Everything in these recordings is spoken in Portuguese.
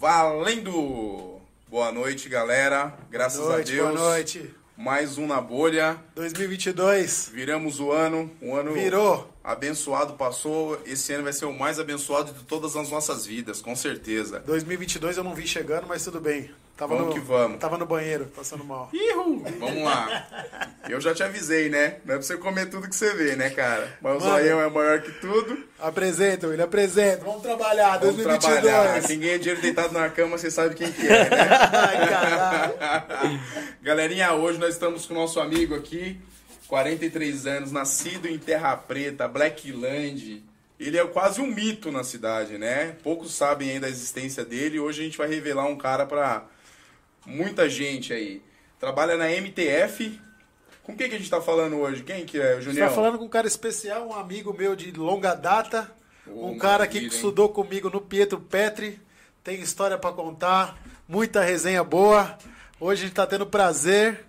Valendo! Boa noite, galera. Graças Boa noite, a Deus. boa noite. Mais um na bolha. 2022 Viramos o ano. Um ano virou. Abençoado passou. Esse ano vai ser o mais abençoado de todas as nossas vidas, com certeza. 2022 eu não vi chegando, mas tudo bem. Tava Vamos no, que vamos. Tava no banheiro, passando mal. Ihu! Vamos lá. Eu já te avisei, né? Não é pra você comer tudo que você vê, né, cara? Mas o zoião é maior que tudo. Apresenta, William, apresenta. Vamos trabalhar, Vamos 2022. trabalhar. Quem ganha dinheiro deitado na cama, você sabe quem que é, né? Ai, caralho. Galerinha, hoje nós estamos com o nosso amigo aqui, 43 anos, nascido em Terra Preta, Blackland. Ele é quase um mito na cidade, né? Poucos sabem ainda a existência dele. Hoje a gente vai revelar um cara pra muita gente aí. Trabalha na MTF. Com quem que a gente tá falando hoje? Quem que é, Junião? tá falando com um cara especial, um amigo meu de longa data. Ô, um cara que hein? estudou comigo no Pietro Petri. Tem história pra contar, muita resenha boa. Hoje a gente tá tendo prazer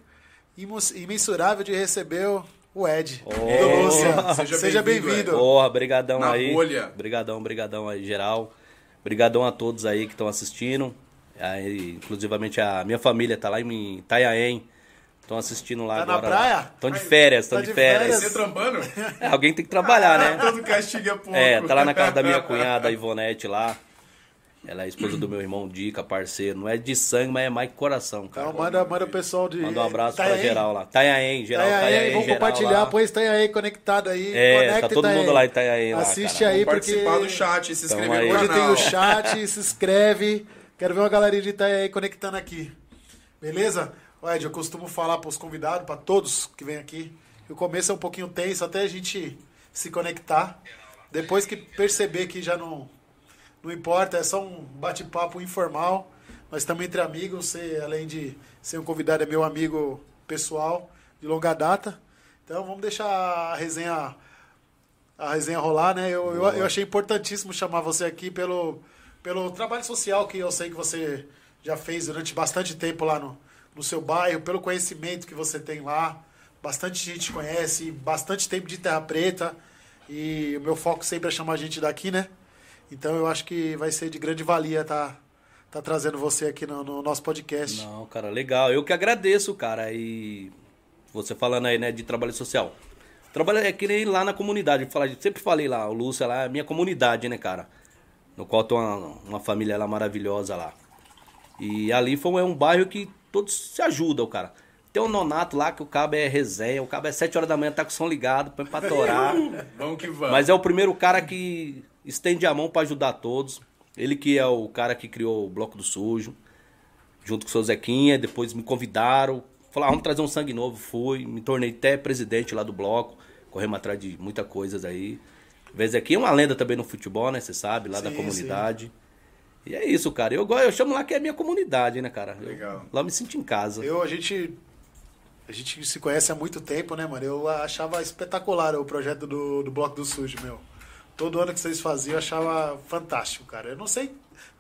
imensurável de receber o- Ed. Lúcia. seja Seja bem-vindo. Porra, brigadão Na aí. bolha. Brigadão, brigadão aí, geral. Brigadão a todos aí que estão assistindo. Aí, inclusivamente a minha família tá lá em Itanhaém. Estão assistindo lá Tá na agora. praia? Estão de férias, estão Tá de de férias. Você trampando? É, alguém tem que trabalhar, né? Todo castigo é pouco. É, tá lá na casa da minha cunhada, a Ivonete lá. Ela é esposa do meu irmão Dica, parceiro. Não é de sangue, mas é mais que coração, cara. Então manda, manda o pessoal de. Manda um abraço pra Itanhaém. geral lá. Itanhaém, geral. Tá aí, Itanhaém, vamos geral compartilhar, lá. pois tá aí conectado aí. É, conecta tá todo Itanhaém. mundo lá em Itanhaém Assiste cara. aí, Vamos porque participar do chat, se Tamo inscrever no hoje canal. tem o chat, se inscreve. Quero ver uma galerinha de Itanhaém conectando aqui. Beleza? Ó, Ed, eu costumo falar pros convidados, pra todos que vêm aqui, que o começo é um pouquinho tenso até a gente se conectar. Depois que perceber que já não, não importa, é só um bate-papo informal. Nós estamos entre amigos, você, além de ser um convidado, é meu amigo pessoal de longa data. Então vamos deixar a resenha, a resenha rolar, né? Eu, eu, eu achei importantíssimo chamar você aqui pelo, pelo trabalho social que eu sei que você já fez durante bastante tempo lá no, no seu bairro, pelo conhecimento que você tem lá. Bastante gente te conhece, bastante tempo de Terra Preta. E o meu foco sempre é chamar a gente daqui, né? Então eu acho que vai ser de grande valia tá, tá trazendo você aqui no, no nosso podcast. Não, cara, legal. Eu que agradeço, cara. E você falando aí, né, de trabalho social. Trabalho é que nem lá na comunidade. Eu falei- sempre falei lá, o Lúcio lá é a minha comunidade, né, cara? No qual tem uma, uma família lá maravilhosa lá. E ali foi é um bairro que todos se ajudam, cara. Tem um nonato lá que o cabo é resenha, o cabo é 7 horas da manhã, tá com o som ligado, põe pra torar. Vamos que vamos. Mas é o primeiro cara que estende a mão pra ajudar todos. Ele que é o cara que criou o Bloco do Sujo, junto com o seu Zequinha. Depois me convidaram. Falaram, vamos trazer um sangue novo. Fui, me tornei até presidente lá do Bloco. Corremos atrás de muitas coisas aí. O Zequinha é uma lenda também no futebol, né? Você sabe, lá da Sim, comunidade. E é isso, cara. Eu, eu chamo lá que é minha comunidade, né, cara? Eu- Legal. lá eu me sinto em casa. Eu, a gente. A gente se conhece há muito tempo, né, mano? Eu achava espetacular o projeto do, do Bloco do Sujo, meu. Todo ano que vocês faziam, eu achava fantástico, cara. Eu não sei.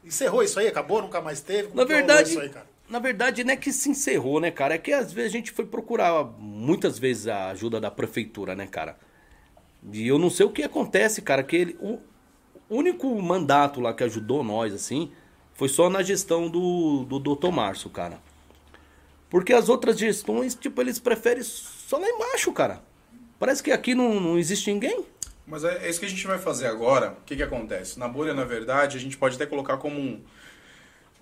Encerrou isso aí? Acabou? Nunca mais teve? Como Na verdade, Isso aí, cara? na verdade, não é que se encerrou, né, cara? É que às vezes a gente foi procurar muitas vezes a ajuda da prefeitura, né, cara? E eu não sei o que acontece, cara, que ele, o único mandato lá que ajudou nós, assim, foi só na gestão do, do Dr. Márcio, cara. Porque as outras gestões, tipo, eles preferem só lá embaixo, cara. Parece que aqui não, não existe ninguém. Mas é, é isso que a gente vai fazer agora. O que, que acontece? Na bolha, na verdade, a gente pode até colocar como um.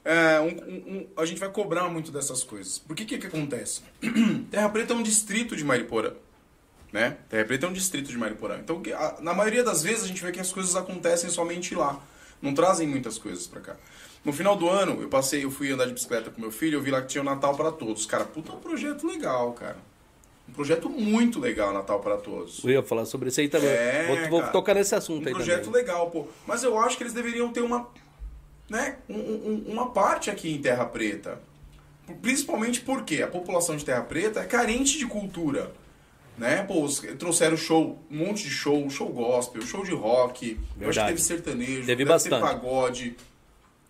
é, um- um- a gente vai cobrar muito dessas coisas. Por que que, que acontece? Terra Preta é um distrito de Mariporã. Né? Terra Preta é um distrito de Mariporã. Então, a- na maioria das vezes, a gente vê que as coisas acontecem somente lá. Não trazem muitas coisas pra cá. No final do ano, eu passei, eu fui andar de bicicleta com meu filho, eu vi lá que tinha o Natal pra Todos. Cara, puta, um projeto legal, cara. Um projeto muito legal, Natal para Todos. Eu ia falar sobre isso aí também. É, vou vou tocar nesse assunto Um aí projeto também. legal, pô. Mas eu acho que eles deveriam ter uma, né, um- um- uma parte aqui em Terra Preta. Principalmente porque a população de Terra Preta é carente de cultura. Né? Pô, trouxeram show, um monte de show, show gospel, show de rock, eu acho que Verdade. teve sertanejo, Teve bastante. pagode.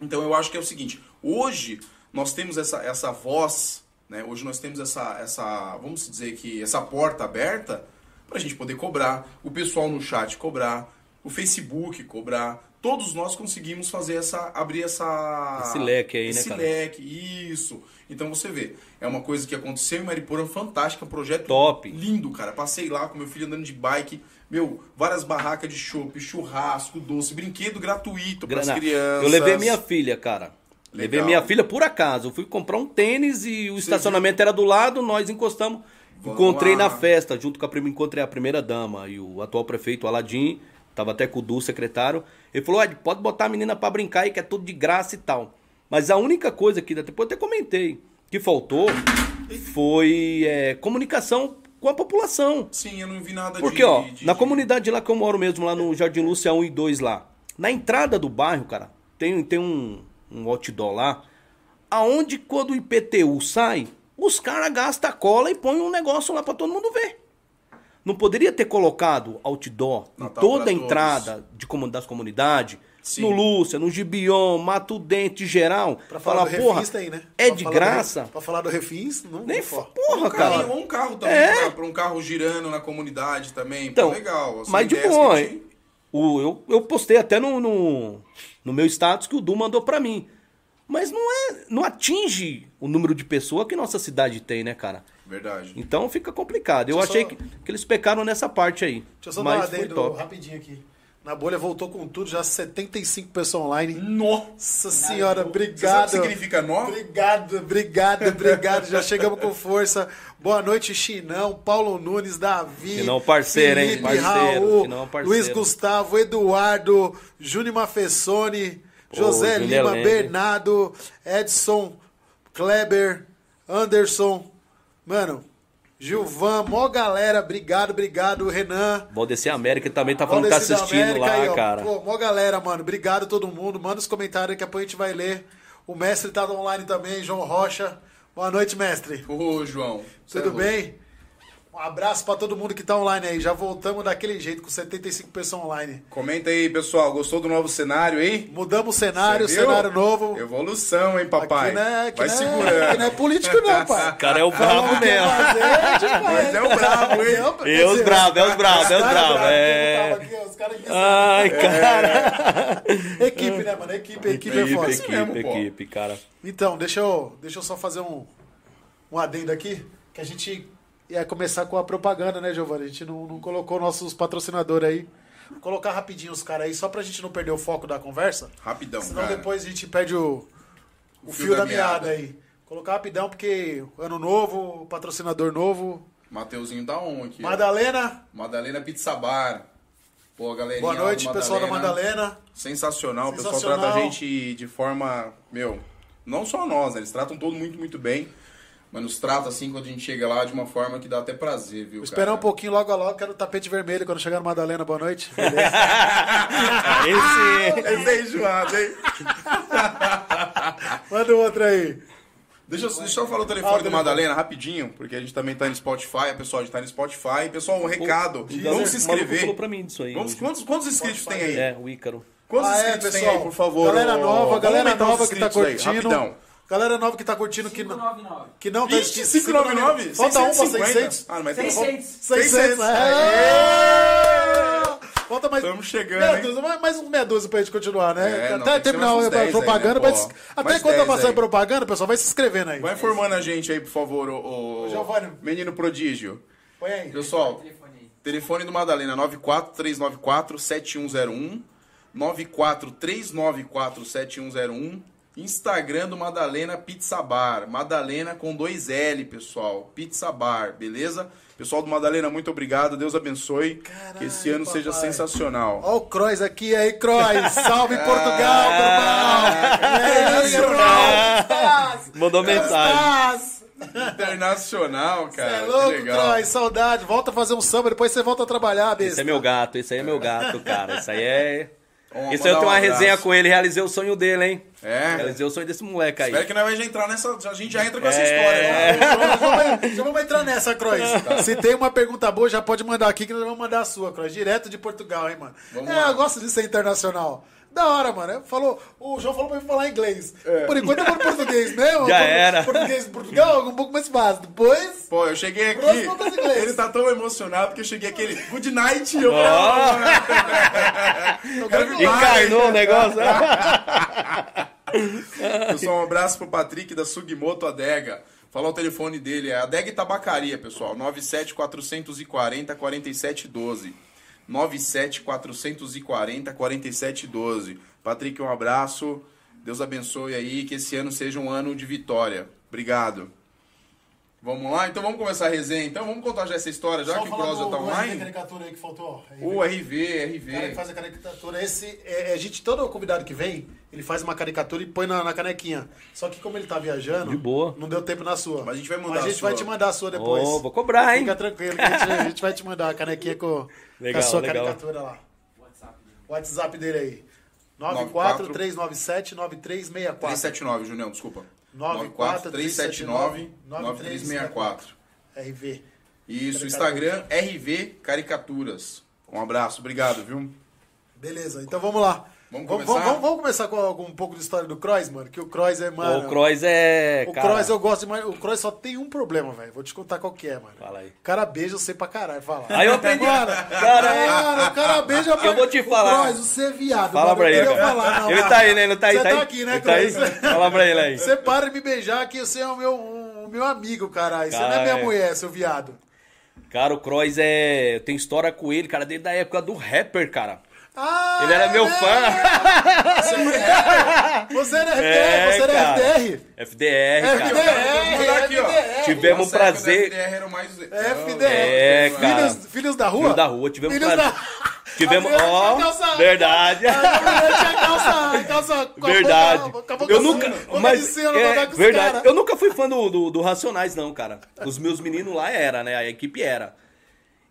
Então eu acho que é o seguinte, hoje nós temos essa, essa voz, né? Hoje nós temos essa, essa, vamos dizer que essa porta aberta pra gente poder cobrar, o pessoal no chat cobrar, o Facebook cobrar. Todos nós conseguimos fazer essa. abrir essa. Esse leque aí, né, esse cara? leque, isso. Então você vê, é uma coisa que aconteceu em Mariporã, fantástica, projeto Top. lindo, cara. Passei lá com meu filho andando de bike, meu, várias barracas de chopp, churrasco, doce, brinquedo gratuito para as crianças. Eu levei minha filha, cara. Levei Legal. minha filha por acaso. Eu fui comprar um tênis e o estacionamento era do lado, nós encostamos. Vamos encontrei lá. na festa, junto com a prima, encontrei a primeira dama e o atual prefeito Aladim, tava até com o Du, secretário. Ele falou: pode botar a menina pra brincar aí, que é tudo de graça e tal. Mas a única coisa que, depois eu até comentei, que faltou foi é, comunicação com a população. Sim, eu não vi nada Porque, de. ó, de- na de- comunidade lá que eu moro mesmo, lá no Jardim Lúcia 1 e 2 lá, na entrada do bairro, cara, tem, tem um, um outdoor lá, aonde quando o IPTU sai, os caras gastam cola e põem um negócio lá pra todo mundo ver. Não poderia ter colocado outdoor em Natal toda a entrada de comu- das comunidades, Sim. no Lúcia, no Gibion, Mato Dente, geral, Pra falar, falar, do porra, Refins tem, né? é Pra de do graça? Re- Pra falar do Refins, não Nem falar. porra, Um carrinho, cara. ou um carro também, É. pra, pra um carro girando na comunidade também. Então, Pô, legal. Mas de ideias boa, gente- eu, eu postei até no, no, no meu status que o Du mandou pra mim. Mas não é. Não atinge o número de pessoas que nossa cidade tem, né, cara? Verdade. Então fica complicado. Eu Deixa achei só- que, que eles pecaram nessa parte aí. Deixa eu só dar uma mas foi top. rapidinho aqui. Na bolha voltou com tudo, já 75 pessoas online. Nossa! Senhora, Você sabe o obrigado. que significa nó? Obrigado, obrigado, obrigado. Já chegamos com força. Boa noite, Chinão, Paulo Nunes, Davi. Chinão parceiro, hein? Felipe, Parceiro, Raul, Chinão parceiro. Luiz Gustavo, Eduardo, Júnior Mafessoni, José Lima, Leme. Bernardo, Edson, Kleber, Anderson. Mano, Gilvan, mó galera, obrigado, obrigado, Renan. Valdeci América também tá falando que tá Valdeci assistindo América lá, aí, ó. cara. Pô, mó galera, mano. Obrigado a todo mundo. Manda os comentários que depois a gente vai ler. O mestre tá online também, João Rocha. Boa noite, mestre. Ô, João. Tudo é bem? Um abraço pra todo mundo que tá online aí. Já voltamos daquele jeito, com 75 pessoas online. Comenta aí, pessoal. Gostou do novo cenário aí? Mudamos o cenário, cenário novo. Evolução, hein, papai? Aqui não é, aqui Vai não é- segurando. aqui não é político, não, pai. O cara é o brabo mesmo. fazer, gente Mas é o brabo, hein? É os bravos, é os bravos, é os bravos. bravo, É. aqui, ó, os caras que Ai, cara. Equipe, né, mano? Equipe, equipe é Equipe, foda. Assim mesmo, equipe, pô. equipe, cara. Então, deixa eu, deixa eu só fazer um, um adendo aqui, que a gente ia começar com a propaganda, né, Giovanni? A gente não, não colocou nossos patrocinadores aí. Vou colocar rapidinho os caras aí, só pra gente não perder o foco da conversa. Rapidão, Senão cara. depois a gente perde o, o, fio fio, da da, meada. meada. aí. Colocar rapidão, porque ano novo, patrocinador novo. Mateuzinho dá um aqui. ó. Madalena, Madalena Pizza Bar. Pô, galerinha. boa noite, pessoal da Madalena. Sensacional. O pessoal Sensacional. trata a gente de forma. Meu, não só nós, né? Eles tratam todo muito, muito bem. Mas nos trata assim quando a gente chega lá de uma forma que dá até prazer, viu? Vou esperar um pouquinho, logo a logo, quero o tapete vermelho quando chegar no Madalena. Boa noite. Beleza? Esse. Esse é enjoado, hein? Manda o outro aí. Deixa eu, deixa eu falar o telefone do. Madalena rapidinho, porque a gente também tá no Spotify, pessoal, a gente tá no Spotify. Pessoal, um recado. O Vamos se inscrever. falou pra mim disso aí. Vamos, quantos, quantos inscritos tem aí? É, o Ícaro. Quantos Ah, é, inscritos tem pessoal. aí, por favor? Galera nova, galera nova que tá inscritos aí, curtindo. rapidão. Galera nova que tá curtindo que não, 599. que não tá Ixi, 599? Falta um pra 650? 600. Ah, mas tem 600. 600. 600. Aê! Falta mais. Tamo chegando, Meia dúzia, mais, mais um meia dúzia pra gente continuar, né? É, não, Até terminar a 10 aí, propaganda. né, mas pô? até quando tá 10 passando aí. propaganda, pessoal, vai se inscrevendo aí. Vai informando a gente aí, por favor, o, o Giovanni. menino prodígio. Põe aí. Pessoal, Telefone telefone do Madalena 943947101, 943947101, Instagram do Madalena Pizza Bar, Madalena com dois L, pessoal, Pizza Bar, beleza? Pessoal do Madalena, muito obrigado, Deus abençoe, que esse Caralho, ano seja papai. sensacional. Ó o Croix aqui, aí, Croix. Salve Portugal, meu irmão. Mandou mensagem. Internacional, Você cara, é que louco, legal. Croix. Saudade. Volta a fazer um samba, depois você volta a trabalhar, besta. Esse é meu gato, esse aí é meu gato, cara. Isso aí é. Ó, Isso aí eu tenho um uma resenha com ele, realizei o sonho dele, hein? É? Realizei o sonho desse moleque aí. Espero que nós vamos entrar nessa. A gente já entra com essa É. história. né? Já vamos- Já vamos entrar nessa, Croix. Se tem uma pergunta boa, já pode mandar aqui que nós vamos mandar a sua, Croix. Direto de Portugal, hein, mano. Vamos é, lá. eu gosto de ser internacional. Da hora, mano. É, Falou, o João falou pra mim falar inglês. É. Por enquanto eu vou no português mesmo. Já era. Português de Portugal, um pouco mais fácil. Depois. Pô, eu cheguei aqui. Ele tá tão emocionado que eu cheguei aquele good night e eu. Lá. Encarnou o negócio. Pessoal, um abraço pro Patrick da Sugimoto Adega. Falar o telefone dele, é Adega e Tabacaria, pessoal. 97 440 4712. 97 440 4712. Patrick, um abraço. Deus abençoe aí, que esse ano seja um ano de vitória. Obrigado. Vamos lá? Então vamos começar a resenha. Então vamos contar já essa história, já Só que o Cross já tá RV online. caricatura aí que faltou. ó. O RV, O cara que RV. faz a caricatura. Esse, é, a gente, todo convidado que vem, ele faz uma caricatura e põe na, na canequinha. Só que como ele tá viajando, De boa. não deu tempo na sua. Mas a gente vai mudar Mas a a gente vai sua. te mandar a sua depois. Ô, vou cobrar, hein? Fica tranquilo, que a gente, a gente vai te mandar a canequinha com, Legal, com a sua legal. caricatura lá. O WhatsApp dele aí. 94 94397 9364. 379, Junião, desculpa. 94 379 9364. 9364. RV. Isso. Instagram RV Caricaturas. Um abraço, obrigado, viu? Beleza, então vamos lá. Vamos vamos, começar? vamos- vamos começar com algum- um pouco de história do Kroos, mano. Que o Kroos é, mano. o Cross é. O cara, Kroos eu gosto demais. O Kroos só tem um problema, velho. Vou te contar qual que é, mano. Fala aí. O cara beija você pra caralho. Fala. Aí eu aprendi. Mano, Cara, Mano, o cara beija pra Eu vou te falar. O Kroos, você é viado. Fala mano. pra Eu ele. cara. falar, não, ele tá aí, né? Ele tá aí, Você tá tá aqui, né, Ele tá? Kroos? Fala pra ele aí. Você para de me beijar que você é o meu, o meu amigo, caralho. Você não é Cara, minha é. mulher, seu viado. Cara, o Cross é. Tem história com ele, cara, desde a época do rapper, cara. Ah, Ele era meu é, fã. Você foi rapper? Você era FDR, É, você era cara. FDR. FDR, cara. FDR, mandar aqui, ó. FDR. Tivemos Nossa, prazer. FDR era o mais... FDR. É, cara. Filhos, filhos da rua? Filhos da rua, tivemos Filhos prazer. da... Tivemos. Ó, calça- verdade. A calça, calça Verdade. boca- boca Eu assim, nunca. boca Mas, cima, é, verdade. cara. Eu nunca fui fã do, do, do Racionais, não, cara. Os meus meninos lá era, né? A equipe era.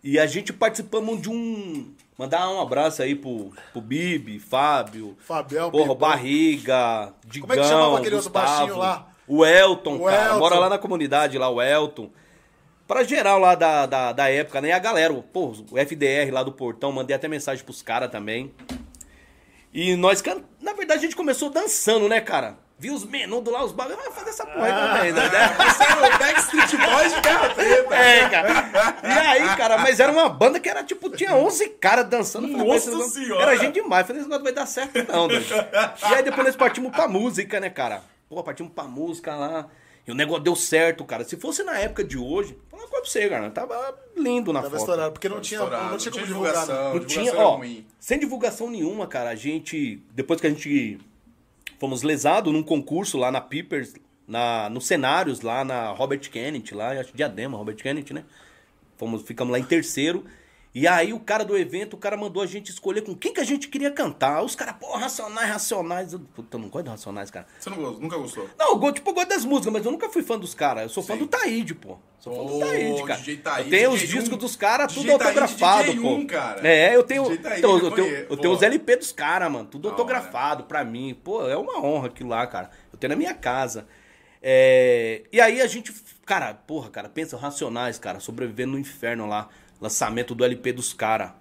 E a gente participamos de um. Mandar um abraço aí pro, pro Bibi, Fábio. Fabião, Porra. Barriga, Digão, é que chamava aquele outro baixinho lá? O Elton, O cara. Elton. Mora lá na comunidade, lá, o Elton. Pra geral lá da, da, da época, né? E a galera, pô, o FDR lá do Portão, mandei até mensagem pros caras também. E nós, na verdade, a gente começou dançando, né, cara? Vi os menudos lá, os bagulhos, vai fazer essa porra aí também, né? Você era o Backstreet Boys Preta. É, cara. E aí, cara, mas era uma banda que era tipo, tinha 11 caras dançando. Falei, Nossa negócio- Senhora. Era gente demais. Eu Falei, esse negócio não vai dar certo, não, doido. E aí depois nós partimos pra música, né, cara? Pô, partimos pra música lá. E o negócio deu certo, cara. Se fosse na época de hoje, falar uma coisa pra você, cara. Tava lindo na Tava foto. estourado, porque não tinha, Estourado, não tinha como não tinha divulgar. divulgação. né? Não divulgação tinha, era ó, ruim. sem divulgação nenhuma, cara. A gente, depois que a gente fomos lesados num concurso lá na Peepers, na, nos cenários lá na Robert Kennedy, lá, acho diadema, Robert Kennedy, né? Fomos, ficamos lá em terceiro. E aí o cara do evento, o cara mandou a gente escolher com quem que a gente queria cantar. Os caras, pô, Racionais, Racionais. Eu, puta, eu não gosto de Racionais, cara. Você não gostou, nunca gostou? Não, eu, tipo, eu gosto das músicas, mas eu nunca fui fã dos caras. Eu sou fã Sim. do Taíde, pô. Sou fã do Taíde, cara. DJ Taíde, eu tenho os discos um. dos caras, tudo Taíde, autografado, DJ pô. um, cara. É, eu tenho, Taíde, então, eu, tenho, eu tenho os LP dos caras, mano. Tudo autografado pra mim. Pô, é uma honra aquilo lá, cara. Eu tenho na minha casa. É, e aí a gente, cara, porra, cara, pensa Racionais, cara, sobrevivendo no inferno lá. Lançamento do LP dos caras.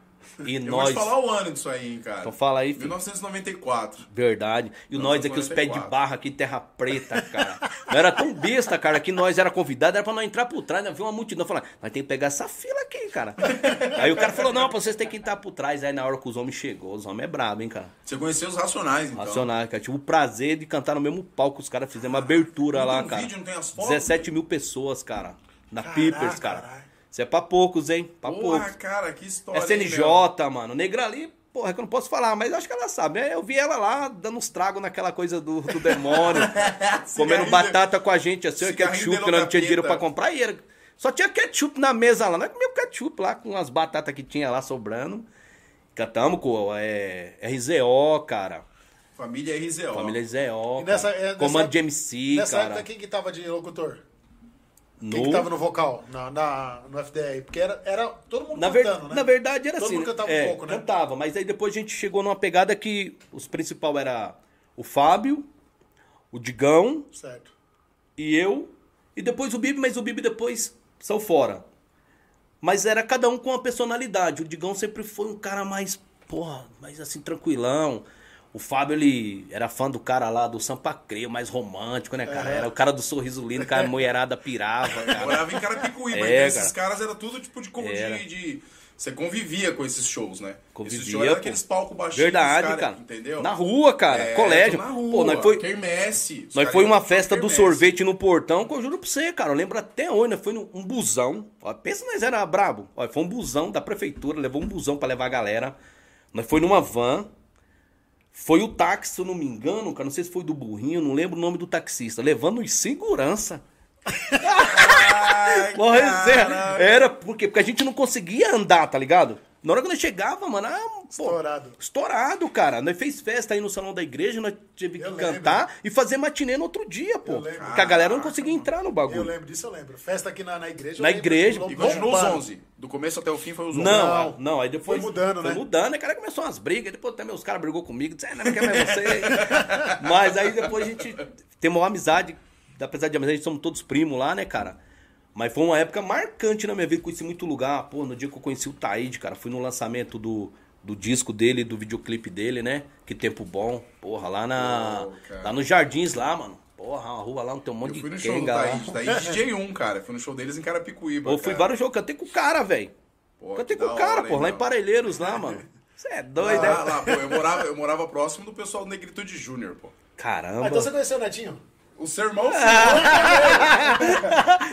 E Eu nós. vou te falar o ano disso aí, hein, cara. Então fala aí, filho. 1994. Verdade. E Não, nós foi aqui, os pés de 44. barra aqui, terra preta, cara. Não era tão besta, cara, que nós era convidado, era pra nós entrar por trás, nós viu uma multidão falando, nós tem que pegar essa fila aqui, cara. Aí o cara falou, não, pra vocês tem que entrar por trás. Aí na hora que os homens chegou, os homens é brabo, hein, cara. Você conheceu os Racionais, então. Racionais, cara. Tive o prazer de cantar no mesmo palco, os caras fizeram uma abertura Não lá, cara. vídeo, não tem as fotos? 17 mil pessoas, cara. Na Caraca, Peepers, cara. caralho. Isso é pra poucos, hein? Pra Porra, poucos. cara, que história. É hein, mano. Negra ali, porra, é que eu não posso falar, mas acho que ela sabe. né? Eu vi ela lá dando uns tragos naquela coisa do, do demônio, comendo batata com a gente, assim, ketchup, que nós não tinha dinheiro pra comprar. E era- só tinha ketchup na mesa lá. Nós comíamos ketchup lá com as batatas que tinha lá sobrando. Cantamos com é, RZO, cara. Família RZO. Família RZO. Nessa- é, nessa Comando de MC, Nessa cara. época, quem que tava de locutor? Quem No- que tava no vocal? Na, na- no FDR? Porque era, era todo mundo Na, ver- cantando, né? na verdade era Todo assim. mundo cantava é, um pouco, né? Cantava, mas aí depois a gente chegou numa pegada que os principal era o Fábio, o Digão Certo. e eu, e depois o Bibi, mas o Bibi depois saiu fora. Mas era cada um com uma personalidade. O Digão sempre foi um cara mais, porra, mais assim, tranquilão. O Fábio, ele era fã do cara lá do Sampa Creu, mais romântico, né, cara? É. Era o cara do sorriso lindo, que a mulherada pirava, cara. Morava em Carapicuíba. É, então esses cara. caras eram tudo tipo de, Era. de, de você convivia com esses shows, né? Convivia, Esses shows eram aqueles palcos baixinhos. Verdade, cara, cara. Entendeu? Na rua, cara. É, colégio. Na rua. Pô, nós foi, Quermesse. Os nós foi uma festa do sorvete no portão, que eu juro pra você, cara. Eu lembro até hoje, nós foi num um busão. Ó, pensa nós era brabo. Ó, foi um busão da prefeitura, levou um busão pra levar a galera. Nós foi numa van. Foi o táxi, se eu não me engano, cara. Não sei se foi do burrinho, não lembro o nome do taxista. Levando em segurança. Ai, Porra, era porque, porque a gente não conseguia andar, tá ligado? Na hora que nós chegava, mano, ah, pô, Estourado. Estourado, cara. Nós fez festa aí no salão da igreja, nós tive que Eu lembro. cantar e fazer matinê no outro dia, pô. Eu lembro. Porque a galera não conseguia entrar no Eu bagulho. lembro disso, eu lembro. Festa aqui na, na igreja. eu Na lembro, igreja. E continuou os bombando. 11. Do começo até o fim foi os 11. Não, Não. não, aí depois. Foi mudando, foi né? mudando, aí cara começou umas brigas, depois até meus caras brigou comigo, disse, ah, não quer mais você. Mas aí depois a gente tem uma amizade, apesar de amizade, a gente somos todos primos lá, né, cara? Mas foi uma época marcante na minha vida, conheci muito lugar. Pô, no dia que eu conheci o Taíde, cara, fui no lançamento do, do disco dele, do videoclipe dele, né? Que tempo bom. Porra, lá na. Cara. lá nos jardins lá, mano. Porra, uma rua lá, não tem um monte Eu fui no de show do lá. Taíde, Taíde DJ1, cara. Fui no show deles em Carapicuíba. Eu fui cara. vários jogos, cantei com o cara, velho. Cantei que com o cara, pô, lá em? Parelheiros lá, mano. Você é doido, Lá, né? lá, pô, eu morava, eu morava próximo do pessoal do Negritude Júnior, pô. Caramba. Ah, então você conheceu o Netinho? O seu irmão sim,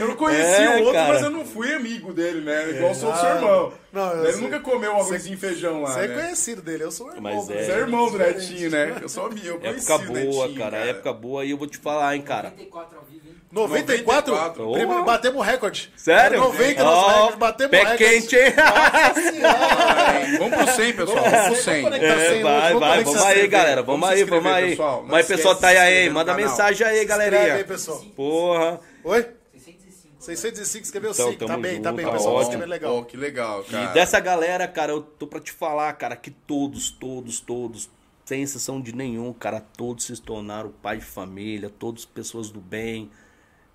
eu não conheci É, o outro, cara. mas eu não fui amigo dele, né? Igual sou o seu irmão. não, eu Ele sei. nunca comeu arrozinho e feijão lá, Você é né? conhecido dele, eu sou o irmão. Mas do- é. Você é irmão do Netinho, né? Eu sou amigo, eu conheci Época o boa, Netinho, cara, Época boa. E eu vou te falar, hein, cara. 94 ao vivo, hein? 94? 94. Primo, Ô. batemos o recorde. Sério? 90 Ó, nosso recorde, batemos o Pé recorde. quente, hein? Nossa senhora. Vamos pro 100, pessoal. Vamos pro 100. Vamos É, vai, vai, vamos aí, galera. Vamos, aí, vamos aí. pessoal. Mas pessoal tá aí, aí. Manda mensagem aí, Escreve aí, galerinha. pessoal. Porra. Oi? 605. 605 escreveu Então, 5. Tá bem, tá junto, bem. tá O pessoal ótimo. escrever legal. Pô, que legal, cara. E dessa galera, cara, eu tô pra te falar, cara, que todos, todos, todos, sem exceção de nenhum, cara, todos se tornaram pai de família, todos pessoas do bem.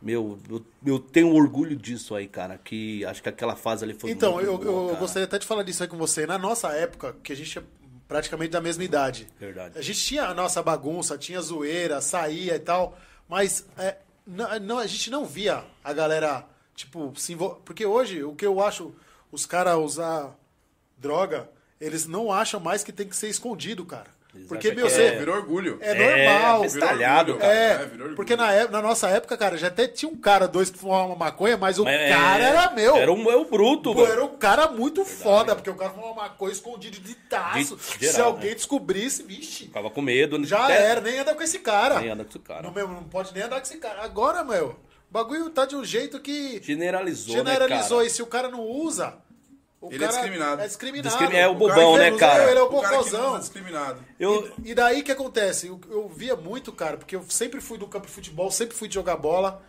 Meu, eu, eu tenho orgulho disso aí, cara, que acho que aquela fase ali foi Então, muito eu, boa, eu gostaria até de falar disso aí com você. Na nossa época, que a gente é praticamente da mesma idade. Verdade. A gente tinha a nossa bagunça, tinha zoeira, saía e tal, mas é, não, não- a gente não via a galera, tipo, se envol... Porque hoje, o que eu acho, os caras usar droga, eles não acham mais que tem que ser escondido, cara. Eles Porque, meu, que você... é- Virou orgulho. É, É, normal. bestalhado, virou orgulho, É, É, virou orgulho. porque na, ép- na nossa época, cara, já até tinha um cara, dois que fumavam uma maconha, mas o Mas é- cara era meu. Era um, é o bruto, Pô, mano. era um cara muito foda, porque o cara fumava uma maconha escondido de taço. De geral, Se alguém né? descobrisse, vixe, Ficava com medo. né? já Até- era, nem anda com esse cara. Nem anda com esse cara. Não, meu, não pode nem andar com esse cara. Agora, meu, o bagulho tá de um jeito que Generalizou, generalizou. né, E se o cara não usa, o Ele é discriminado. É discriminado. Discrimi- é o bobão, né, cara? Ele é o O cara que não bocozão. é discriminado. Eu, E daí que acontece? Eu, eu via muito, cara, porque eu sempre fui do campo de futebol, sempre fui de jogar bola.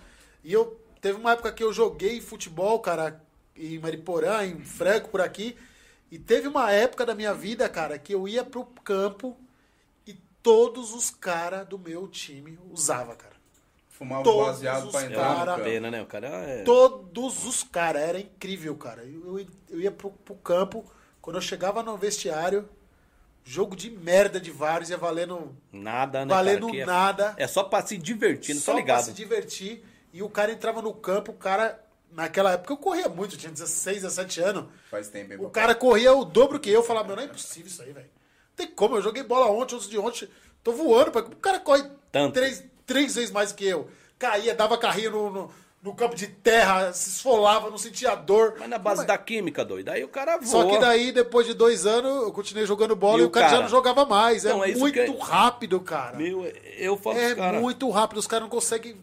E eu teve uma época que eu joguei futebol, cara, em Mariporã, em Franco, por aqui. E teve uma época da minha vida, cara, que eu ia pro campo e todos os caras do meu time usavam, cara. Fumava Todos baseado os pra é entrar uma no cara- campo. pena, né? O cara é... Todos os caras, era incrível, cara. Eu, eu, eu ia pro, pro campo, quando eu chegava no vestiário, jogo de merda de vários, ia valendo Nada, né, valendo cara? É- nada. É só pra se divertir, não só tá ligado? pra se divertir. E o cara entrava no campo, o cara. Naquela época eu corria muito, eu tinha 16, 17 anos. Faz tempo, hein, O papai? cara corria o dobro que eu. Eu falava, meu, não é impossível isso aí, velho. Não tem como, eu joguei bola ontem, antes de ontem. Tô voando, pai. o cara corre Tanto. três, três vezes mais que eu. Caía, dava carrinho no, no, no campo de terra, se esfolava, não sentia dor. Mas na base da química, doido. Aí o cara voa. Só que daí, depois de dois anos, eu continuei jogando bola E e, o o cara, já cara? não jogava mais. Então, é é isso muito que- rápido, cara. Meu, eu falo É caras. muito rápido, os caras não conseguem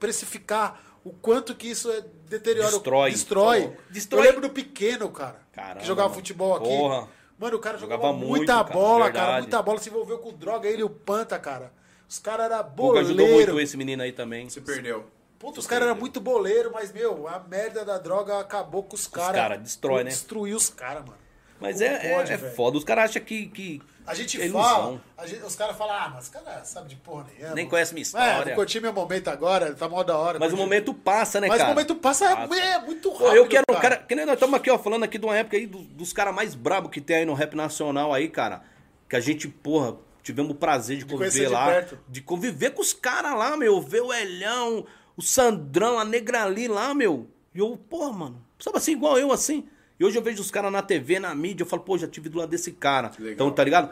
precificar o quanto que isso é deteriora. Destrói. Destrói. Destrói. Eu lembro do pequeno, cara. Caramba, que jogava futebol aqui. Porra. Mano, o cara jogava, Jogava muito, muita cara, bola, verdade. cara. Muita bola. Se envolveu com droga, ele e o Panta, cara. Os caras eram O Guga ajudou muito boleiro. esse menino aí também. Se perdeu. Puta, os caras eram muito boleiro, mas, meu, a merda da droga acabou com os caras. cara, destrói, né? Destruiu os caras, mano. Mas Como é, é- pode, é velho? foda. Os caras acham que, que. A gente é fala, a gente- os caras falam, ah, mas os caras sabem de porra nenhuma. Nem conhece minha É, história. vou curtir meu momento agora, tá mó da hora. Mas o momento passa, né, Mas cara? o momento passa, é muito rápido. Pô, eu quero, cara. cara, que nem nós estamos aqui, ó, falando aqui de uma época aí do- dos caras mais brabos que tem aí no rap nacional aí, cara. Que a gente, porra, tivemos o prazer de, conhecer conviver de lá. perto. De conviver com os caras lá, meu. Ver o Elhão, o Sandrão, a Negra ali lá, meu. E eu, porra, mano, sabe assim, igual eu, assim. E hoje eu vejo os caras na TV, na mídia, eu falo, pô, já tive do lado desse cara. Então, tá ligado?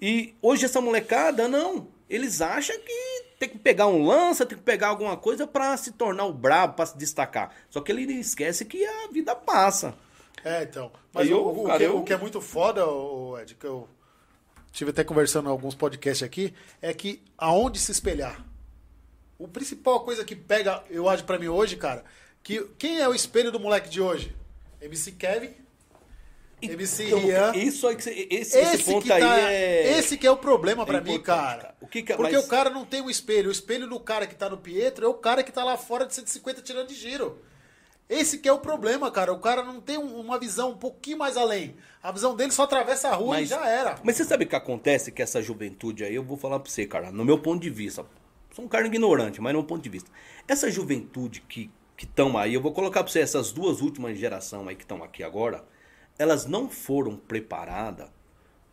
E hoje essa molecada, não. Eles acham que tem que pegar um lança, tem que pegar alguma coisa pra se tornar o brabo, pra se destacar. Só que ele esquece que a vida passa. É, então. Mas eu, o, o cara, que, eu- o que é muito foda, o Ed, que eu tive até conversando em alguns podcasts aqui, é que aonde se espelhar. O principal coisa que pega, eu acho pra mim hoje, cara, que quem é o espelho do moleque de hoje? MC Kevin, MC Então, Rian. Isso aí você- esse, esse, Esse ponto que, aí tá, é. esse que é o problema pra é mim, cara. cara. O que que é- Porque mas- o cara não tem um espelho. O espelho do cara que tá no Pietro é o cara que tá lá fora de 150 tirando de giro. Esse que é o problema, cara. O cara não tem um- uma visão um pouquinho mais além. A visão dele só atravessa a rua e já era. Mas você sabe o que acontece que essa juventude aí, eu vou falar pra você, cara, no meu ponto de vista. Sou um cara ignorante, mas no meu ponto de vista. Essa juventude que estão aí, eu vou colocar pra você, essas duas últimas gerações aí que estão aqui agora, elas não foram preparadas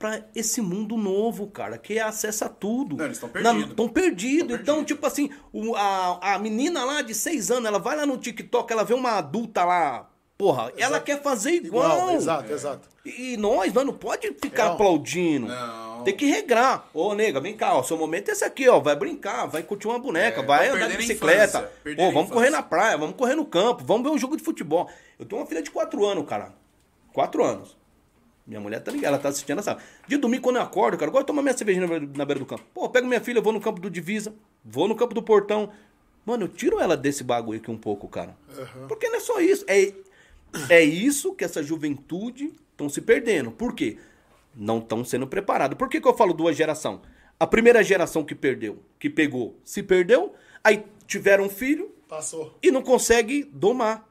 pra esse mundo novo, cara, que acessa tudo. Não, eles tão perdidos. Estão perdidos. Tão Então, tipo assim, o- a, a menina lá de seis anos, ela vai lá no TikTok, ela vê uma adulta lá, porra, ela Exato. quer fazer igual. Igual, exato, exato. E nós, nós não pode ficar É, aplaudindo. Não. Tem que regrar. Ô, nega, vem cá, ó. Seu momento é esse aqui, ó. Vai brincar, vai curtir uma boneca, É, vai andar de bicicleta. infância, perdendo Ô, a vamos infância. correr na praia, vamos correr no campo, vamos ver um jogo de futebol. Eu tenho uma filha de 4 anos, cara. 4 anos. Minha mulher tá ligada, ela tá assistindo, sabe. De domingo, quando eu acordo, cara, eu gosto de tomar minha cervejinha na beira- do campo. Pô, eu pego minha filha, vou no campo do Divisa, vou no campo do Portão. Mano, eu tiro ela desse bagulho aqui um pouco, cara. Porque não é só isso. É, é isso que essa juventude estão se perdendo. Por quê? Não estão sendo preparados. Por que, que eu falo duas gerações? A primeira geração que perdeu, que pegou, se perdeu. Aí tiveram um filho Passou. e não consegue domar.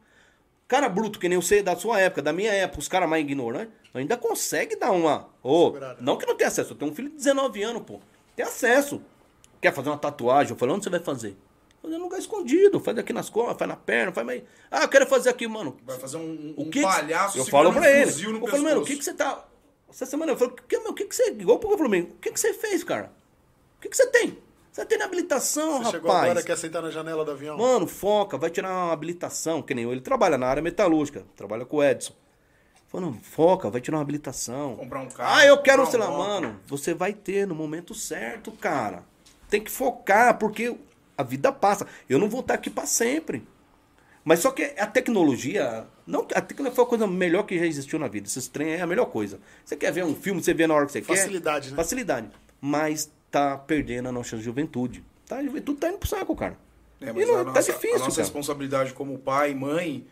Cara bruto, que nem você da sua época, da minha época, os caras mais ignorantes, ainda consegue dar uma. Segurada. não que não tem acesso, eu tenho um filho de 19 anos, pô. Tem acesso. Quer fazer uma tatuagem? Eu falei, onde você vai fazer? Fazer num lugar escondido, faz aqui nas costas, faz na perna, faz mais. Ah, eu quero fazer aqui, mano. Vai fazer um, O um que palhaço Eu falo pra ele. Eu falo, mano, o que, pescoço. que você tá. Essa semana eu falo, que, meu, o que, que você. Igual o falou pra mim, o que, que você fez, cara? O que, que você tem? Você tem habilitação, Você rapaz. chegou agora, quer sentar na janela do avião. Mano, foca, vai tirar uma habilitação, que nem eu. Ele trabalha na área metalúrgica, trabalha com o Edson. Falando, foca, vai tirar uma habilitação. Comprar um carro, Ah, eu quero, sei um lá, mano. Você vai ter no momento certo, cara. Tem que focar, porque a vida passa. Eu não vou estar aqui pra sempre. Mas só que a tecnologia. Não, a tecnologia foi a coisa melhor que já existiu na vida. Esses trem é a melhor coisa. Você quer ver um filme, você vê na hora que você Facilidade, quer. né? Facilidade. Mas tá perdendo a nossa juventude. Tá? A juventude tá indo pro saco, cara. É, e mas não, a tá nossa, difícil, a nossa cara. responsabilidade como pai, mãe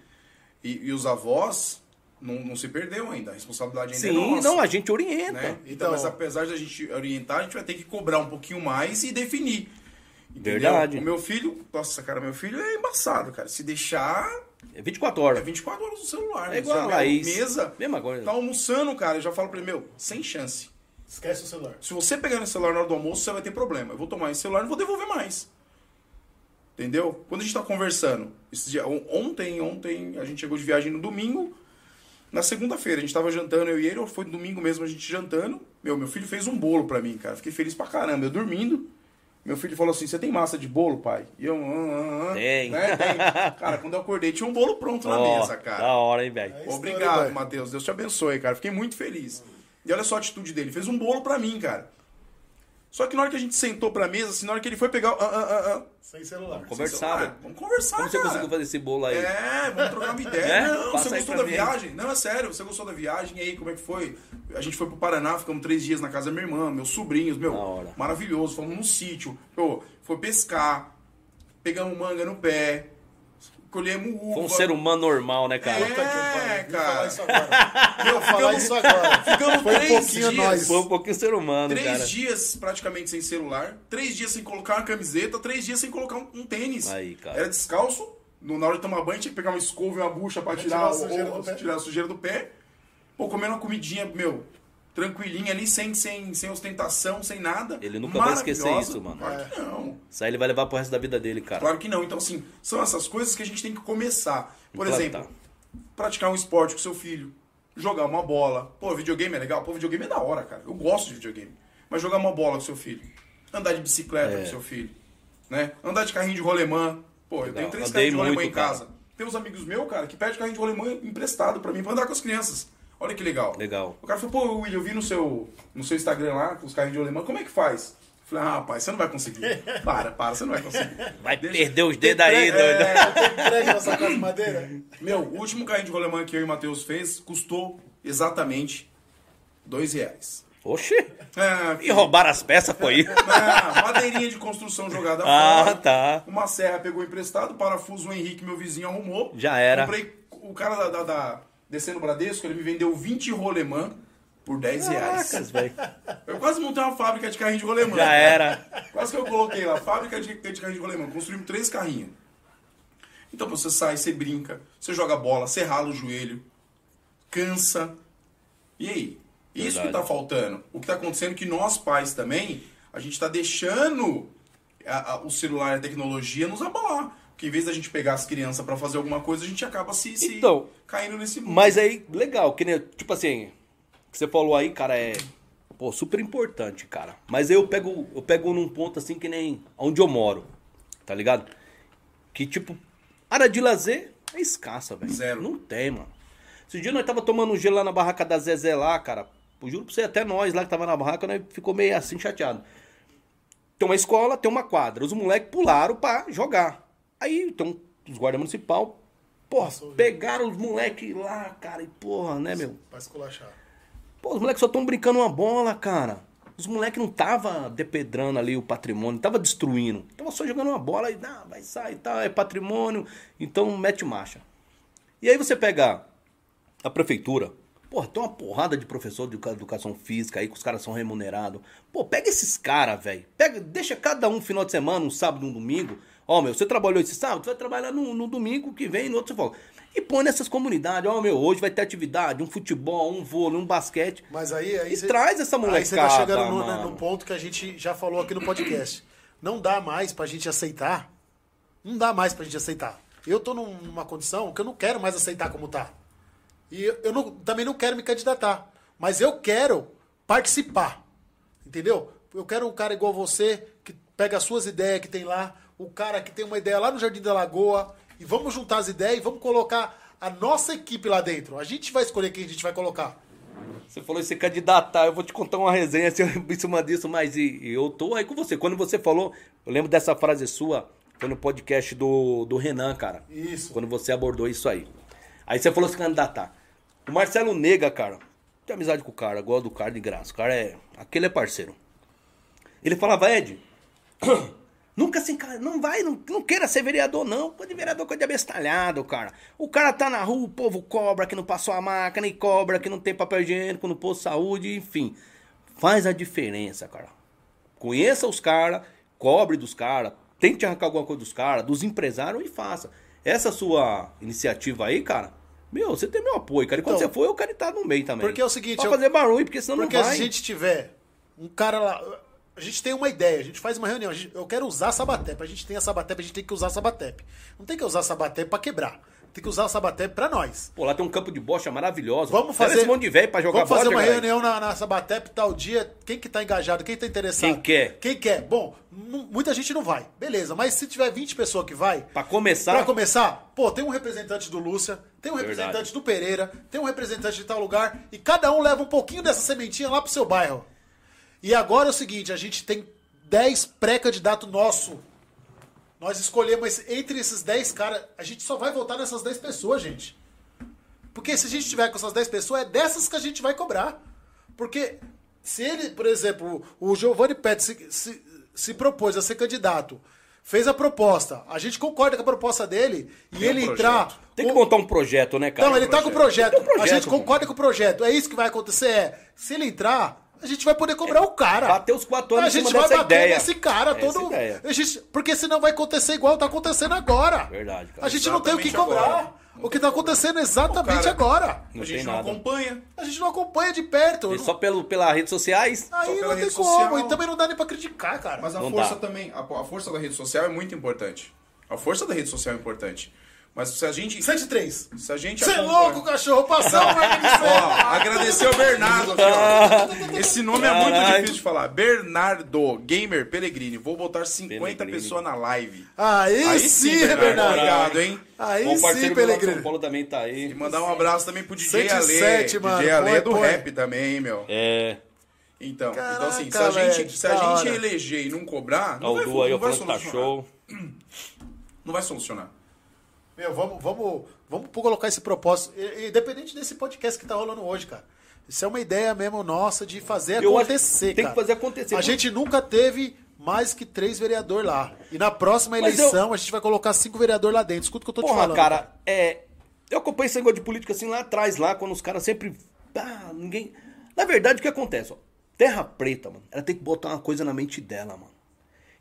e, e os avós não, não se perdeu ainda. A responsabilidade ainda é Sim, nossa. não, a gente orienta. né? Então, Então- mas apesar da gente orientar, a gente vai ter que cobrar um pouquinho mais e definir. Entendeu? Verdade. O meu filho, nossa, cara, meu filho é embaçado, cara. Se deixar, É 24 horas. é 24 horas no celular. É né? igual a Laís. mesa, Mesma coisa. tá almoçando, cara. Eu já falo pra ele, meu, sem chance. Esquece o celular. Se você pegar no celular na hora do almoço, você vai ter problema. Eu vou tomar esse celular e não vou devolver mais. Entendeu? Quando a gente tá conversando, esse dia- on- ontem, ontem, a gente chegou de viagem no domingo. Na segunda-feira, a gente tava jantando, eu e ele, ou foi no domingo mesmo a gente jantando. Meu, meu filho fez um bolo pra mim, cara. Fiquei feliz pra caramba. Eu dormindo. Meu filho falou assim: Você tem massa de bolo, pai? E eu, ah, ah, ah. Tem. Né? Tem. Cara, quando eu acordei, tinha um bolo pronto na mesa, cara. Da hora, hein, velho. É. Obrigado. Matheus. Deus te abençoe, cara. Fiquei muito feliz. E olha só a atitude dele. Fez um bolo pra mim, cara. Só que na hora que a gente sentou pra mesa, assim, na hora que ele foi pegar. Ah, ah, ah, ah, Sem celular. Conversar, celular. Vamos conversar, Como você cara. conseguiu fazer esse bolo aí? É, vamos trocar uma ideia. É? Não, Passa você gostou da mim. viagem? Não, é sério, você gostou da viagem? E aí, como é que foi? A gente foi pro Paraná, ficamos três dias na casa da minha irmã, meus sobrinhos, meu, maravilhoso. Fomos num sítio, pô, foi pescar, pegamos manga no pé, colhemos uva. Foi um ser humano normal, né, cara? É. Vou cara. falar isso agora. Meu, Vou falar isso agora. ficamos Foi um três pouquinho dias. nós. Foi um pouquinho ser humano, Três cara. dias praticamente sem celular, três dias sem colocar uma camiseta, três dias sem colocar um, um tênis. Aí, cara. Era descalço, no- na hora de tomar banho tinha que pegar uma escova e uma bucha pra tirar, tirar a o- sujeira o- do pé. tirar a sujeira do pé. Pô, comendo uma comidinha, meu, tranquilinha ali, sem, sem, sem ostentação, sem nada. Ele nunca vai esquecer isso, mano. Claro que não. Isso aí ele vai levar pro resto da vida dele, cara. Claro que não. Então, assim, são essas coisas que a gente tem que começar. Por Implantar. exemplo, praticar um esporte com seu filho, jogar uma bola. Pô, videogame é legal? Pô, videogame é da hora, cara. Eu gosto de videogame. Mas jogar uma bola com seu filho, andar de bicicleta É. com seu filho, né? Andar de carrinho de rolemã. Pô, eu Legal. tenho três Andei carrinhos de rolemã muito, em cara. casa. tem uns amigos meus, cara, que pedem carrinho de rolemã emprestado pra mim pra andar com as crianças. Olha que legal. Legal. O cara falou, pô, William, eu vi no seu, no seu Instagram lá, com os carrinhos de rolemã, como é que faz? Eu falei, ah, rapaz, você não vai conseguir. Para, para, você não vai conseguir. Vai Deixa- perder os dedos aí, doido. É, nessa casa de madeira? meu, o último carrinho de rolemã que eu e o Matheus fez custou exatamente dois reais. Oxi. É, E roubaram as peças, foi? é, madeirinha de construção jogada Ah, fora. tá. Uma serra pegou emprestado, parafuso o Henrique, meu vizinho, arrumou. Já era. Comprei o cara da, da, da descendo Bradesco, ele me vendeu 20 rolemã por 10 reais. Caracas, velho. Eu quase montei uma fábrica de carrinho de rolemã. Já era. Quase que eu coloquei lá, fábrica de, de carrinho de rolemã. Construímos três carrinhos. Então você sai, você brinca, você joga bola, você rala o joelho, cansa. E aí? Isso que Verdade. tá faltando. O que tá acontecendo é que nós pais também, a gente tá deixando a- a- o celular e a tecnologia nos abalar. Porque em vez da gente pegar as crianças pra fazer alguma coisa, a gente acaba se, se Então, caindo nesse mundo. Mas aí, legal, que nem, tipo assim, o que você falou aí, cara, é pô, super importante, cara. Mas aí eu pego, eu pego num ponto assim que nem onde eu moro, tá ligado? Que tipo, área de lazer é escassa, velho. Zero. Não tem, mano. Esse dia nós tava tomando um gelo lá na barraca da Zezé lá, cara. Eu juro pra você, até nós lá que tava na barraca, nós ficou meio assim chateado. Tem uma escola, tem uma quadra. Os moleques pularam pra jogar. Aí tem os guarda municipal, porra, pegaram os moleques lá, cara, e porra, né, meu? Pra esculachar. Pô, os moleques só tão brincando uma bola, cara. Os moleques não tava depedrando ali o patrimônio, tava destruindo. Tava só jogando uma bola e ah, vai sair, tá, é patrimônio, então mete marcha. E aí você pega a prefeitura, pô, tem uma porrada de professor de educa- educação física aí que os caras são remunerados. Pô, pega esses caras, velho. Pega, deixa cada um final de semana, um sábado, um domingo. Ó, meu, você trabalhou esse sábado, você vai trabalhar no, no domingo que vem, no outro você folga. E põe nessas comunidades, ó, meu, hoje vai ter atividade, um futebol, um vôlei, um basquete. Mas aí, aí E traz essa Aí você tá molecada, chegando no, mano. no ponto que a gente já falou aqui no podcast. Não dá mais pra gente aceitar. Não dá mais pra gente aceitar. Eu tô num- numa condição que eu não quero mais aceitar como tá. E eu, eu não- também não quero me candidatar. Mas eu quero participar. Entendeu? Eu quero um cara igual você, que pega as suas ideias que tem lá, o cara que tem uma ideia lá no Jardim da Lagoa, e vamos juntar as ideias e vamos colocar a nossa equipe lá dentro. A gente vai escolher quem a gente vai colocar. Você falou em se candidatar, eu vou te contar uma resenha em cima disso, mas e- e eu tô aí com você. Quando você falou, eu lembro dessa frase sua, foi no podcast do, do Renan, cara. Isso. Quando você abordou isso aí. Aí você falou se candidatar. O Marcelo Nega, cara, tem amizade com o cara, gosto do cara de graça. O cara é. Aquele é parceiro. Ele falava, Ed, nunca se enca- Não vai, não, não queira ser vereador, não. Coisa de vereador, coisa de abestalhado, cara. O cara tá na rua, o povo cobra que não passou a máquina e cobra que não tem papel higiênico no posto de saúde, enfim. Faz a diferença, cara. Conheça os caras, cobre dos caras, tente arrancar alguma coisa dos caras, dos empresários e faça. Essa sua iniciativa aí, cara, meu, você tem meu apoio, cara. E quando Então, você for, eu quero estar no meio também. porque é o seguinte, Pra eu- fazer barulho, porque senão Porque não vai. se a gente tiver um cara lá. A gente tem uma ideia, a gente faz uma reunião. gente- eu quero usar a Sabatep. A gente tem a Sabatep, a gente tem que usar Sabatep. Não tem que usar Sabatep pra quebrar. Tem que usar a Sabatep pra nós. Pô, lá tem um campo de bocha maravilhoso. Vamos fazer. esse monte de velho pra jogar Vamos fazer bola, uma galera. reunião na, na Sabatep tal dia. Quem que tá engajado? Quem tá interessado? Quem quer? Quem quer? Bom, muita gente não vai. Beleza, mas se tiver 20 pessoas que vai. Pra começar, Pra começar, pô, tem um representante do Lúcia, tem um Verdade. representante do Pereira, tem um representante de tal lugar, e cada um leva um pouquinho dessa sementinha lá pro seu bairro. E agora é o seguinte, a gente tem 10 pré-candidatos nosso. Nós escolhemos entre esses 10 caras, a gente só vai votar nessas 10 pessoas, gente. Porque se a gente tiver com essas 10 pessoas, é dessas que a gente vai cobrar. Porque se ele, por exemplo, o Giovanni Pet se, se, se propôs a ser candidato, fez a proposta, a gente concorda com a proposta dele, e Tem um ele projeto. entrar. tem que montar um projeto, né, cara? Não, ele tá com o projeto. Um projeto, a gente pô. concorda com o projeto. É isso que vai acontecer. É, se ele entrar, a gente vai poder cobrar o cara. bater os quatro anos A gente vai bater ideia. nesse cara todo. A gente, porque senão vai acontecer igual tá acontecendo agora. Verdade, cara. A gente não tem o que Exatamente cobrar. agora. O que tá acontecendo exatamente O cara- agora. Não a gente não nada. acompanha. A gente não acompanha de perto. E só pelo, pelas redes sociais. Aí não tem como. social. E também não dá nem pra criticar, cara. Mas a Não força dá. também, a, a força da rede social é muito importante. A força da rede social é importante. Mas se a gente. 103. Se a gente. Você é louco, cachorro. Passou o de Ó, agradecer ao Bernardo aqui, ó. Esse nome é muito Caralho. difícil de falar. Bernardo Gamer Peregrini. Vou botar 50 Pelegrini. pessoas na live. Aí, Aí sim, sim, Bernardo. Bernardo. Obrigado, hein? Aí Bom sim, parceiro de São Pelegrino. Paulo também tá aí. E mandar um abraço também pro DJ 107, Ale. mano. DJ Ale é Põe, do põe. rap também, hein, meu. É. Então, Caraca, então assim, se a gente, velho, se a da gente hora. eleger e não cobrar, não o vai, Du aí, não ó, vai que tá solucionar. show. Não vai solucionar. Meu, vamos, vamos, vamos colocar esse propósito. Independente desse podcast que tá rolando hoje, cara. Isso é uma ideia mesmo nossa de fazer Eu acontecer, que tem que cara. fazer acontecer. A gente nunca teve mais que três vereadores lá. E na próxima Mas eleição a gente vai colocar cinco vereadores lá dentro. Escuta o que eu tô te Porra, falando. cara, é. Eu acompanhei esse negócio de política assim lá atrás, lá, quando os caras sempre. Ah, ninguém. Na verdade, o que acontece? Ó, Terra Preta, mano, ela tem que botar uma coisa na mente dela, mano.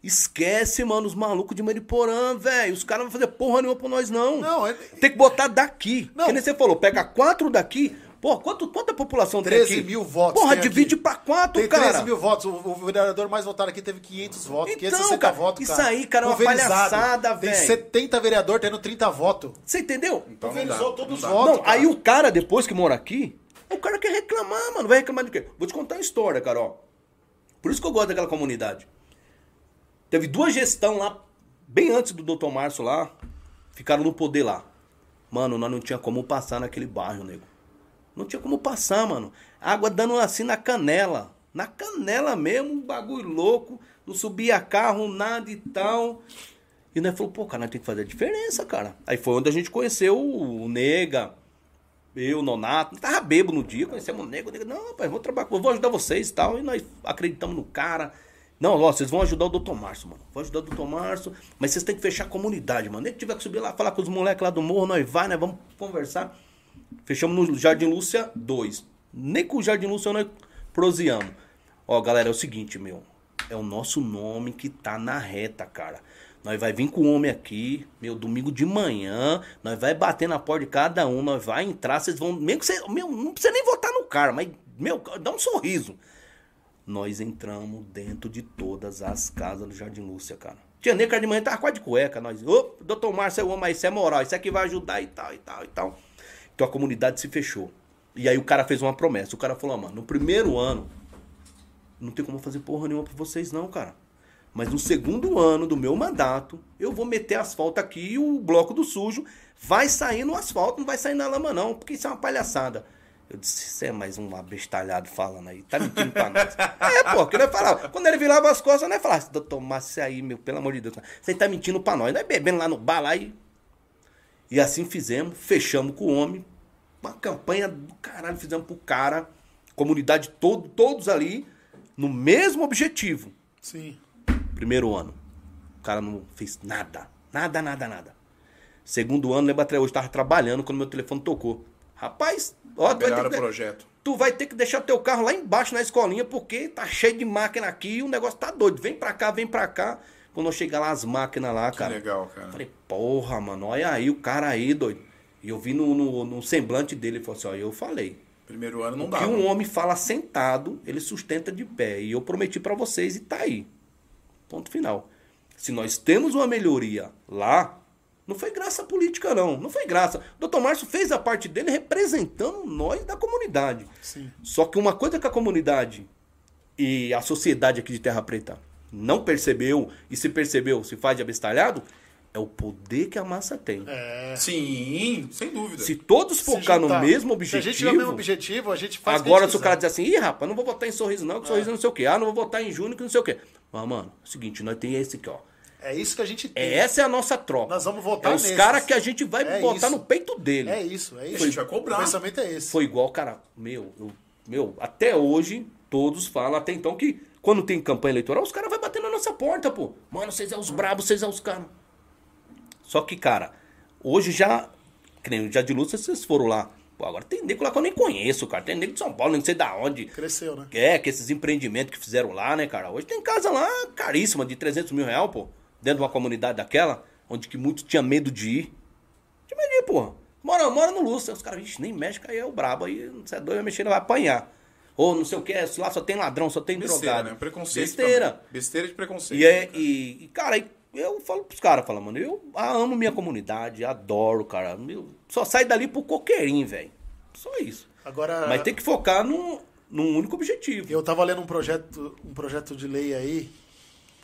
Esquece, mano, os malucos de Mariporã, velho. Os caras não vão fazer porra nenhuma pra nós, não. Não, é- Tem que botar daqui. Não. Que nem você falou, pega quatro daqui. Pô, quanto, quanta população tem 13 aqui? mil votos. Porra, tem aqui. divide pra quatro, Tem cara. 13 mil votos. O, o vereador mais votado aqui teve 500 votos. Então, 560 cara, votos, isso cara. aí, cara, é uma palhaçada, Tem velho. 70 vereadores tendo 30 votos. Você entendeu? Então não Pulverizou todos os votos. Não, cara. aí o cara, depois que mora aqui, o cara quer reclamar, mano. Vai reclamar de quê? Vou te contar uma história, cara, ó. Por isso que eu gosto daquela comunidade. Teve duas gestão lá, bem antes do Dr. Márcio lá, ficaram no poder lá. Mano, nós não tinha como passar naquele bairro, nego. Não tinha como passar, mano. Água dando assim na canela. Na canela mesmo, um bagulho louco. Não subia carro, nada e tal. E nós falou, pô, cara, nós tem que fazer a diferença, cara. Aí foi onde a gente conheceu o Nega, eu, o Nonato. Nós tava bebo no dia, conhecemos o Nega. O Nega, não, rapaz, vou trabalhar, vou ajudar vocês e tal. E nós acreditamos no cara. Não, ó, vocês vão ajudar o Dr. Márcio, mano. Vou ajudar o Dr. Márcio, mas vocês têm que fechar a comunidade, mano. Nem que tiver que subir lá, falar com os moleques lá do morro, nós vai, nós vamos conversar. Fechamos no Jardim Lúcia 2. Nem com o Jardim Lúcia nós proseamos. Ó, galera, é o seguinte, meu. É o nosso nome que tá na reta, cara. Nós vai vir com o homem aqui, meu, domingo de manhã. Nós vai bater na porta de cada um. Nós vai entrar, vocês vão. Mesmo que você. Meu, não precisa nem votar no cara, mas, meu, dá um sorriso. Nós entramos dentro de todas as casas do Jardim Lúcia, cara. Tinha nem cara de manhã, tava quase de cueca. Nós, ô, doutor Márcio, eu amo, isso é moral, isso aqui vai ajudar e tal, e tal, e tal. Então a comunidade se fechou. E aí o cara fez uma promessa. O cara falou, "Ah, mano, no primeiro ano, não tem como fazer porra nenhuma pra vocês, não, cara. Mas no segundo ano do meu mandato, eu vou meter asfalto aqui e o bloco do sujo vai sair no asfalto, não vai sair na lama, não, porque isso é uma palhaçada. Eu disse, isso é mais um abestalhado falando aí, tá mentindo pra nós. é, pô, que ele falava. Quando ele virava as costas, né? Falava, doutor Márcio, aí, meu, pelo amor de Deus, você tá mentindo pra nós. Nós bebendo lá no bar lá e. E assim fizemos, fechamos com o homem, uma campanha do caralho, fizemos pro cara, comunidade todo, todos ali, no mesmo objetivo. Sim. Primeiro ano. O cara não fez nada. Nada, nada, nada. Segundo ano, lembra até hoje, tava trabalhando quando meu telefone tocou. Rapaz, ó, tu vai, ter o que, projeto. tu vai ter que deixar teu carro lá embaixo na escolinha, porque tá cheio de máquina aqui e o negócio tá doido. Vem pra cá, vem pra cá. Quando eu chegar lá, as máquinas lá, Que cara. legal, cara. Falei, porra, mano, olha aí o cara aí, doido. E eu vi no, no, no semblante dele, ele falou assim, ó, eu falei. Primeiro ano não O dá. que um homem fala sentado, ele sustenta de pé. E eu prometi pra vocês e tá aí. Ponto final. Se nós temos uma melhoria lá, não foi graça política, não. Não foi graça. O doutor Márcio fez a parte dele representando nós da comunidade. Sim. Só que uma coisa que a comunidade e a sociedade aqui de Terra Preta não percebeu, e se percebeu, se faz de abestalhado, é o poder que a massa tem. É. Sim, sem dúvida. Se todos Se focar no mesmo Se a objetivo. gente tiver o mesmo objetivo, a gente faz Agora, se o cara dizer assim, ih, rapaz, não vou votar em sorriso, não, que sorriso não sei o quê. Ah, não vou votar em Júnior, que não sei o quê. Mas, mano, é o seguinte, nós tem esse aqui, ó. É isso que a gente tem. É, essa é a nossa troca. Nós vamos votar É os caras que a gente vai É botar isso. no peito dele. É isso, é isso. A gente vai cobrar. O pensamento é esse. Foi igual, cara, meu, eu- meu, até hoje, todos falam até então que quando tem campanha eleitoral, os caras vão bater na nossa porta, pô. Mano, vocês é os brabos, vocês é os caras. Só que, cara, hoje já, que nem o Jardim Lúcia, vocês foram lá. Pô, agora tem nego lá que eu nem conheço, cara. Tem nego de São Paulo, nem sei da onde. Cresceu, né? É, que esses empreendimentos que fizeram lá, né, cara? Hoje tem casa lá caríssima, de 300 mil reais, pô. Dentro de uma comunidade daquela, onde que muitos tinham medo de ir. Tinha medo de ir, pô. Mora, mora no Lúcio. Os caras, vixe, nem mexe, aí é o brabo. Aí, você é doido, vai mexer, ele vai apanhar. Ou não sei o que, lá só tem ladrão, só tem Besteira, drogado. né? Preconceito. Besteira. também. Besteira de preconceito. E, é, né, cara? e, e, cara, eu falo pros caras, falo, mano, eu amo minha comunidade, adoro, cara. Meu, só sai dali pro coqueirinho, velho. Só isso. Agora, Mas tem que focar num, num único objetivo. eu tava lendo um projeto, um projeto de lei aí.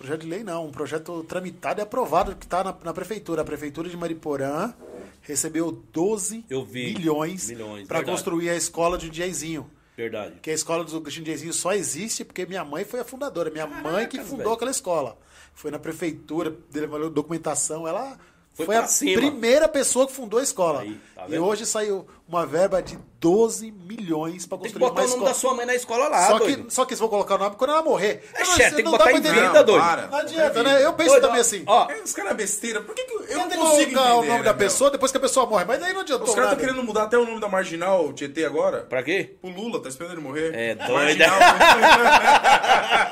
Projeto de lei não, um projeto tramitado e aprovado que tá na, na prefeitura. A prefeitura de Mariporã recebeu 12 Eu vi. milhões, Milhões, para construir a escola de Jaizinho. Verdade. Que a escola do Jaizinho só existe porque minha mãe foi a fundadora. Minha mãe que fundou velho. aquela escola. Foi na prefeitura, levou documentação, ela Foi foi, a cima. primeira pessoa que fundou a escola. Aí, tá e hoje saiu uma verba de 12 milhões para Tem que construir botar uma o nome escola. da sua mãe na escola lá, só, doido. que, só que eles vão colocar o nome quando ela morrer. É, não- chefe, tem que não botar dá em pra vida, entender. doido. para. Não adianta, né? Eu penso Doido, também ó, assim. Ó, É, Os caras é besteira. Por que, que eu, não tenho que consigo colocar entender, o nome né, da meu? pessoa depois que a pessoa morre. Mas daí não adiantou Os caras estão querendo mudar até o nome da Marginal Tietê agora. pra quê? O Lula, tá esperando ele morrer. É doido. Marginal.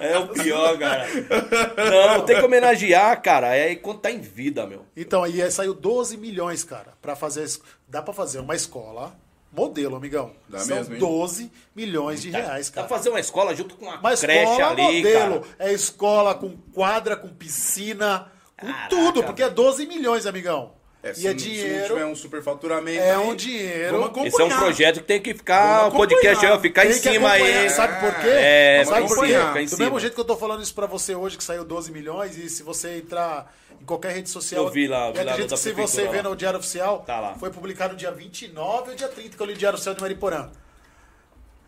É o pior, cara. Não, tem que homenagear, cara. É quando tá em vida, meu. Então, aí aí saiu 12 milhões, cara, para fazer. Dá pra fazer uma escola modelo, amigão. Dá São mesmo, hein? 12 milhões de reais, Dá cara. pra fazer uma escola junto com uma Uma creche escola ali, modelo. cara. É escola com quadra, com piscina, com Caraca, tudo, porque é 12 milhões, amigão. É, e se, é não- se não dinheiro. tiver um superfaturamento. É um dinheiro. Esse é um projeto que tem que ficar, o podcast aí, ó, ficar em Tem que cima aí. Sabe por quê? É, sabe por quê? em Do cima. mesmo jeito que eu tô falando isso pra você hoje, que saiu 12 milhões, e se você entrar em qualquer rede social. Eu vi lá, vi eu lá acredito da que se você vê lá. no Diário Oficial, Tá lá. foi publicado dia 29 ou dia 30, que eu li o Diário Oficial de Mariporã.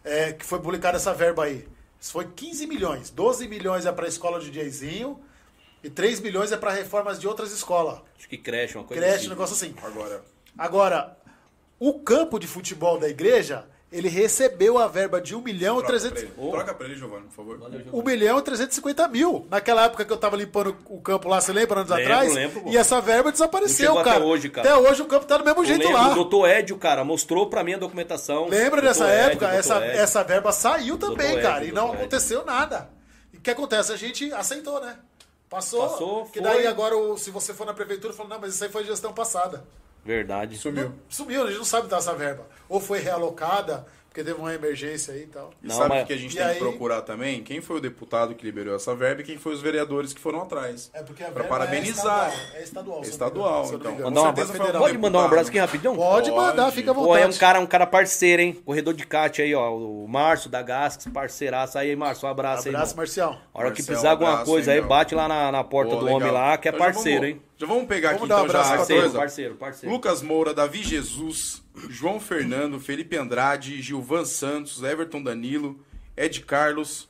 É, que foi publicada essa verba aí. Isso foi 15 milhões. 12 milhões é pra escola de Jaizinho e 3 milhões é pra reformas de outras escolas. Acho que creche, uma coisa Creche, assim. um negócio assim. Agora. Agora, o campo de futebol da igreja, ele recebeu a verba de 1 milhão e Troca 300... pra ele. Troca pra ele, Giovanni, por favor. 1 milhão e 350 mil. Naquela época que eu tava limpando o campo lá, você lembra, anos Lembro, atrás? lembro, pô. e essa verba desapareceu, cara. até hoje, cara. Até hoje o campo tá do mesmo Eu jeito lembro, lá. O doutor Edio, cara, mostrou pra mim a documentação. Lembra dessa Edio, época? Essa, Edio. essa verba saiu também, Doutor cara. Edio, e não aconteceu nada. E o que acontece? A gente aceitou, né? Passou. Passou, que foi. daí agora, o- se você for na prefeitura, fala, não, mas isso aí foi gestão passada. Verdade. Sumiu. Sumiu, a gente não sabe onde tá essa verba. Ou foi realocada, porque teve uma emergência aí e tal. E Não, sabe mas- o que a gente E tem aí- que procurar também? Quem foi o deputado que liberou essa verba e quem foi os vereadores que foram atrás. É porque a Pra verba parabenizar. É estadual. É estadual. se eu não me Estadual, engano, se eu não me então. engano. Mandar Com uma- certeza foi um federal. Pode mandar um abraço aqui rapidão? Pode Pode. mandar, fica à Pô, vontade. é um cara, um cara parceiro, hein? Corredor de kart aí, ó. O Márcio da Gasx, parceiraço aí, Márcio. Um abraço, Abraço, aí. irmão. Marcial. A hora que Marcelo, precisar alguma abraço, coisa hein, aí, meu? bate lá na, na porta Pô, do legal. homem lá, que é Então já parceiro, vamos- hein? Já vamos pegar Vamos aqui dar um então já abraço pra Parceiro, parceiro, parceiro. Lucas Moura, Davi Jesus, João Fernando, Felipe Andrade, Gilvan Santos, Everton Danilo, Ed Carlos,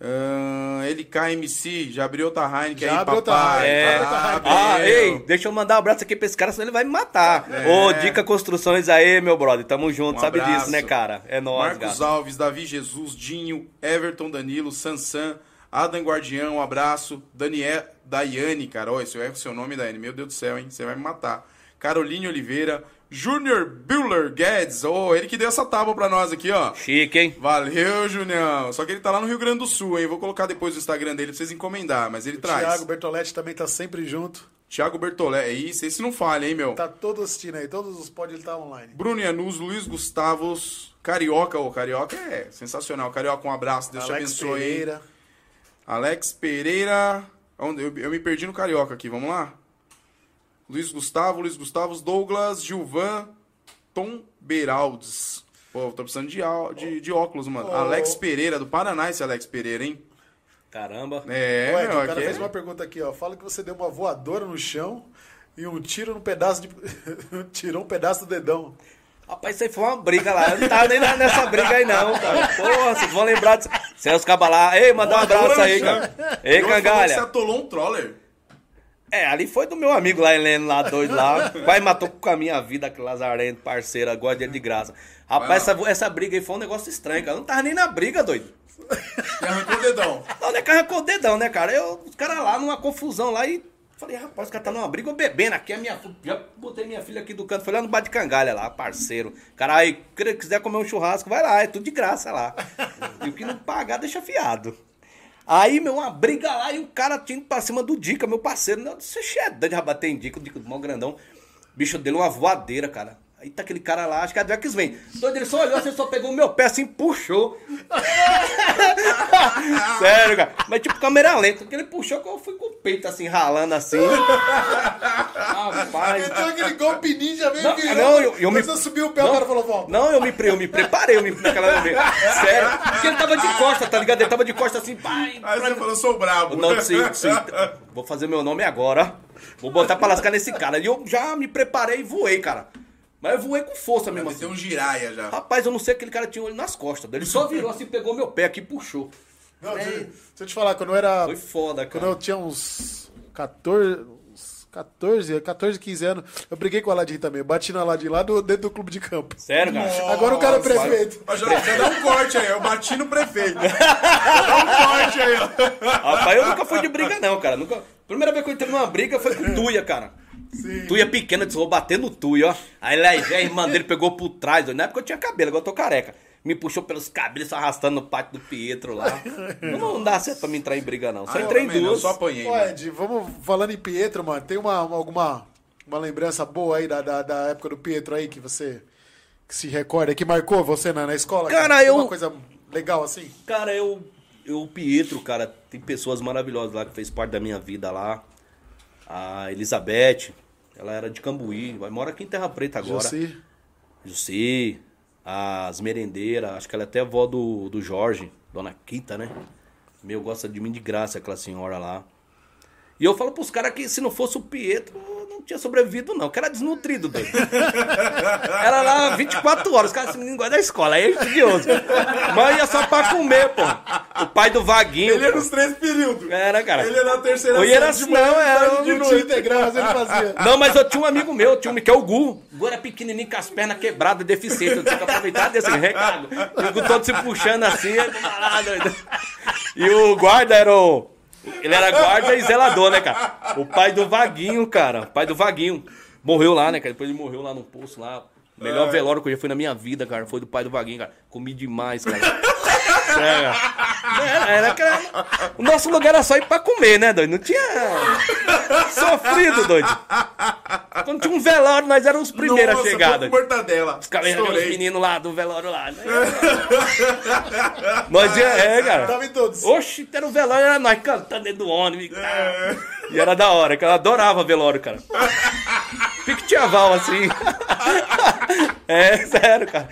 ahn, LKMC, Jabriel Tahine, que Já aí, abriu papai. É. Ah, Ah, ei, deixa eu mandar um abraço aqui pra esse cara, senão ele vai me matar. É. Ô, Dica Construções aí, meu brother. Tamo junto, Um sabe abraço. disso, né, cara? É nóis, Marcos gato. Alves, Davi Jesus, Dinho, Everton Danilo, Sansan, Adam Guardião, um abraço. Daniel, Daiane, cara. Olha, se eu erro o seu nome, Daiane, meu Deus do céu, hein? Você vai me matar. Caroline Oliveira, Júnior Bueller Guedes. Ô, ele que deu essa tábua pra nós aqui, ó. Chique, hein? Valeu, Junião. Só que ele tá lá no Rio Grande do Sul, hein? Vou colocar depois o Instagram dele pra vocês encomendar, mas ele traz. Thiago Bertoletti também tá sempre junto. Thiago Bertolé. É isso, esse não falha, hein, meu? Tá todo assistindo aí. Todos os pods ele tá online. Bruno Yanus, Luiz Gustavos, Carioca. Ô, Carioca é sensacional. Carioca, um abraço. Deus Alex te abençoe. Pereira. Alex Pereira. Onde? Eu, eu me perdi no Carioca aqui, vamos lá? Luiz Gustavo, Luiz Gustavos, Douglas, Gilvan, Tom Beraldes. Pô, tô precisando de, de, de óculos, mano. Ô. Alex Pereira, do Paraná, esse Alex Pereira, hein? Caramba. É, Ué, meu, o cara aqui fez é- uma pergunta aqui, ó. Fala que você deu uma voadora no chão e um tiro no pedaço de. Tirou um pedaço do dedão. Rapaz, isso aí foi uma briga lá. Eu não tava nem nessa briga aí, não, cara. Porra, vocês vão lembrar disso. Celso Cabalá. Ei, mandar um abraço aí, cara. Ei, que Você cangalha. atolou um troller. É, ali foi do meu amigo lá, Heleno, lá, dois lá. Quase matou com a minha vida, aquele lazarento, parceiro, gosta dele de graça. Rapaz, essa, essa briga aí foi um negócio estranho, cara. Eu não tava nem na briga, doido. E arrancou o dedão. Não, né, cara, arrancou o dedão, né, cara? Eu, os caras lá numa confusão lá e falei, rapaz, os caras tá numa briga, eu bebendo aqui, a minha, já botei minha filha aqui do canto, foi lá no bar de cangalha lá, parceiro. Cara, aí, quiser comer um churrasco, vai lá, é tudo de graça lá. E o que não pagar, deixa fiado. Aí, meu, uma briga lá e o cara tinha ido pra cima do Dica, meu parceiro. Não, você é doido de bater em Dica, o Dica do mó grandão. Bicho dele uma voadeira, cara. Aí tá aquele cara lá, acho que é do X-Men. Doido, ele só olhou, assim, só pegou o meu pé assim, puxou. Sério, cara. Mas tipo câmera lenta, porque ele puxou que eu fui com o peito assim, ralando assim. Rapaz. Meteu aquele golpe ninja, veio Não, virando. não, eu- eu me- você subiu o pé, Não. o cara falou, volta. Não, eu me, eu me preparei, eu me naquela Sério. Porque ele tava de costa, tá ligado? Ele tava de costa assim, pai. Aí pra- você falou, sou brabo. Não, sim, sim. Vou fazer meu nome agora. Vou botar pra lascar nesse cara. E eu já me preparei e voei, cara. Mas eu voei com força mesmo Tem assim. um giraia já. Rapaz, eu não sei aquele cara tinha olho nas costas. Ele só virou assim, pegou meu pé aqui e puxou. Não, deixa, deixa eu te falar, quando eu era. Foi foda, Quando cara. eu tinha uns 14. uns 14, 14, 15 anos, eu briguei com o Aladim também. Eu bati no Aladim lá do, dentro do clube de campo. Sério, cara? Agora o cara é Nossa, prefeito. Ó, Já, já dá um corte aí, eu bati no prefeito. Dá um corte aí, ó. Rapaz, eu nunca fui de briga, não, cara. Nunca... Primeira vez que eu entrei numa briga foi com o Tuia, cara. Sim. Tuia pequena, disse, vou bater no Tuia, ó. Aí lá a irmã dele pegou por trás, ó. na época eu tinha cabelo, agora eu tô careca. Me puxou pelos cabelos, só arrastando no pátio do Pietro lá. Não, não dá certo pra me entrar em briga, não. Só Ah, entrei em duas. Eu só apanhei. Ô, mano. Ed, vamos falando em Pietro, mano. Tem uma, uma- alguma uma lembrança boa aí da, da, da época do Pietro aí que você que se recorda, que marcou você na, na escola? Cara, Tem eu- Uma coisa legal assim? Cara, eu, eu, o Pietro, cara, tem pessoas maravilhosas lá que fez parte da minha vida lá. A Elizabeth, ela era de Cambuí, vai mora aqui em Terra Preta agora. Jussi. Jussi, as merendeiras, acho que ela é até avó do, do Jorge, Dona Quita, né? Meu, gosta de mim de graça aquela senhora lá. E eu falo pros caras que se não fosse o Pietro, não tinha sobrevivido, não. Que era desnutrido, doido. Era lá 24 horas, os caras esse menino gosta da escola, aí é estudioso. Mas ia só pra comer, pô. O pai do Vaguinho. Ele é pô. nos três períodos. Era, cara. Ele é na terceira era série de assim, não, manhã, era de um noite. integral, mas ele fazia. Não, mas eu tinha um amigo meu, tinha um que é o Gu. O Gu era pequenininho com as pernas quebradas, deficiente. Eu tinha que aproveitar desse recado. E o Gu todo se puxando assim, doido. E o guarda era o. Ele era guarda e zelador, né, cara? O pai do Vaguinho, cara. O pai do Vaguinho. Morreu lá, né, cara? Depois ele morreu lá no poço lá. O melhor velório que eu já fui na minha vida, cara, foi do pai do Vaguinho, cara. Comi demais, cara. Sério. Era, era, cara. O nosso lugar era só ir pra comer, né, doido? Não tinha. Sofrido, doido. Quando tinha um velório, nós éramos os primeiros Nossa, a chegar. doido. mortadela. Os caras os meninos lá do velório lá. né? nós ia, é, cara. Tava em todos. Oxi, era o velório, era nós cantando dentro do ônibus. cara. E era da hora, que ela adorava velório, cara. Piquetiaval, assim. é, sério, cara.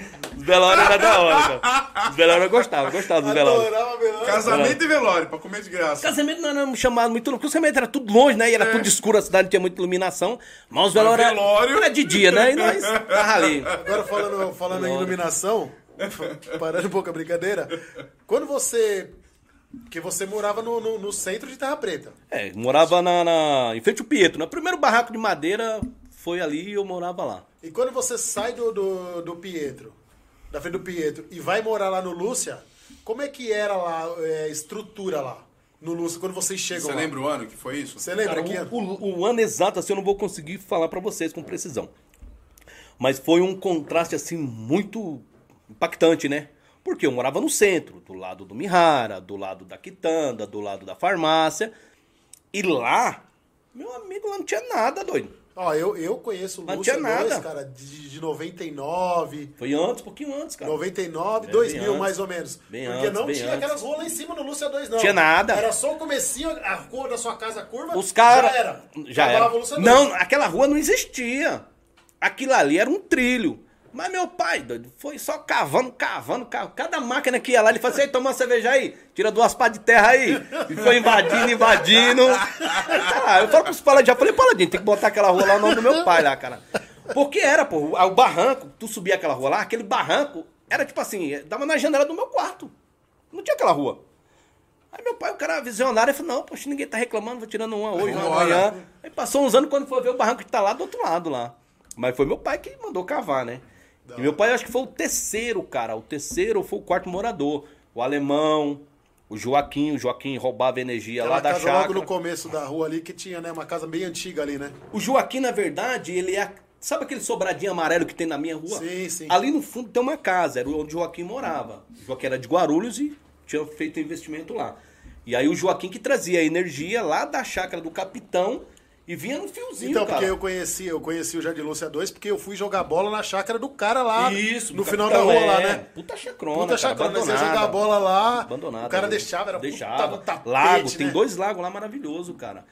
Os velórios era da hora, cara. Os velórios eu gostava, gostava dos velórios. Adorava melhor. Casamento e velório, pra comer de graça. Casamento não era chamado muito longe, porque o casamento era tudo longe, né? E era tudo escuro, a cidade não tinha muita iluminação. Mas os velórios era- velório- era de dia, né? E nós tava ali. Agora falando, falando em iluminação, parando um pouco a brincadeira, quando você. Que você morava no, no, no centro de Terra Preta. É, morava na, na, em frente ao Pietro. No primeiro barraco de madeira foi ali e eu morava lá. E quando você sai do, do, do Pietro, da frente do Pietro, e vai morar lá no Lúcia, como é que era lá, é, a estrutura lá, no Lúcia, quando vocês chegam Você lá? lembra o ano que foi isso? Você lembra Cara, que o, o- o ano exato, assim, eu não vou conseguir falar pra vocês com precisão. Mas foi um contraste, assim, muito impactante, né? Porque eu morava no centro, do lado do Mihara, do lado da quitanda, do lado da farmácia. E lá, meu amigo, lá não tinha nada, doido. Ó, eu, eu conheço o Não Lúcia tinha 2, nada. cara, de, de 99, Foi antes, um pouquinho antes, cara. 99, É, 2000 bem antes. mais ou menos. Bem Porque antes, não bem tinha antes. aquelas ruas lá em cima no Lúcia 2, não. Tinha nada. Era só o comecinho, a rua da sua casa curva, Os caras. já era. Já Acabava era. o Lúcia 2. Não, aquela rua não existia. Aquilo ali era um trilho. Mas meu pai, doido, foi só cavando, cavando, cavando. Cada máquina que ia lá, ele falou assim, "Ei, toma uma cerveja aí, tira duas pás de terra aí. E foi invadindo, invadindo. Tá lá, eu falo pros paladins, já falei, paladinho, tem que botar aquela rua lá no nome do meu pai lá, cara. Porque era, pô, o o barranco, tu subia aquela rua lá, aquele barranco, era tipo assim, dava na janela do meu quarto. Não tinha aquela rua. Aí meu pai, o cara visionário, ele falou, não, poxa, ninguém tá reclamando, vou tirando uma hoje, uma amanhã. Aí passou uns anos quando foi ver o barranco que tá lá do outro lado lá. Mas foi meu pai que mandou cavar, né? E meu pai acho que foi o terceiro, cara. O terceiro foi o quarto morador. O alemão, o Joaquim, o Joaquim roubava energia lá da casa chácara. logo no começo da rua ali que tinha, né? Uma casa bem antiga ali, né? O Joaquim, na verdade, ele é. Sabe aquele sobradinho amarelo que tem na minha rua? Sim, sim. Ali no fundo tem uma casa, era onde o Joaquim morava. O Joaquim era de Guarulhos e tinha feito investimento lá. E aí o Joaquim que trazia a energia lá da chácara do capitão e vinha no fiozinho, Então, cara. porque eu conheci, eu conheci o Jardim Lúcia 2 porque eu fui jogar bola na chácara do cara lá. Isso, No final da rua lá, é. né? Puta chacrona, Puta cara, chácara, nós ia abandonada. jogar bola lá. Abandonado. O cara deixava, era deixava. puta, tapete, Lago, tem né? dois lagos lá maravilhoso, cara.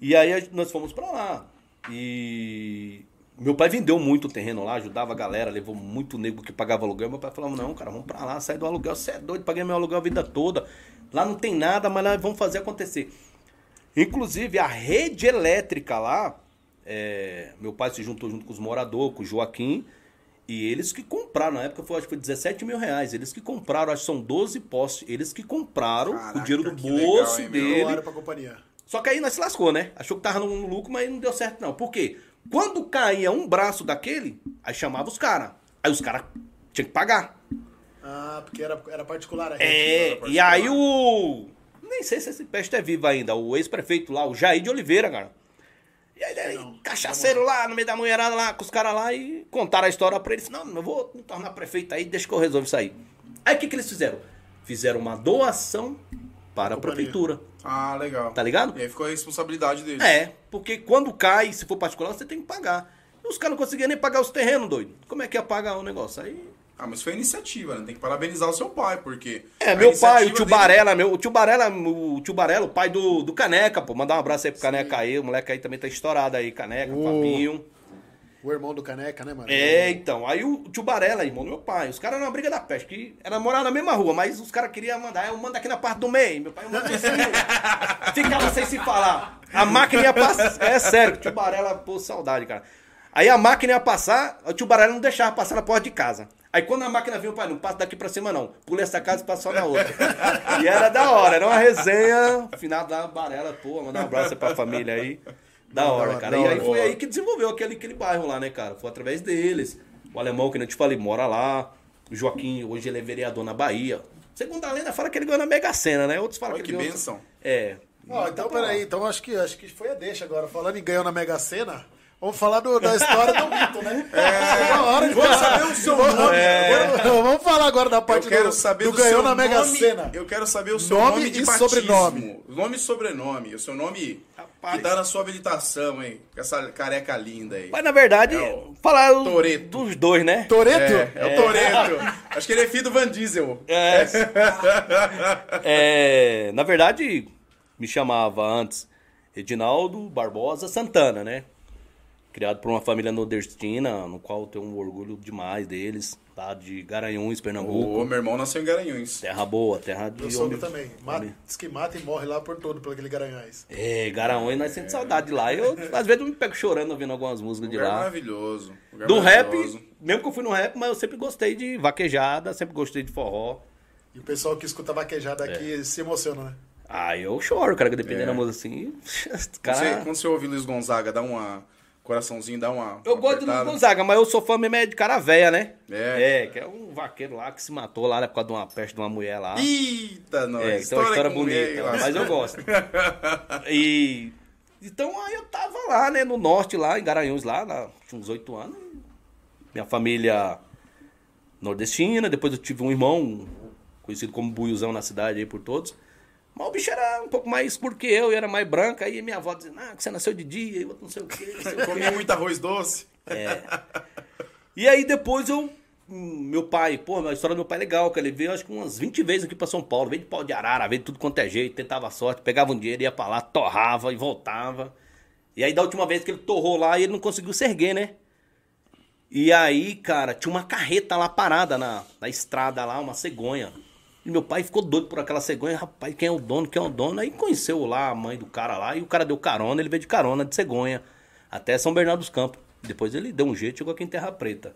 E aí nós fomos pra lá. E meu pai vendeu muito o terreno lá, ajudava a galera, levou muito nego que pagava aluguel. Meu pai falava: não, cara, vamos pra lá, sai do aluguel. Você é doido, paguei meu aluguel a vida toda. Lá não tem nada, mas lá vamos fazer acontecer. Inclusive, a rede elétrica lá, é, meu pai se juntou junto com os moradores, com o Joaquim, e eles que compraram, na época foi, acho que foi 17 mil reais, eles que compraram, acho que são 12 postes, eles que compraram Caraca, o dinheiro do legal, bolso hein, meu? dele. Pra companhia. Só que aí nós se lascou, né? Achou que tava no lucro, mas não deu certo não. Por quê? Quando caía um braço daquele, aí chamava os caras. Aí os caras tinham que pagar. Ah, porque era, era particular a rede. É, pode e aí o. Nem sei se esse peste é vivo ainda, o ex-prefeito lá, o Jair de Oliveira, cara. E aí ele, Não, cachaceiro lá, no meio da mulherada lá, com os caras lá, e contaram a história pra ele. Não, eu vou me tornar prefeito aí, deixa que eu resolvo isso aí. Aí o que, que eles fizeram? Fizeram uma doação para a prefeitura. Ah, legal. Tá ligado? E aí ficou a responsabilidade deles. É, porque quando cai, se for particular, você tem que pagar. E os caras não conseguiam nem pagar os terrenos, doido. Como é que ia pagar o negócio? Aí. Ah, mas foi iniciativa, né? Tem que parabenizar o seu pai, porque. É, a meu pai, o tio dele- Barela, meu, o tio Barela, o tio Barela, o pai do, do Caneca, pô. Mandar um abraço aí pro Caneca aí. O moleque aí também tá estourado aí, Caneca, Ô. Fabinho. O irmão do Caneca, né, mano? É, então. Aí o tio Barela, irmão do meu pai. Os caras eram uma briga da peste, que era morar na mesma rua, mas os caras queriam mandar. Eu mando aqui na parte do meio. Meu pai manda assim. Ficava sem se falar. A máquina ia passar. É sério, o tio Barela, pô, saudade, cara. Aí a máquina ia passar, o tio Barela não deixava passar na porta de casa. Aí quando a máquina vinha, o pai, não passa daqui pra cima não. Pula essa casa e passa só na outra. e era da hora, era uma resenha. Final da Barela, pô, mandar um abraço pra família aí. Da hora, cara. da E aí foi aí que desenvolveu aquele, aquele bairro lá, né, cara? Foi através deles. O alemão, que eu te falei, mora lá. O Joaquim, hoje ele é vereador na Bahia. Segundo a lenda, fala que ele ganhou na Mega Sena, né? Outros falam Olha que que ele ganhou- bênção. É. Ó, Tá então lá. peraí, então acho que, acho que foi a deixa agora. Falando em ganhou na Mega Sena, vamos falar do- da história do mito, né? É, a hora de Vamos saber o seu nome. Agora- Vamos falar agora da Eu parte quero do, saber do do ganhou seu na Mega nome. Sena. Eu quero saber o seu Nome nome, de e batismo. sobrenome. Nome e sobrenome. O seu nome Rapaz. que tá na sua habilitação, hein? Com essa careca linda aí. Mas na verdade, É o falar o- Toretto. dos dois, né? Toreto? É, é o Toreto. Acho que ele é filho do Van Diesel. É. É, na verdade, me chamava antes Edinaldo Barbosa Santana, né? Criado por uma família nordestina, no qual eu tenho um orgulho demais deles, lá de Garanhuns, Pernambuco. O meu irmão nasceu em Garanhuns. Terra boa, terra de Meu sogro homem- também. Mata, homem- diz que mata e morre lá por todo, por aquele Garanhães. É, Garanhuns, nós sentimos saudade de lá. Eu, às vezes, eu me pego chorando ouvindo algumas músicas de Lugar lá. maravilhoso. Lugar Do rap, maravilhoso. mesmo que eu fui no rap, mas eu sempre gostei de vaquejada, sempre gostei de forró. E o pessoal que escuta vaquejada É. aqui se emociona, né? Ah, eu choro, cara, que dependendo É. da música assim. Quando, Cara, você, quando você ouve Luiz Gonzaga, dá uma coraçãozinho, dá uma. eu uma gosto apertada. Gonzaga, mas eu sou fã mesmo é de cara véia, né? É. É, que é um vaqueiro lá que se matou lá né, por causa de uma peste de uma mulher lá. Eita, nós. É, então é uma história bonita, lá. mas eu gosto. E. Então aí eu tava lá, né, no norte, lá, em Garanhuns, lá, lá tinha uns oito anos. Minha família nordestina, depois eu tive um irmão, conhecido como Buiuzão na cidade aí por todos. Mas o bicho era um pouco mais escuro que eu, e era mais branco, aí minha avó dizia, ah, que você nasceu de dia, e outro não sei o quê. Comia muito arroz doce. E aí depois eu. Meu pai, pô, a história do meu pai é legal, que ele veio acho que umas 20 vezes aqui pra São Paulo, veio de pau de arara, veio de tudo quanto é jeito, tentava sorte, pegava um dinheiro, ia pra lá, torrava e voltava. E aí da última vez que ele torrou lá, ele não conseguiu se erguer, né? E aí, cara, tinha uma carreta lá parada na, na estrada lá, uma cegonha. E meu pai ficou doido por aquela cegonha, rapaz, quem é o dono, quem é o dono? Aí conheceu lá a mãe do cara lá, e o cara deu carona, ele veio de carona de cegonha, até São Bernardo dos Campos. Depois ele deu um jeito e chegou aqui em Terra Preta.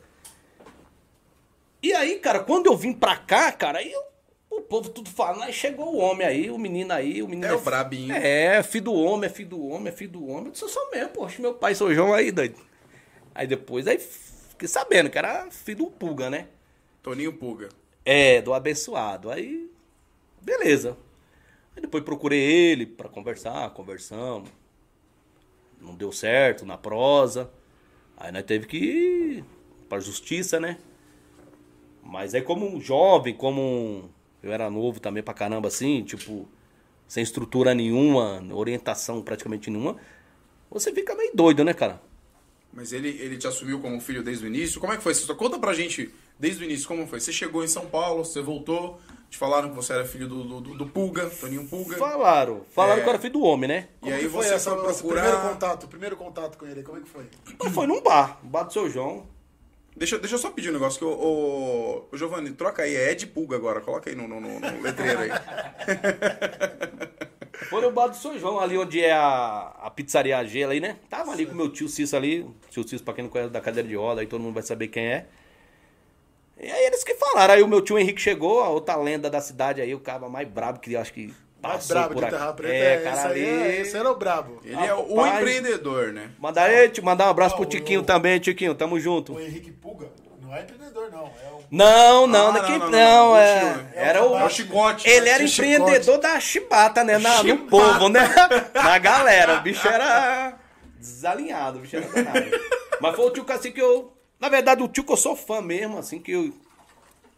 E aí, cara, quando eu vim pra cá, cara, aí eu- o povo tudo falando, aí chegou o homem aí, o menino aí, o menino É o brabinho. É, filho do homem, é filho do homem, é filho do homem. Eu disse, eu sou mesmo, poxa, meu pai, sou João aí, doido. Aí depois, aí fiquei sabendo que era filho do Puga, né? Toninho Puga. É, do abençoado. Aí, beleza. Aí depois procurei ele pra conversar, conversamos. Não deu certo na prosa. Aí nós teve que ir pra justiça, né? Mas aí como um jovem, como. Eu era novo também pra caramba assim, tipo... Sem estrutura nenhuma, orientação praticamente nenhuma. Você fica meio doido, né, cara? Mas ele, ele te assumiu como filho desde o início? Como é que foi história? Conta pra gente desde o início como foi. Você chegou em São Paulo, você voltou, Te falaram que você era filho do, do, do- Pulga, Toninho Pulga. Falaram. Falaram É. que eu era filho do homem, né? E aí que foi você essa, foi esse primeiro procurar... contato, primeiro contato com ele, como é que foi? Foi num bar, bar do seu João. Deixa, deixa eu só pedir um negócio que o, o, o Giovanni, troca aí, é Ed Pulga agora, coloca aí no, no, no- no letreiro aí. Foi no bar do seu João, ali onde é a, a pizzaria AG ali, né? Tava ali com o meu tio Cício ali. Tio Cício, pra quem não conhece, da cadeira de roda, aí todo mundo vai saber quem é. E aí eles que falaram. Aí o meu tio Henrique chegou, a outra lenda da cidade aí, o cara mais brabo que eu acho que Mais passou brabo por de aqui. Terra Preta, é, é, cara esse, aí ali... é, esse era o brabo. Ele é o Rapaz. empreendedor, né? Mandar, mandar um abraço Ah, pro o- Tiquinho também, Tiquinho, tamo junto. O Henrique Pulga não é empreendedor, não. É o... Não, não, Ah, não, que- não, não, não, é, tio, era o... É o chicote. Ele era Chicote. empreendedor da chibata, né? Na, no Chibata. povo, né? Na galera. O bicho era desalinhado, o bicho era danado. Mas foi o tio assim que eu. Na verdade, o tio que eu sou fã mesmo, assim, que eu.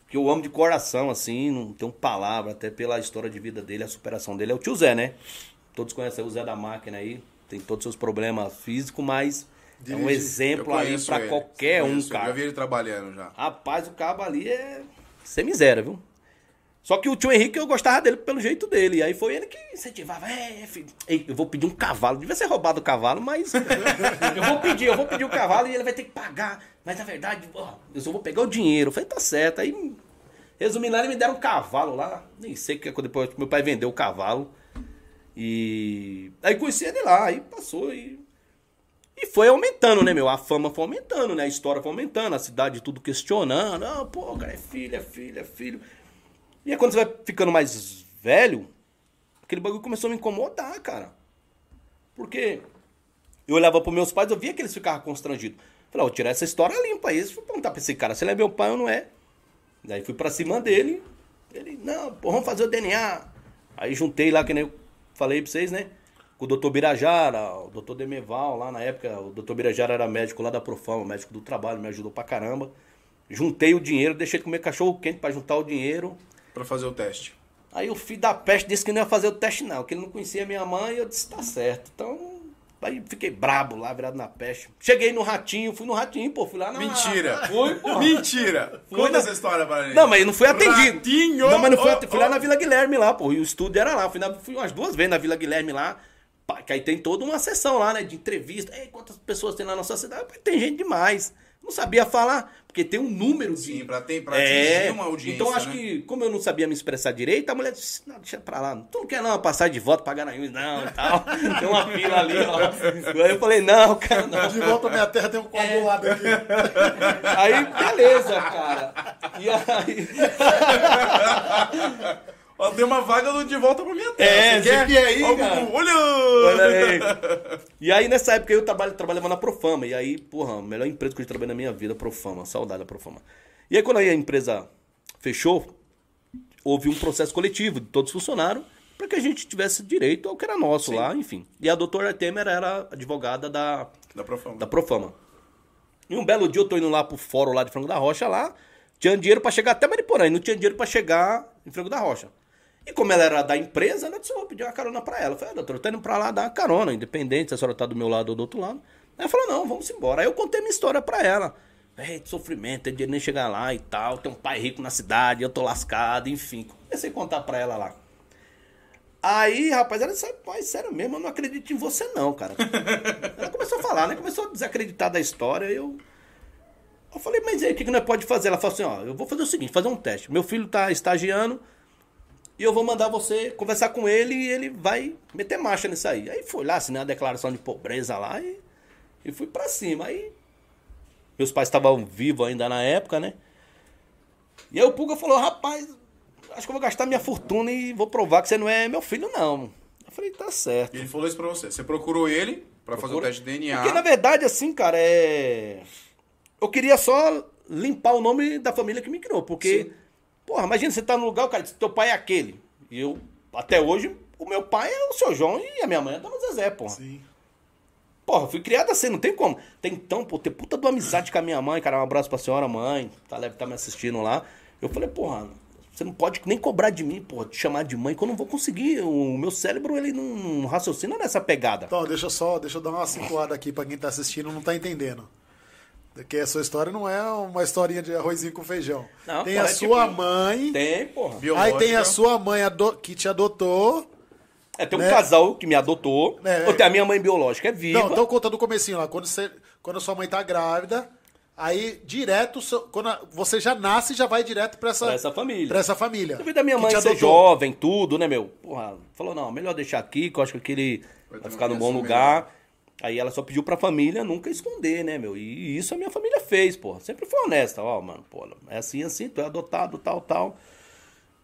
Que eu amo de coração, assim, não tenho palavra, até pela história de vida dele, a superação dele, é o tio Zé, né? Todos conhecem o Zé da máquina aí, tem todos os seus problemas físicos, mas é um Dirige. exemplo Eu aí ele, qualquer um, cara. Já vi ele trabalhando já. Rapaz, o cabo ali é sem miséria, viu? Só que o tio Henrique, eu gostava dele pelo jeito dele. E aí foi ele que incentivava. É, filho, eu vou pedir um cavalo. Devia ser roubado o cavalo, mas. eu vou pedir, eu vou pedir o cavalo e ele vai ter que pagar. Mas na verdade, eu só vou pegar o dinheiro. Eu falei, tá certo. Aí, resumindo, lá, eles me deram um cavalo lá. Nem sei o que aconteceu. Depois meu pai vendeu o cavalo. E. Aí conheci ele lá. Aí passou e. E foi aumentando, né, meu? A fama foi aumentando, né? A história foi aumentando, a cidade tudo questionando. Ah, pô, cara, é filho, é filho, é filho. E aí quando você vai ficando mais velho, aquele bagulho começou a me incomodar, cara. Porque eu olhava pros meus pais, eu via que eles ficavam constrangidos. Falei, vou tirar essa história limpa aí. Fui perguntar pra esse cara se ele é meu pai ou não é. Daí fui pra cima dele. Ele, não, pô, vamos fazer o DNA. Aí juntei lá, que nem eu falei pra vocês, né? Com o doutor Birajara, o doutor Demeval, lá na época, o doutor Birajara era médico lá da Profama, médico do trabalho, me ajudou pra caramba. Juntei o dinheiro, deixei de comer cachorro quente pra juntar o dinheiro. Pra fazer o teste. Aí o filho da peste disse que não ia fazer o teste, não, que ele não conhecia minha mãe, e eu disse, tá certo. Então, aí fiquei brabo lá, virado na peste. Cheguei no ratinho, fui no ratinho, pô, fui lá na. Mentira! Fui, pô. Mentira! Fui Conta na- essa história pra gente. Não, mas eu não fui atendido. Ratinho! Não, mas não fui, Oh, atendido. fui lá oh. na Vila Guilherme lá, pô. E o estúdio era lá. Fui, na- fui umas duas vezes na Vila Guilherme lá. Que aí tem toda uma sessão lá, né? De entrevista. Ei, quantas pessoas tem lá na nossa cidade? Tem gente demais. Não sabia falar, porque tem um número de. Sim, pra, ter, pra É, atingir uma audiência, então acho né? que, como eu não sabia me expressar direito, a mulher disse, não, deixa pra lá, tu não quer não passar de voto pra Garanhuns, não, e tal. Tem uma fila ali, ó. Aí eu falei, não, cara, não. De volta à minha terra tem um coagulado aqui. Aí, beleza, cara. E aí... Ó, tem uma vaga do De Volta pra Minha Terra. É, Você quer? ir, Ó, cara? Olha! Olha aí. E aí, nessa época, eu trabalho, trabalhava na Profama. E aí, porra, a melhor empresa que eu trabalhei na minha vida, Profama. Saudade da Profama. E aí, quando aí a empresa fechou, houve um processo coletivo de todos os funcionários para que a gente tivesse direito ao que era nosso lá, enfim. E a doutora Temer era advogada da, Da Profama. da Profama. E um belo dia eu tô indo lá pro fórum lá de Frango da Rocha lá, tinha dinheiro pra chegar até Mariporã, e não tinha dinheiro pra chegar em Frango da Rocha. E como ela era da empresa, ela disse, eu vou pedir uma carona pra ela. Eu falei, ah, doutor, eu tô indo pra lá dar uma carona, independente se a senhora tá do meu lado ou do outro lado. Ela falou, não, vamos embora. Aí eu contei minha história pra ela. Ei, de sofrimento, tem dinheiro nem chegar lá e tal, tem um pai rico na cidade, eu tô lascado, enfim. Comecei a contar pra ela lá. Aí, rapaz, ela disse, pai, sério mesmo, eu não acredito em você não, cara. ela começou a falar, né? Começou a desacreditar da história, eu... Eu falei, mas aí, o que, que nós pode fazer? Ela falou assim, ó, eu vou fazer o seguinte, fazer um teste. Meu filho tá estagiando e eu vou mandar você conversar com ele e ele vai meter marcha nisso aí. Aí fui lá, assinei a declaração de pobreza lá e, e fui pra cima. Aí meus pais estavam vivos ainda na época, né? E aí o Puga falou, rapaz, acho que eu vou gastar minha fortuna e vou provar que você não é meu filho, não. Eu falei, tá certo. E ele falou isso pra você. Você procurou ele pra fazer o teste de DNA. Porque na verdade, assim, cara, é. Eu queria só limpar o nome da família que me criou. Porque, Sim. Porra, imagina você tá no lugar, o cara diz, teu pai é aquele. E eu, até hoje, o meu pai é o seu João e a minha mãe é a dona Zezé, porra. Sim. Porra, fui criado assim, não tem como. Tem então, pô, ter puta de amizade com a minha mãe, cara. Um abraço pra senhora, mãe. Tá, deve estar me assistindo lá. Eu falei, porra, você não pode nem cobrar de mim, porra, te chamar de mãe, que eu não vou conseguir. O meu cérebro, ele não raciocina nessa pegada. Então, deixa só, deixa eu dar uma situada aqui pra quem tá assistindo não tá entendendo. Que a sua história não é uma historinha de arrozinho com feijão. Não, tem a é sua tipo- mãe, Tem, porra. aí Biológica. tem a sua mãe que te adotou. É, tem um né? casal que me adotou. É, Eu tenho a minha mãe biológica, é viva. Não, então conta do comecinho lá. Quando, você, quando a sua mãe tá grávida, aí direto, quando a- você já nasce e já vai direto pra essa, Pra essa família. pra essa família. Devido da minha mãe ser jovem, tudo, né, meu? Porra, falou, não, melhor deixar aqui, que eu acho que aquele Vai vai, ficar num bom lugar. Aí ela só pediu pra família nunca esconder, né, meu? E isso a minha família fez, porra. Sempre foi honesta. Ó, mano, pô, é assim, assim, tu é adotado, tal, tal.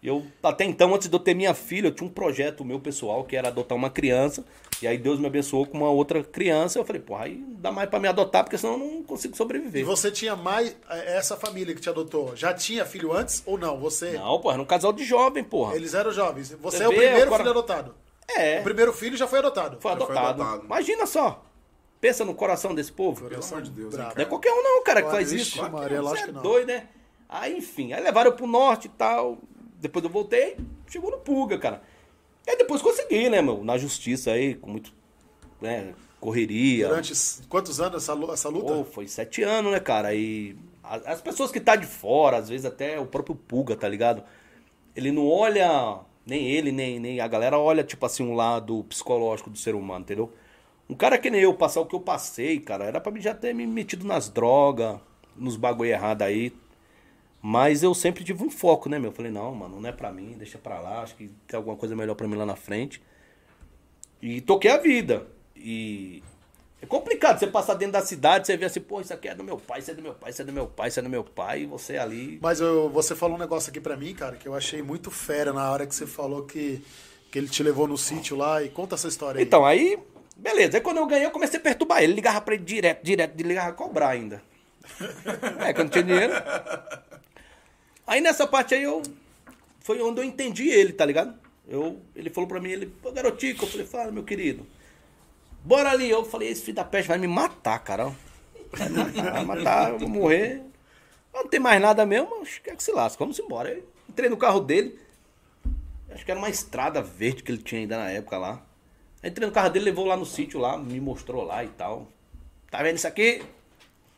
Eu, até então, antes de eu ter minha filha, eu tinha um projeto meu pessoal que era adotar uma criança. E aí Deus me abençoou com uma outra criança. Eu falei, porra, aí não dá mais pra me adotar, porque senão eu não consigo E sobreviver. você tinha mais. eh, Essa família que te adotou, já tinha filho antes ou não? Você. Não, porra, era um casal de jovem, porra. Eles eram jovens. Você Você é o vê, primeiro filho adotado. É. O primeiro filho já foi adotado. Foi Já foi adotado. adotado. Imagina só. Pensa no coração desse povo. Pelo amor de Deus. Não é qualquer um não, cara, que Claro, faz isso. Maria, Você lógico é que não. doido, né? Aí, enfim. Aí levaram pro norte e tal. Depois eu voltei, chegou no Puga, cara. E aí depois consegui, né, meu? Na justiça aí, com muito, né, correria. Durante quantos anos essa, essa luta? Pô, foi sete anos, né, cara? E as pessoas que tá de fora, às vezes até o próprio Puga, tá ligado? Ele não olha, nem ele, nem, nem a galera olha, tipo assim, um lado psicológico do ser humano, entendeu? Um cara que nem eu, passar o que eu passei, cara, era pra mim já ter me metido nas drogas, nos bagulho errado aí. Mas eu sempre tive um foco, né, meu? Eu falei, não, mano, não é pra mim, deixa pra lá, acho que tem alguma coisa melhor pra mim lá na frente. E toquei a vida. E é complicado você passar dentro da cidade, você vê assim, pô, isso aqui é do meu pai, isso é do meu pai, isso é do meu pai, isso é do meu pai, e você ali. Mas eu- você falou um negócio aqui pra mim, cara, que eu achei muito fera na hora que você falou que, que ele te levou no sítio lá. E conta essa história aí. Então, aí, beleza. Aí quando eu ganhei, eu comecei a perturbar ele. Ligava pra ele direto, direto, de ligava a cobrar ainda. É, não tinha dinheiro. Aí nessa parte aí eu. Foi onde eu entendi ele, tá ligado? Eu, ele falou pra mim, ele, pô, garotico, eu falei, fala, meu querido. Bora ali. Eu falei, esse filho da peste vai me matar, cara. Vai me matar, matar, eu vou morrer. Não tem mais nada mesmo, acho que é que se lasca. Vamos embora. Aí entrei no carro dele. Acho que era uma estrada verde que ele tinha ainda na época lá. Entrei no carro dele, levou lá no sítio lá, me mostrou lá e tal. Tá vendo isso aqui?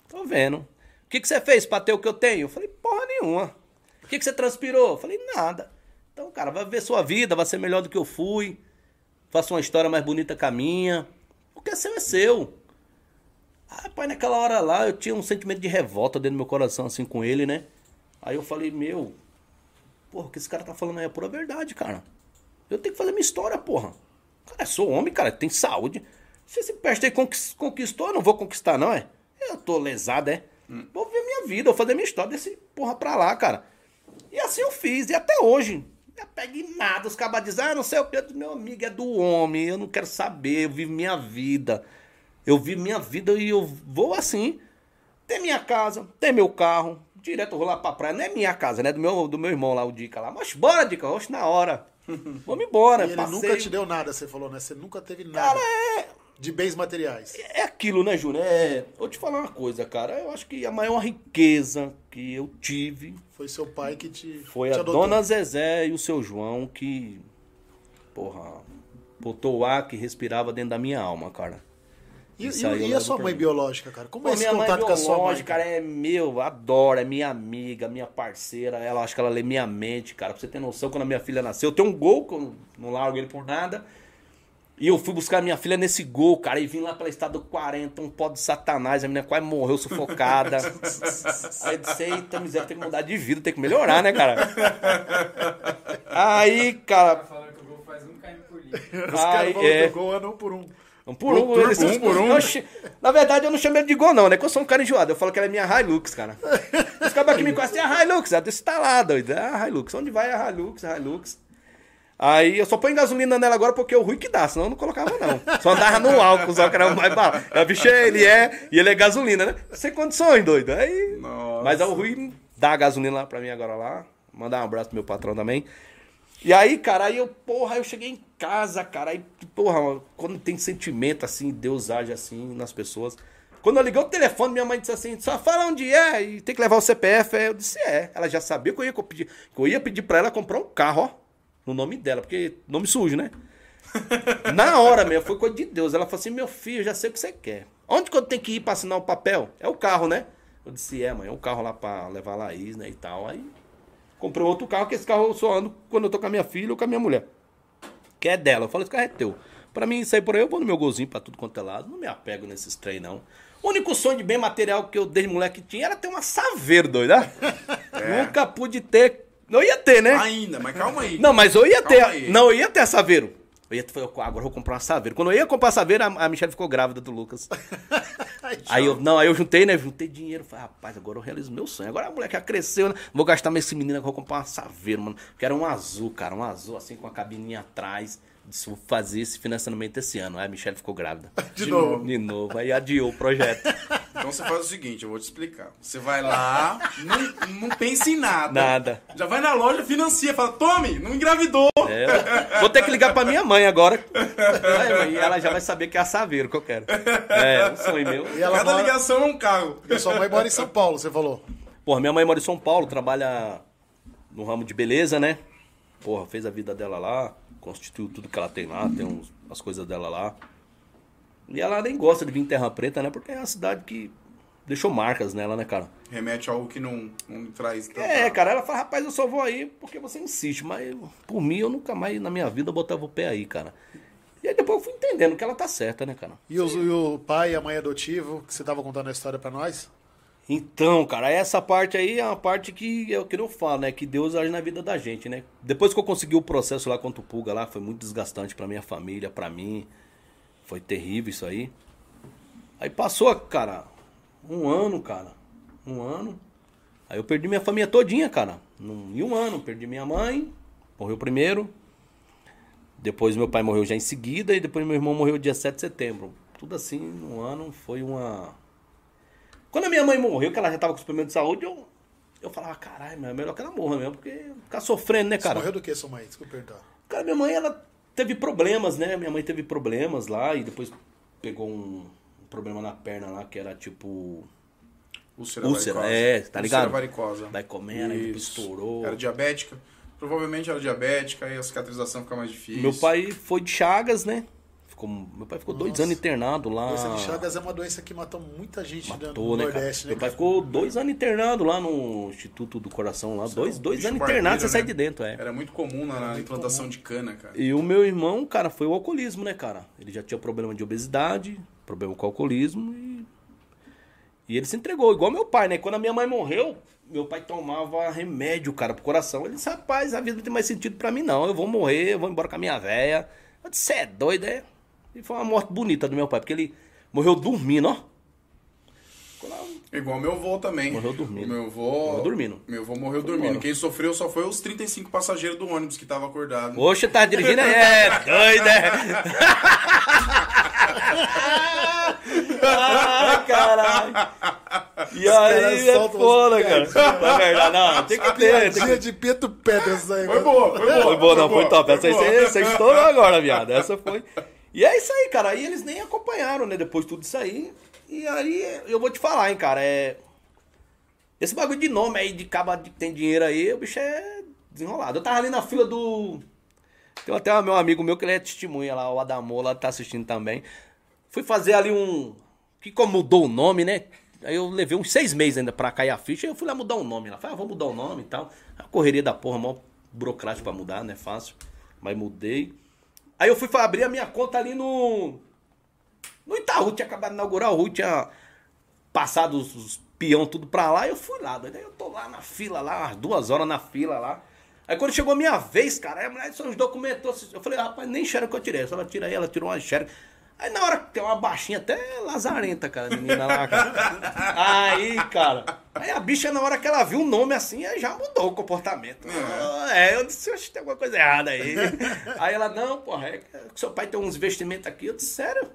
Tô vendo. O que, que você fez pra ter o que eu tenho? Eu falei, porra nenhuma. O que, que você transpirou? Eu falei, nada. Então, cara, vai ver sua vida, vai ser melhor do que eu fui. Faça uma história mais bonita que a minha. O que é seu é seu. Ah, pai, naquela hora lá eu tinha um sentimento de revolta dentro do meu coração, assim, com ele, né? Aí eu falei, meu, porra, o que esse cara tá falando aí é pura verdade, cara. Eu tenho que fazer minha história, porra. Cara, eu sou homem, cara, tem saúde. Se esse peste aí conquis- conquistou, eu não vou conquistar, não, é? Eu tô lesado, é? Vou ver minha vida, vou fazer minha história desse porra pra lá, cara. E assim eu fiz, e até hoje. Não peguei nada, os cabas dizem, ah, não sei o que, meu amigo, é do homem, eu não quero saber, eu vivo minha vida. Eu vivo minha vida e eu vou assim. Tem minha casa, tem meu carro, direto eu vou lá pra praia. Não é minha casa, né? Do meu, do meu irmão lá, o Dica lá. Mas bora, Dica, hoje na hora. Vamos embora, E ele passeio. nunca te deu nada, você falou, né? Você nunca teve nada Cara, é, de bens materiais. é aquilo, né, Júnior? É, vou te falar uma coisa, cara. Eu acho que a maior riqueza que eu tive Foi seu pai que te, foi te a adotou. dona Zezé e o seu João que, porra, botou o ar que respirava dentro da minha alma, cara. E, e- e a sua mãe mim. biológica, cara? Como Pô, é esse minha mãe contato com a sua mãe? biológica, cara, é meu, adora, é minha amiga, minha parceira. Ela acho que ela lê minha mente, cara. Pra você ter noção, quando a minha filha nasceu, eu tenho um gol, que eu não largo ele por nada. E eu fui buscar minha filha nesse gol, cara, e vim lá pela estrada 40, um pó de satanás, a menina quase morreu sufocada. Aí eu disse, eita, miséria, tem que mudar de vida, tem que melhorar, né, cara? Aí, cara, Falaram que o gol faz um km por litro. Os caras Aí, falam é. que o gol é um por um. Um por um, esses- um por um. che- Na verdade, eu não chamo ele de gol, não, né? Que eu sou um cara enjoado. Eu falo que ela é minha Hilux, cara. Os cabas que me conhecem é a Hilux, é desse tá lá, doido. É a Hilux. Onde vai a Hilux, a Hilux. Aí eu só ponho gasolina nela agora porque o ruim que dá, senão eu não colocava, não. Só andava no álcool, só que era o mais barato. A bicha, ele é, e ele é gasolina, né? Sem condições, doido. Aí. Nossa. Mas é o ruim dá a gasolina lá pra mim agora lá. Mandar um abraço pro meu patrão também. E aí, cara, aí eu, porra, eu cheguei em casa, cara, aí, porra, quando tem sentimento assim, Deus age assim nas pessoas. Quando eu liguei o telefone, minha mãe disse assim, só fala onde é e tem que levar o CPF. Aí eu disse, é. Ela já sabia que eu ia pedir, que eu ia pedir pra ela comprar um carro, ó, no nome dela, porque nome sujo, né? Na hora mesmo, foi coisa de Deus. Ela falou assim, meu filho, já sei o que você quer. Onde que eu tenho que ir pra assinar o papel? É o carro, né? Eu disse, é, mãe, é um carro lá pra levar a Laís, né, e tal. Aí comprei outro carro, que esse carro eu só ando quando eu tô com a minha filha ou com a minha mulher. Que é dela. Eu falei, esse carro é teu. Pra mim sair por aí, eu vou no meu golzinho pra tudo quanto é lado. Não me apego nesses trem, não. O único sonho de bem material que eu desde moleque tinha era ter uma saveiro, doido, né? Nunca pude ter. Não ia ter, né? Ainda, mas calma aí. Não, mas eu ia Calma ter. aí. Não, eu ia ter a Saveiro. Eu ia, falei, agora eu vou comprar uma Saveiro. Quando eu ia comprar a Saveiro, a, a Michelle ficou grávida do Lucas. aí eu, não, aí eu juntei, né? Juntei dinheiro. Falei, rapaz, agora eu realizo meu sonho. Agora a moleque já cresceu, né? Vou gastar mais esse menino, agora eu vou comprar uma Saveiro, mano. Que era um azul, cara. Um azul assim com a cabininha atrás. Disse, vou fazer esse financiamento esse ano. Aí a Michelle ficou grávida. De novo. De novo. Aí adiou o projeto. Então você faz o seguinte, eu vou te explicar. Você vai lá, não, não pensa em nada. Nada. Já vai na loja, financia, fala, tome, não engravidou. É, vou ter que ligar pra minha mãe agora. Aí, mãe, ela já vai saber que é a Saveiro que eu quero. É, um sonho meu. E ela Cada mora... ligação é um carro. Porque sua mãe mora em São Paulo, você falou. Porra, minha mãe mora em São Paulo, trabalha no ramo de beleza, né? Porra, fez a vida dela lá, constituiu tudo que ela tem lá, tem uns, as coisas dela lá. E ela nem gosta de vir em Terra Preta, né? Porque é uma cidade que deixou marcas nela, né, cara? Remete a algo que não, não traz tanta... É, cara, ela fala, rapaz, eu só vou aí porque você insiste, mas por mim eu nunca mais na minha vida botava o pé aí, cara. E aí depois eu fui entendendo que ela tá certa, né, cara? E, os- e o pai e a mãe adotivo, que você tava contando a história pra nós? Então, cara, essa parte aí é uma parte que é o que eu falo, né? Que Deus age na vida da gente, né? Depois que eu consegui o processo lá contra o Pulga lá, foi muito desgastante pra minha família, pra mim. Foi terrível isso aí. Aí passou, cara, um ano, cara. Um ano. Aí eu perdi minha família todinha, cara. Em um ano, perdi minha mãe, morreu primeiro. Depois meu pai morreu já em seguida e depois meu irmão morreu dia 7 de setembro. Tudo assim, num ano foi uma quando a minha mãe morreu, que ela já tava com problemas de saúde, eu, eu falava, caralho, mas é melhor que ela morra mesmo, porque ficar sofrendo, né, Você cara? morreu do que, sua mãe? Desculpa perguntar. Cara, minha mãe, ela teve problemas, né? Minha mãe teve problemas lá e depois pegou um, um problema na perna lá, que era tipo. Úlcera, Úlcera, varicosa. é, tá ligado? Úlcera varicosa. Vai comendo, aí estourou. Era diabética. Provavelmente era diabética e a cicatrização fica mais difícil. Meu pai foi de Chagas, né? Ficou, meu pai ficou dois Nossa. anos internado lá. Doença de Chagas é uma doença que matou muita gente no- Matou, no né, cara? Nordeste, né? Meu pai ficou dois anos internado lá no Instituto do Coração lá. Dois, dois Bicho anos barbeiro, internado, você sai né? de dentro, é. Era muito comum na, na implantação de cana, cara. E o meu irmão, cara, foi o alcoolismo, né, cara? Ele já tinha problema de obesidade, problema com alcoolismo e. E ele se entregou, igual meu pai, né? Quando a minha mãe morreu, meu pai tomava remédio, cara, pro coração. Ele disse, rapaz, a vida não tem mais sentido pra mim, não. Eu vou morrer, eu vou embora com a minha véia. Eu disse, você é doido, é? E foi uma morte bonita do meu pai, porque ele morreu dormindo, ó. Igual meu avô também. Morreu dormindo. Meu avô... Morreu dormindo. Meu avô morreu Foi dormindo. embora. Quem sofreu só foi os 35 passageiros do ônibus que tava acordado. Oxe, tá dirigindo aí, é doido, é? Ai, caralho. E aí é foda, cara. Na verdade, não, tem que ter. Tem que... de Peto Pedras aí. Foi mano. boa, foi boa. Foi boa, não, foi top. Essa aí você estourou agora, viado. Essa foi. E é isso aí, cara. Aí eles nem acompanharam, né? Depois de tudo isso aí. E aí eu vou te falar, hein, cara. É. Esse bagulho de nome aí, de caba que tem dinheiro aí, o bicho é desenrolado. Eu tava ali na fila do. Tem até meu amigo meu que ele é testemunha lá, o Adamor, lá tá assistindo também. Fui fazer ali um. Que como mudou o nome, né? Aí eu levei uns seis meses ainda pra cair a ficha. Aí eu fui lá mudar o nome. Lá falei, ah, vou mudar o nome e tal. A correria da porra, mó burocrático pra mudar, não é fácil. Mas mudei. Aí eu fui abrir a minha conta ali no. No Itaú, tinha acabado de inaugurar o Rui, tinha passado os, os peão tudo pra lá, e eu fui lá. Daí eu tô lá na fila, lá, umas duas horas na fila lá. Aí quando chegou a minha vez, cara, a mulher disse uns documentos. Eu falei, rapaz, nem xerox que eu tirei. Só ela tira aí, ela tirou uma xerox. Aí na hora que tem uma baixinha, até lazarenta, cara, a menina lá, cara. Aí, cara. Aí a bicha, na hora que ela viu o nome assim, aí já mudou o comportamento. É, eu disse, "Oxe, tem alguma coisa errada aí. Aí ela, não, porra, é que seu pai tem uns investimentos aqui. Eu disse, sério?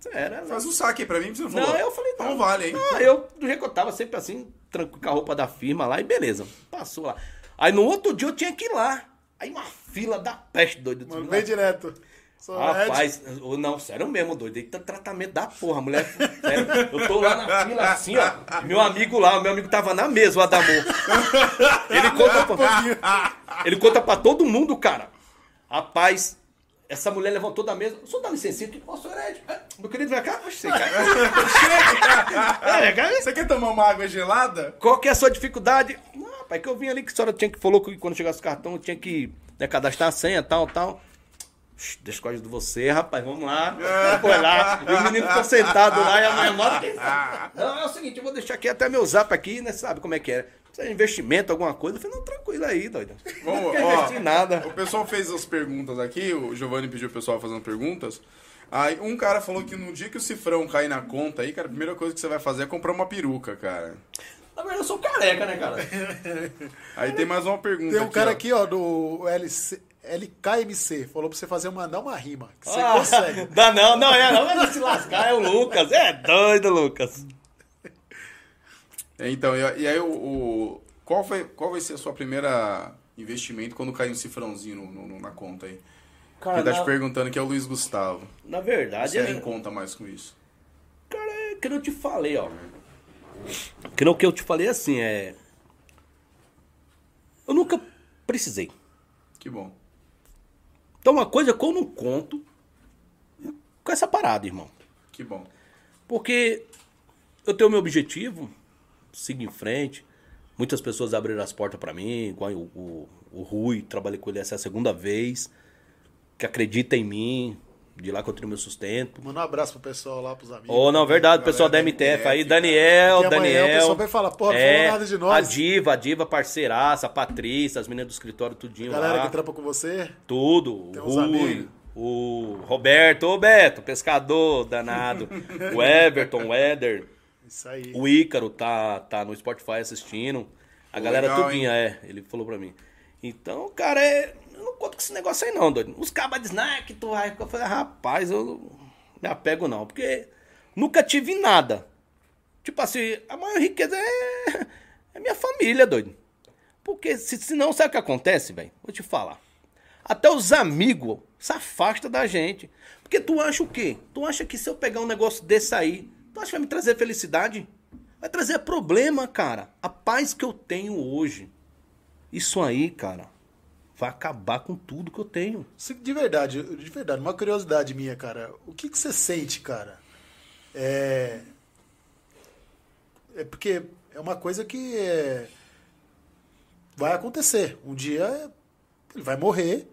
Sério? Faz um saque aí pra mim, você não, falou. eu falei, não. Não vale, hein? Ah, eu, do jeito que eu tava, sempre assim, tranquilo com a roupa da firma lá, e beleza. Passou lá. Aí no outro dia eu tinha que ir lá. Aí uma fila da peste, doido. Mano, Vem direto. Sou. Rapaz, eu- não, sério mesmo, doido. Eita, tratamento da porra, mulher. Sério, eu tô lá na fila assim, ó. Meu amigo lá, meu amigo tava na mesa, o Adamor. Ele conta pra, ele conta pra todo mundo, cara. Rapaz, essa mulher levantou da mesa. O senhor dá licença? Ô, senhor Ed, é, Meu querido, vem cá. Você, cara. É. Você quer tomar uma água gelada? Qual que é a sua dificuldade? Não, rapaz, que eu vim ali que a senhora tinha que falou que quando chegasse o cartão eu tinha que né, cadastrar a senha, tal, tal. Deixa o código de você, rapaz, vamos lá. Foi lá. E o menino ficou sentado lá e a mãe mora. Não, é o seguinte, eu vou deixar aqui até meu zap aqui, né? Sabe como é que é? Precisa de investimento, alguma coisa? Eu falei, não, tranquilo aí, doido. Vamos, Não quer ó, investir em nada. O pessoal fez as perguntas aqui, o Giovanni pediu o pessoal fazendo perguntas. Aí um cara falou que no dia que o cifrão cair na conta aí, cara, a primeira coisa que você vai fazer é comprar uma peruca, cara. Na verdade, eu sou careca, né, cara? Aí tem mais uma pergunta Tem um cara ó. aqui, ó, do LC, LKMC, falou pra você fazer mandar uma rima. Que você Ah, consegue. Dá não, não é, não vai se lascar, é o Lucas. É doido, Lucas. Então, e, aí o, o- qual, foi, qual vai ser a sua primeira investimento quando cair um cifrãozinho no- no- na conta aí? Cara, Quem tá te na, perguntando que é o Luiz Gustavo. na verdade, Você é, nem conta mais com isso. cara, é que eu te falei, ó. Que não que eu te falei assim, é. Eu nunca precisei. Que bom. Então, uma coisa que eu não conto com essa parada, irmão. Que bom. Porque eu tenho meu objetivo, sigo em frente. Muitas pessoas abriram as portas pra mim, igual o, o, o Rui, trabalhei com ele essa é a segunda vez, que acredita em mim, de lá que eu tiro meu sustento. Manda um abraço pro pessoal lá, pros amigos. Ou não, verdade, o pessoal da Galera MTF aí, Daniel, amanhã Daniel. o pessoal vai falar, pô, não é, falou nada de nós. A Diva, a Diva parceiraça, a Patrícia, as meninas do escritório, tudinho Galera lá. que trampa com você. Tudo. Tem uns Rui, amigos. o Roberto, ô Beto, pescador danado. o Everton, o Éder. Isso aí. O Ícaro tá, tá no Spotify assistindo. A galera tudinha, é. Ele falou pra mim. Então, cara, é, conto com esse negócio aí não, doido. Os cabas dizem, ah, que tu vai. Eu falei, rapaz, eu não me apego não. Porque nunca tive nada. Tipo assim, a maior riqueza é, é minha família, doido. Porque se, senão, sabe o que acontece, velho? Vou te falar. Até os amigos se afastam da gente. Porque tu acha o quê? Tu acha que se eu pegar um negócio desse aí, tu acha que vai me trazer felicidade? Vai trazer problema, cara. A paz que eu tenho hoje. Isso aí, cara, vai acabar com tudo que eu tenho. De verdade, de verdade, uma curiosidade minha, cara. O que, que você sente, cara? É. É porque é uma coisa que é, vai acontecer. Um dia ele vai morrer,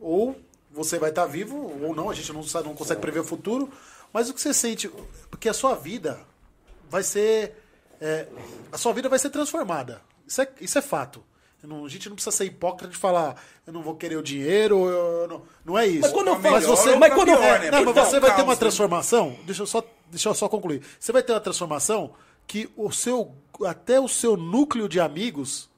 ou você vai estar vivo, ou não, a gente não, sabe, não consegue prever o futuro. Mas o que você sente? Porque a sua vida vai ser. é, a sua vida vai ser transformada. Isso é, isso é fato. Não- a gente não precisa ser hipócrita de falar, eu não vou querer o dinheiro, eu, eu não, não é isso. Mas quando eu falo- melhor você- ou mas quando eu- pior, é, né? Não, mas você é vai ter uma né? transformação. Deixa eu só, deixa eu só concluir. Você vai ter uma transformação que o seu até o seu núcleo de amigos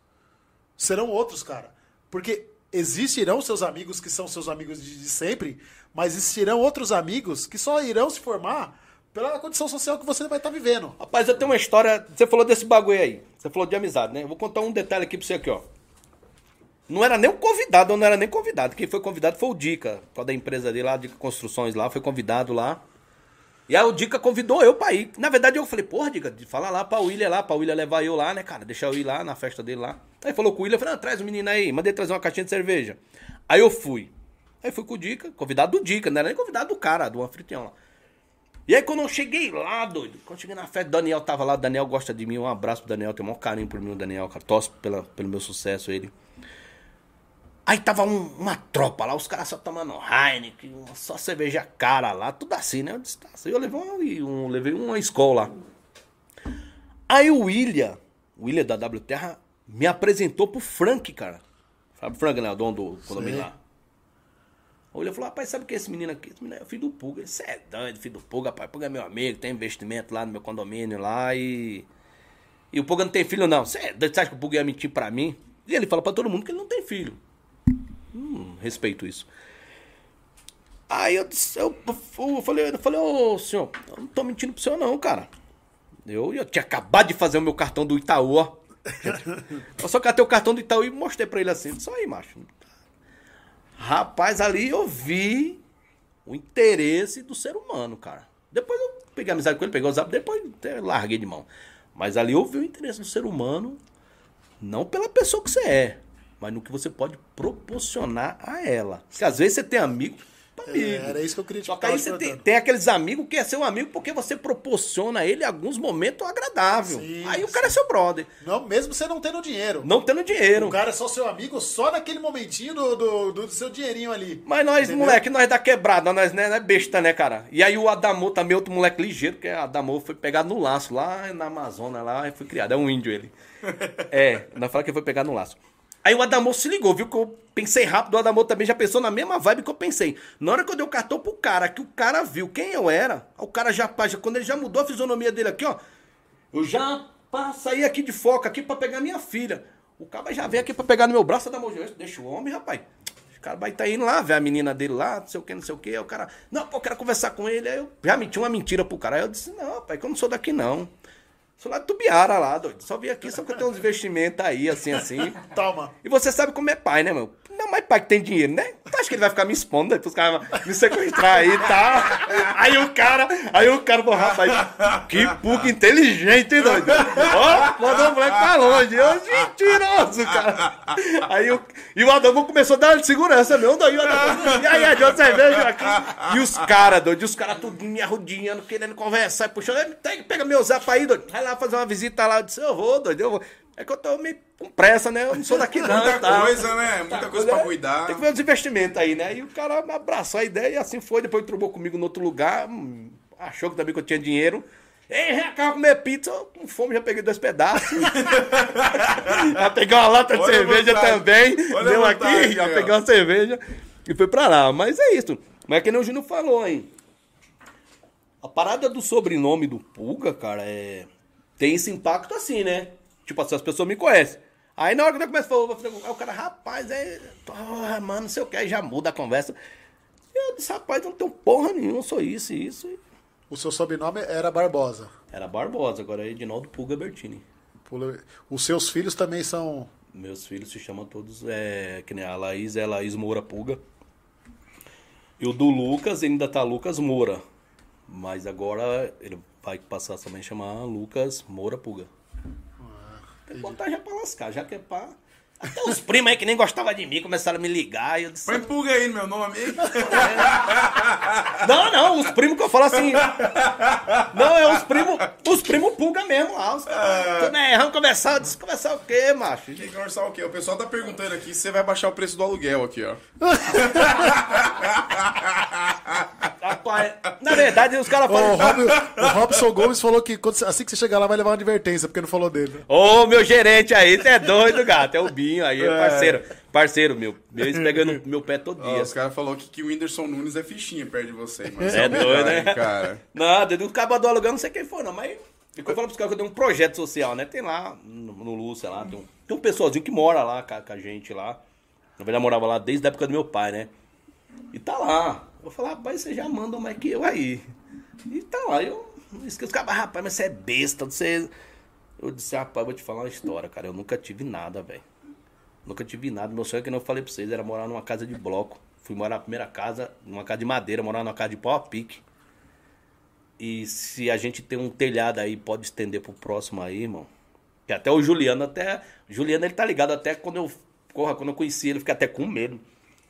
serão outros, cara. Porque existirão seus amigos que são seus amigos de, de sempre, mas existirão outros amigos que só irão se formar pela condição social que você vai estar vivendo. Rapaz, eu tenho uma história. Você falou desse bagulho aí. Você falou de amizade, né? Eu vou contar um detalhe aqui pra você aqui, ó. Não era nem o convidado, eu não era nem convidado. Quem foi convidado foi o Dica, qual da empresa dele lá, de construções lá, foi convidado lá. E aí o Dica convidou eu pra ir. Na verdade, eu falei, porra, Dica, fala lá pra William lá, pra William levar eu lá, né, cara? Deixar eu ir lá na festa dele lá. Aí falou com o William, falei, ah, traz o menino aí, mandei trazer uma caixinha de cerveja. Aí eu fui. Aí fui com o Dica, convidado do Dica, não era nem convidado do cara, do anfitrião lá. E aí quando eu cheguei lá, doido, quando eu cheguei na festa, o Daniel tava lá, o Daniel gosta de mim, um abraço pro Daniel, tem o maior carinho por mim, o Daniel, cara, torce pela, pelo meu sucesso, ele. Aí tava um- uma tropa lá, os caras só tomando Heineken, só cerveja cara lá, tudo assim, né? Eu disse, tá, eu levei, um, um- levei uma escola lá. Aí o William, o William da W Terra, me apresentou pro Frank, cara. Sabe o Frank, né? O dono do condomínio lá. O William falou, rapaz, sabe o que é esse menino aqui? Esse menino é filho do Puga. Você é doido, filho do Puga, rapaz. Puga é meu amigo, tem investimento lá no meu condomínio lá e... E o Puga não tem filho, não. Você é doido, você acha que o Puga ia mentir pra mim? E ele fala pra todo mundo que ele não tem filho. Hum, respeito isso. Aí eu, eu, eu falei, eu falei, ô senhor, eu não tô mentindo pro senhor não, cara. Eu, eu tinha acabado de fazer o meu cartão do Itaú, ó. Eu só catei o cartão do Itaú e mostrei pra ele assim. Só aí, macho. Rapaz, ali eu vi o interesse do ser humano, cara. Depois eu peguei amizade com ele, peguei o zap, depois larguei de mão. Mas ali eu vi o interesse do ser humano, não pela pessoa que você é, mas no que você pode proporcionar a ela. Porque às vezes você tem amigo pra amigo. É, era isso que eu queria te Só que aí você tem, tem aqueles amigos que é seu amigo porque você proporciona a ele alguns momentos agradáveis. Sim, aí o cara é seu brother. Não, mesmo você não tendo dinheiro. Não tendo dinheiro. O cara é só seu amigo só naquele momentinho do, do, do seu dinheirinho ali. Mas nós, Entendeu? moleque, nós da quebrada, nós né, não é besta, né, cara? E aí o Adamô também, outro moleque ligeiro, que é Adamô foi pegado no laço lá na Amazônia, lá, e foi criado. É um índio ele. É, nós falamos que foi pegado no laço. Aí o Adamô se ligou, viu que eu pensei rápido, o Adamô também já pensou na mesma vibe que eu pensei. Na hora que eu dei o cartão pro cara, que o cara viu quem eu era, o cara já, já quando ele já mudou a fisionomia dele aqui, ó, eu já saí aqui de foca aqui pra pegar minha filha. O cara já veio aqui pra pegar no meu braço, Adamô, deixa o homem, rapaz. O cara vai estar indo lá, ver a menina dele lá, não sei o que, não sei o que. O cara, não, pô, eu quero conversar com ele. Aí eu já menti uma mentira pro cara. Aí eu disse, não, pai, que eu não sou daqui não. Sou lá de Tubiara lá, doido. Só vim aqui só que eu tenho uns investimentos aí, assim, assim. Toma. E você sabe como é pai, né, meu? Mas pai que tem dinheiro, né? Tu acha que ele vai ficar me expondo, né? Pros caras me sequestrar aí e tal. Aí o cara, aí o cara, pô, rapaz, que puga inteligente, hein, doido? Ó, mandou o moleque pra longe. Eu, mentiroso, cara. Aí o, e o Adamo começou a dar segurança meu, daí o Adamo, e aí, uma cerveja aqui. E os caras, doido, e os caras tudo me arrudinhando, querendo conversar, puxando, "Ei, pega- pega meu zap aí, doido. Vai lá fazer uma visita lá. Eu disse, eu vou, doido, eu vou. É que eu tô meio com pressa, né? Eu não sou daqui não. Muita tal. coisa, né? Muita coisa pra né? cuidar. Tem que ver os investimentos aí, né? E o cara me abraçou a ideia e assim foi. Depois trocou comigo no outro lugar. hum, Achou que também que eu tinha dinheiro. Ei, cá comer pizza. Eu, Com fome já peguei dois pedaços. já peguei uma lata de Olha cerveja também. Olha Deu aqui, vantagem, já peguei uma cerveja e foi pra lá. Mas é isso. Mas é que nem o Júnior falou, hein? A parada do sobrenome do Pulga, cara, é. Tem esse impacto assim, né? Tipo assim, as pessoas me conhecem. Aí na hora que eu começo a falar, aí o cara, rapaz, é. Porra, mano, não sei o que, aí já muda a conversa. Eu disse, rapaz, eu não tenho porra nenhuma, sou isso e isso. O seu sobrenome era Barbosa. Era Barbosa, agora é Edinaldo Pulga Bertini. Pula- Os seus filhos também são. Meus filhos se chamam todos, é, que nem a Laís é Laís Moura Pulga. E o do Lucas ainda tá Lucas Moura. Mas agora ele vai passar também a chamar Lucas Moura Pulga. Tem que botar já pra lascar, já que é pra. Até os primos aí que nem gostavam de mim começaram a me ligar e eu disse. Põe pulga aí no meu nome. Não, não, os primos que eu falo assim. Não, é os primos. Os primos pulga mesmo lá. Os caras. Né, vamos conversar. Eu disse, conversar o quê, macho? Tem que conversar o quê? O pessoal tá perguntando aqui se você vai baixar o preço do aluguel aqui, ó. Rapaz, na verdade, os caras Ó, o, falam. Rob- o Robson Gomes falou que quando- assim que você chegar lá vai levar uma advertência, porque não falou dele. Ô, meu gerente aí, você é doido, gato. É o Binho aí, é parceiro. Parceiro meu. Eles pegando meu pé todo Ó, dia. os caras falaram que, que o Whindersson Nunes é fichinha perto de você, mano. É doido, né? Cara. Nada, do cabo do aluguel, não sei quem foi, não, mas. Ficou falando pros caras que eu tenho um projeto social, né? Tem lá, no, no Lúcia lá, tem um, tem um pessoalzinho que mora lá com a, com a gente lá. Na verdade, morava lá desde a época do meu pai, né? E tá lá. Eu falei, rapaz, você já manda mais que eu aí. E tá lá, eu esqueci os caras, rapaz, mas você é besta, você. Eu disse, rapaz, vou te falar uma história, cara. Eu nunca tive nada, velho. Nunca tive nada. Meu sonho, que eu falei pra vocês, era morar numa casa de bloco. Fui morar na primeira casa, numa casa de madeira, morar numa casa de pau a pique. E se a gente tem um telhado aí, pode estender pro próximo aí, irmão. Que até o Juliano, até. O Juliano, ele tá ligado até quando eu. Porra, quando eu conheci ele, eu fiquei até com medo.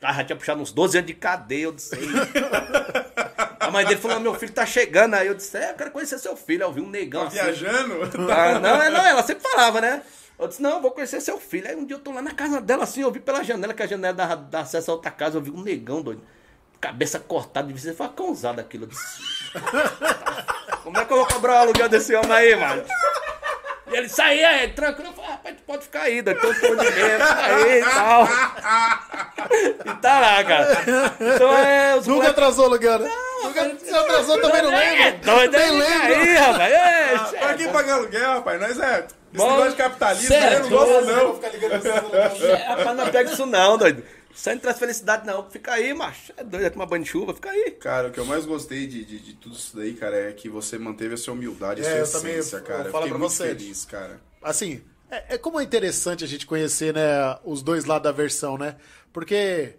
Ah, já tinha puxado uns 12 anos de cadeia, eu disse. A mãe dele falou: meu filho tá chegando aí. Eu disse: é, eu quero conhecer seu filho. Aí eu vi um negão Tá assim. viajando? Ah, não, é, não, ela sempre falava, né? Eu disse, não, eu vou conhecer seu filho. Aí um dia eu tô lá na casa dela, assim, eu vi pela janela, que a janela dá, dá acesso a outra casa, eu vi um negão, doido. Cabeça cortada, de você foi uma cãozada aquilo. Eu disse, como é que eu vou cobrar o aluguel desse homem aí, mano? E ele saiu aí, tranquilo. Eu falei, rapaz, tu pode ficar aí, tem um pão de dinheiro, fica aí e tal. E tá lá, cara. Então é, os Nunca moleques- atrasou o aluguel, né? Nunca, você atrasou também, não É lembro. doido, Nem é lembro. aí, rapaz. É, Pra quem pagar aluguel, rapaz? Nós é. Esse Bom, negócio de capitalismo certo. aí eu não gosto, não. Ficar ligando É, rapaz, não pega isso não, doido. Isso aí não traz felicidade, não. Fica aí, macho. É doido, é tomar banho de chuva, fica aí. Cara, o que eu mais gostei de, de, de tudo isso daí, cara, é que você manteve a sua humildade, a É, sua eu também- essência, eu cara. falo Fiquei pra muito você. feliz, cara. assim, é, é como é interessante a gente conhecer, né, os dois lados da versão, né? Porque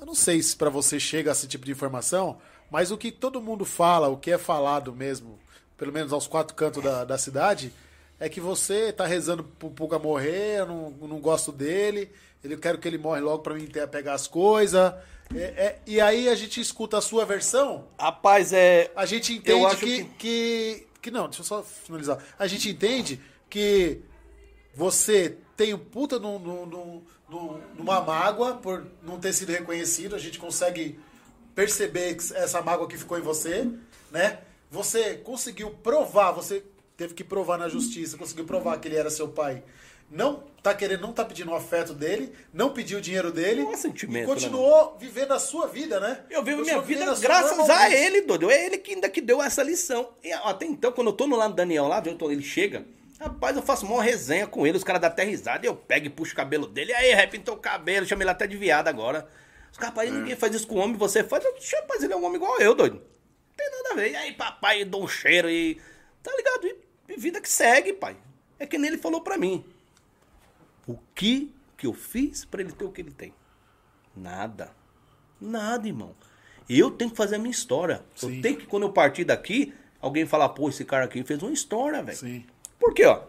eu não sei se pra você chega esse tipo de informação, mas o que todo mundo fala, o que é falado mesmo, pelo menos aos quatro cantos da, da cidade, é que você tá rezando pro Puga morrer, eu não, não gosto dele, ele eu quero que ele morre logo pra mim ter, pegar as coisas. É, é, e aí a gente escuta a sua versão, Rapaz, é. a gente entende que, que- que... que. não, deixa eu só finalizar. A gente entende que você tem um puta num, num- num- num- numa mágoa por não ter sido reconhecido. A gente consegue perceber essa mágoa que ficou em você, né? Você conseguiu provar, você teve que provar na justiça, conseguiu provar que ele era seu pai. Não tá querendo, não tá pedindo o afeto dele, não pediu o dinheiro dele. Não é sentimento, e continuou vivendo a sua vida, né? Eu vivo minha vida graças a ele, doido. É ele que ainda que deu essa lição. E até então, quando eu tô no lado do Daniel lá, tô- ele chega, rapaz, eu faço uma resenha com ele, os caras dão até risada, e eu pego e puxo o cabelo dele, aí, rap, pintou o cabelo, chama ele até de viado agora. Os caras, rapaz, ninguém faz isso com homem, você faz. Eu, "Xe, Rapaz, ele é um homem igual eu, doido. Não tem nada a ver. E aí, papai, dou um cheiro e. Tá ligado? E, e vida que segue, pai. É que nem ele falou pra mim. O que que eu fiz pra ele ter o que ele tem? Nada. Nada, irmão. Eu tenho que fazer a minha história. Sim. Eu tenho que, quando eu partir daqui, alguém falar, pô, esse cara aqui fez uma história, velho. Sim. Por quê, ó?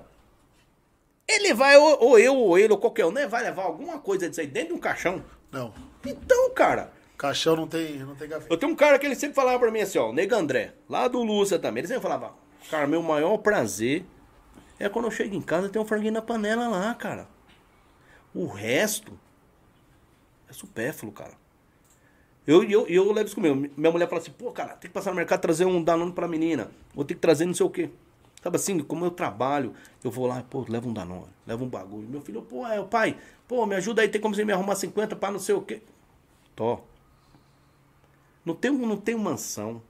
Ele vai, ou, ou eu, ou ele, ou qualquer um, né? Vai levar alguma coisa disso aí dentro de um caixão. Não. Então, cara, Caixão não tem, não tem gaveta. eu tenho um cara que ele sempre falava pra mim assim, ó, o Nego André, lá do Lúcia também. Ele sempre falava, cara, meu maior prazer é quando eu chego em casa e tem um franguinho na panela lá, cara. O resto é supérfluo, cara. Eu, eu, eu levo isso comigo. Minha mulher fala assim, pô, cara, tem que passar no mercado trazer um Danone pra menina. Vou ter que trazer não sei o quê. Sabe assim, como eu trabalho, eu vou lá, pô, leva um Danone, leva um bagulho. Meu filho, pô, é o pai, pô, me ajuda aí, tem como você me arrumar 50 pra não sei o quê. Tó. Não tenho, não tenho mansão,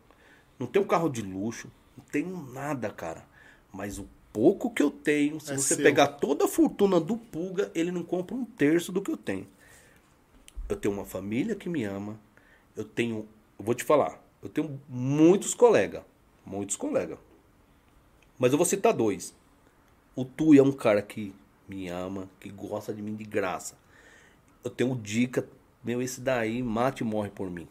não tenho carro de luxo, não tenho nada, cara. Mas o pouco que eu tenho, se É você seu. pegar toda a fortuna do Pulga, ele não compra um terço do que eu tenho. Eu tenho uma família que me ama. Eu tenho, eu vou te falar, eu tenho muitos colegas, muitos colegas. Mas eu vou citar dois. O Tu é um cara que me ama, que gosta de mim de graça. Eu tenho dica, meu, esse daí mate e morre por mim.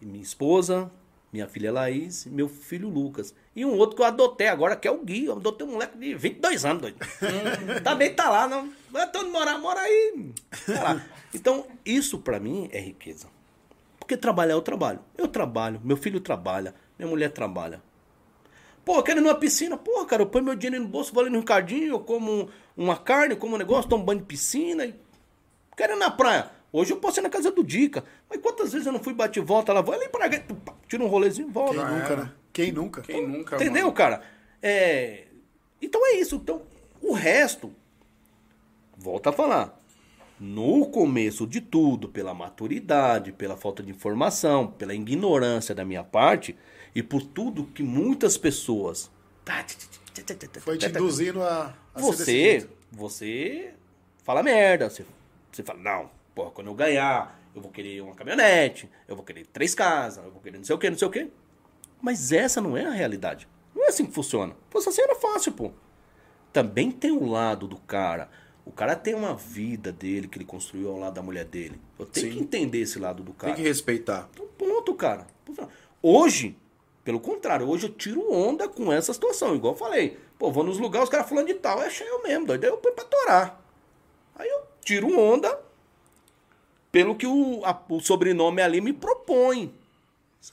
Minha esposa, minha filha Laís, meu filho Lucas. E um outro que eu adotei agora, que é o Gui. Eu adotei um moleque de 22 anos, doido. Também tá lá, não. Vai todo morar, mora aí. Tá. Então, isso pra mim é riqueza. Porque trabalhar eu trabalho. Eu trabalho, meu filho trabalha, minha mulher trabalha. Pô, eu quero ir numa piscina. Pô, cara, eu ponho meu dinheiro no bolso, vou ali no Ricardinho, eu como uma carne, como um negócio, tomo banho de piscina. E... Quero ir na praia. Hoje eu posso ir na casa do Dica. Mas quantas vezes eu não fui bate e volta lá? Vou ali pra cá, tira um rolezinho e volta. Quem Já nunca, era. né? Quem nunca? Quem nunca, Entendeu, mano? cara? É... Então é isso. Então, o resto, volta a falar. No começo de tudo, pela maturidade, pela falta de informação, pela ignorância da minha parte e por tudo que muitas pessoas Foi te induzindo a, a você, você fala merda. Você, você fala, não, porra, quando eu ganhar, eu vou querer uma caminhonete, eu vou querer três casas, eu vou querer não sei o que, não sei o que. Mas essa não é a realidade. Não é assim que funciona. Se fosse assim era fácil, pô. Também tem o lado do cara. O cara tem uma vida dele que ele construiu ao lado da mulher dele. Eu tenho Sim. que entender esse lado do cara. Tem que respeitar. Então, ponto, cara. Hoje, pelo contrário, hoje eu tiro onda com essa situação. Igual eu falei. Pô, vou nos lugares, os caras falando de tal, é cheio mesmo, doido. Aí eu põe pra torar. Aí eu tiro onda pelo que o, a- o sobrenome ali me propõe.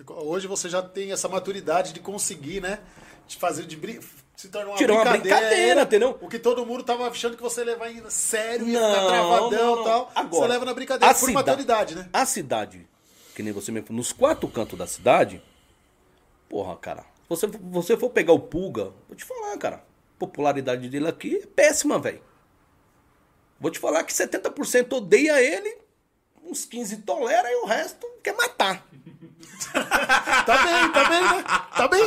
Hoje você já tem essa maturidade de conseguir, né? De fazer, de brin- se tornar uma Tirou uma brincadeira. brincadeira, entendeu? O que todo mundo tava achando que você levar em sério, ia ficar travadão e tal. Agora, você leva na brincadeira a por cida- maturidade, né? A cidade, que nem você mesmo, nos quatro cantos da cidade, porra, cara, se você, você for pegar o Pulga, vou te falar, cara, a popularidade dele aqui é péssima, velho. Vou te falar que 70% odeia ele, uns 15 tolera e o resto quer matar. Tá bem, tá bem, né? Tá bem.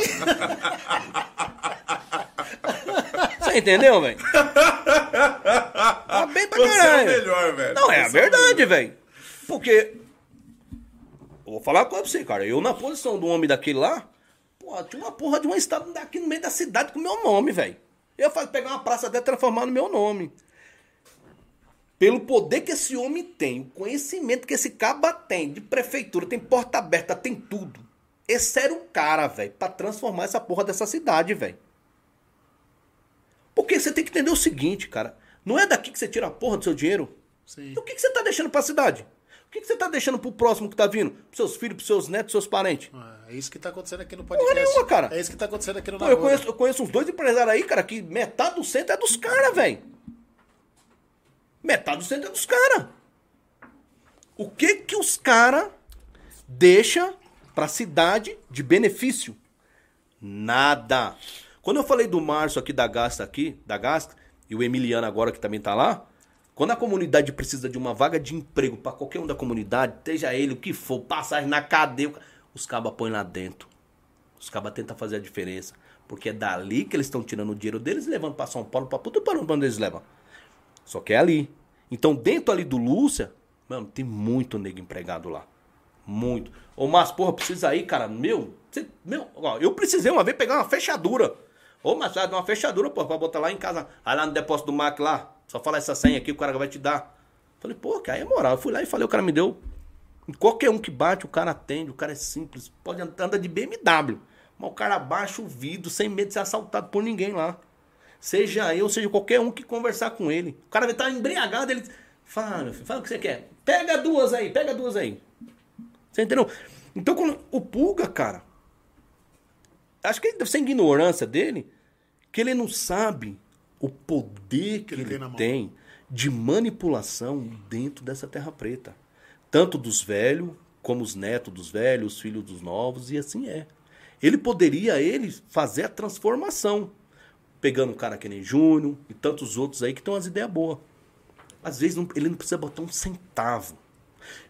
Você entendeu, velho? Tá bem pra Você é caralho. melhor, velho. Não, é a Você o verdade, velho. Porque. Eu vou falar com você, cara. Eu, na posição do homem daquele lá, porra, tinha uma porra de uma estátua daqui no meio da cidade com meu nome, velho. Eu faço pegar uma praça até transformar no meu nome. Pelo poder que esse homem tem, o conhecimento que esse caba tem, de prefeitura, tem porta aberta, tem tudo. Esse era o cara, velho, pra transformar essa porra dessa cidade, velho. Porque você tem que entender o seguinte, cara. Não é daqui que você tira a porra do seu dinheiro. Sim. Então o que, que você tá deixando pra cidade? O que, que você tá deixando pro próximo que tá vindo? Pros seus filhos, pros seus netos, pros seus parentes? Ah, É isso que tá acontecendo aqui no Porra podcast. nenhuma, cara. É isso que tá acontecendo aqui no Pô, eu conheço, eu conheço uns dois empresários aí, cara, que metade do centro é dos caras, velho. Metade do centro é dos caras. O que que os caras deixam pra cidade de benefício? Nada. Quando eu falei do Márcio aqui da Gasta aqui, da Gasta, e o Emiliano agora que também tá lá, quando a comunidade precisa de uma vaga de emprego pra qualquer um da comunidade, seja ele o que for, passagem na cadeia, os cabas põem lá dentro. Os cabas tentam fazer a diferença. Porque é dali que eles estão tirando o dinheiro deles e levando pra São Paulo, pra puta para onde eles levam. Só que é ali. Então, dentro ali do Lúcia, mano, tem muito nego empregado lá. Muito. Ô, Márcio, porra, precisa aí, cara. Meu, meu, ó, eu precisei uma vez pegar uma fechadura. Ô, vai dar uma fechadura, pô, pra botar lá em casa. Aí lá no depósito do Mac lá, só fala essa senha aqui, o cara vai te dar. Falei, pô, aí é moral. Eu fui lá e falei, o cara me deu. Qualquer um que bate, o cara atende, o cara é simples. Pode andar de BMW. Mas o cara baixa o vidro sem medo de ser assaltado por ninguém lá. Seja eu, seja qualquer um que conversar com ele. O cara vai estar embriagado, ele. Fala, meu filho, fala o que você quer. Pega duas aí, pega duas aí. Você entendeu? Então, quando o Pulga, cara. Acho que ele deve ser ignorância dele, que ele não sabe o poder que, ele ele, tem tem de manipulação dentro dessa terra preta. Tanto dos velhos, como os netos dos velhos, os filhos dos novos, e assim é. Ele poderia, ele, fazer a transformação. Pegando um cara que nem Júnior e tantos outros aí que tem umas ideias boas. Às vezes não- ele não precisa botar um centavo.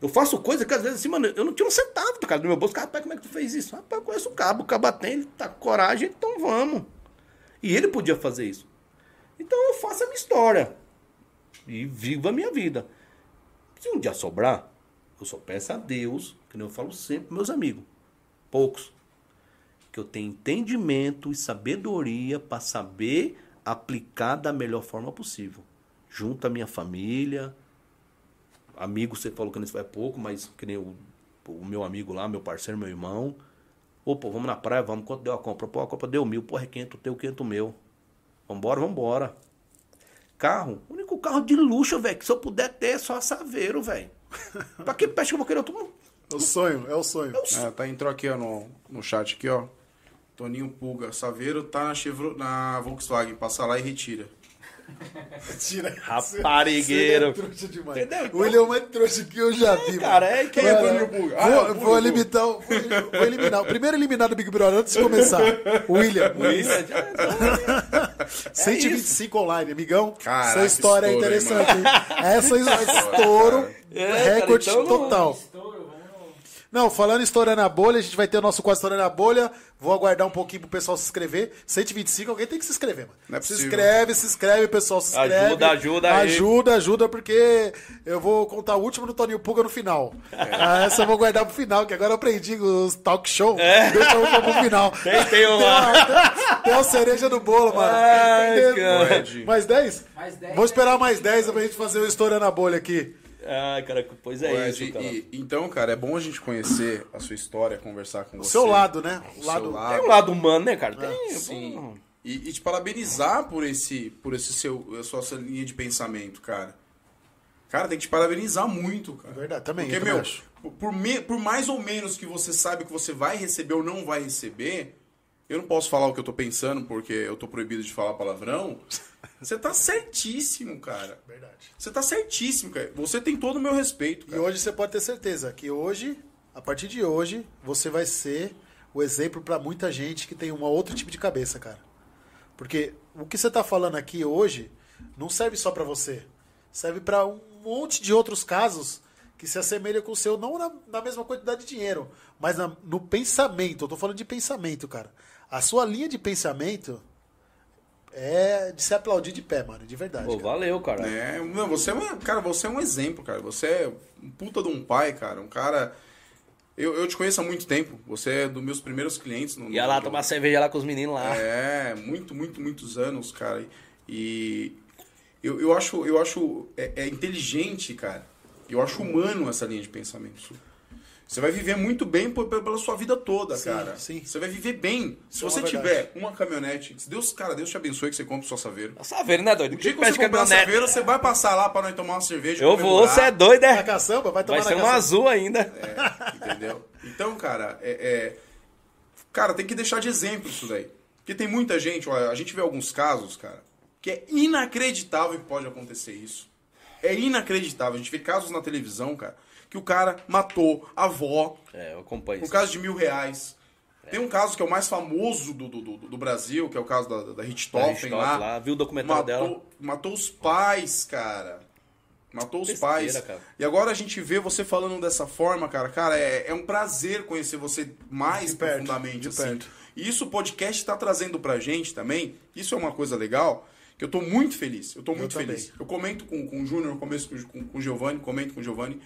Eu faço coisa que às vezes assim, mano, eu não tiro um centavo cara do meu bolso. Rapaz, como é que tu fez isso? Rapaz, eu conheço o cabo, o cabo tem, ele tá com coragem, então vamos. E ele podia fazer isso. Então eu faço a minha história. E vivo a minha vida. Se um dia sobrar, eu só peço a Deus, que nem eu falo sempre meus amigos. Poucos. Que eu tenha entendimento e sabedoria para saber aplicar da melhor forma possível. Junto à minha família, amigo, você falou que isso é pouco, mas que nem o, o meu amigo lá, meu parceiro, meu irmão. Ô, pô, vamos na praia, vamos. Quanto deu a compra? Pô, a compra deu mil. Porra, é 500 teu, 500 meu. Vambora, vambora. Carro, o único carro de luxo, velho, que se eu puder ter é só a Saveiro, velho. pra que peste que eu vou querer outro? Não- É o sonho, é o sonho. É, tá, entrou aqui ó, no, no chat aqui, ó. Toninho Pulga. Saveiro tá na, Chevro, na Volkswagen. Passa lá e retira. Tira. Raparigueiro. Você é. Entendeu? O William é o mais trouxa que eu já vi. cara, é que- Quem é Toninho Pulga? Vou, Ah, é o vou Pulga. eliminar, o- vou, vou eliminar. O primeiro eliminado do Big Brother antes de começar. William. William, já- 125 online, amigão. Caraca, Essa história é estouro, hein, interessante. hein? Essa é estouro. É, cara, recorde então total. Estouro. Não, falando estourando a bolha, a gente vai ter o nosso quase estourando a bolha. Vou aguardar um pouquinho pro pessoal se inscrever. 125, alguém tem que se inscrever, mano. Não é se possível. inscreve, se inscreve, pessoal, se inscreve. Ajuda, ajuda aí. Ajuda, ajuda, porque eu vou contar o último do Toninho Puga no final. Ah, essa eu vou guardar pro final, que agora eu aprendi os talk show. Deixa eu pro final. Tem, tem uma. Tem, tem a cereja no bolo, mano. Ai. Pode. Mais 10? Mais 10, Vou esperar mais 10 pra gente fazer o estourando a bolha aqui. Ai, cara, pois é Ô, isso, cara. e- então, cara, é bom a gente conhecer a sua história, conversar com O você. seu lado, né? O O lado. seu lado. Tem um lado humano, né, cara? Tem. Sim. E, e te parabenizar por esse, por esse seu, a sua, sua linha de pensamento, cara. Cara, tem que te parabenizar muito, cara. É verdade, também, Porque, também meu, acho. por, por me- por mais ou menos que você sabe que você vai receber ou não vai receber, eu não posso falar o que eu tô pensando porque eu tô proibido de falar palavrão. Você tá certíssimo, cara. Verdade. Você tá certíssimo, cara. Você tem todo o meu respeito, E cara. hoje você pode ter certeza que hoje, a partir de hoje, você vai ser o exemplo pra muita gente que tem um outro tipo de cabeça, cara. Porque o que você tá falando aqui hoje não serve só pra você. Serve pra um monte de outros casos que se assemelham com o seu, não na, na mesma quantidade de dinheiro, mas na- no pensamento. Eu tô falando de pensamento, cara. A sua linha de pensamento é de se aplaudir de pé, mano, de verdade. Pô, cara. valeu, cara. É, não, você é um, cara, você é um exemplo, cara. Você é um puta de um pai, cara. Um cara. Eu, eu te conheço há muito tempo. Você é dos meus primeiros clientes. No, Ia no- lá tomar cerveja lá com os meninos lá. É, muito, muito, muitos anos, cara. E eu, eu acho, eu acho é, é inteligente, cara. Eu acho humano essa linha de pensamento. Você vai viver muito bem por- pela sua vida toda, Sim, cara. sim. Você vai viver bem. Se é você uma tiver verdade. uma caminhonete, se Deus, cara, Deus te abençoe que você compre sua Saveiro. A Saveiro, né, doido? O dia que Pede você comprar a caminhonete. Saveiro, você vai passar lá pra nós tomar uma cerveja. Eu vou, você é doido, Na né? caçamba, vai tomar Vai na ser um caçamba. azul ainda. É, entendeu? Então, cara, é, é- Cara, tem que deixar de exemplo isso daí. Porque tem muita gente, olha, a gente vê alguns casos, cara, que é inacreditável que pode acontecer isso. É inacreditável. A gente vê casos na televisão, cara, que o cara matou a avó É, eu acompanho por causa de mil reais. Tem um caso que é o mais famoso do, do, do, do Brasil, que é o caso da, da Richthofen lá. lá, viu o documentário dela? Matou, matou os pais, cara. Matou os Besteira, pais. cara. E agora a gente vê você falando dessa forma, cara. Cara, é, é um prazer conhecer você mais De perto, profundamente. de assim. perto. E isso o podcast tá trazendo pra gente também. Isso é uma coisa legal. Que eu tô muito feliz. Eu tô muito também. feliz. Eu comento com, com o Júnior, eu começo com, com, com o Giovanni, comento com o Giovanni.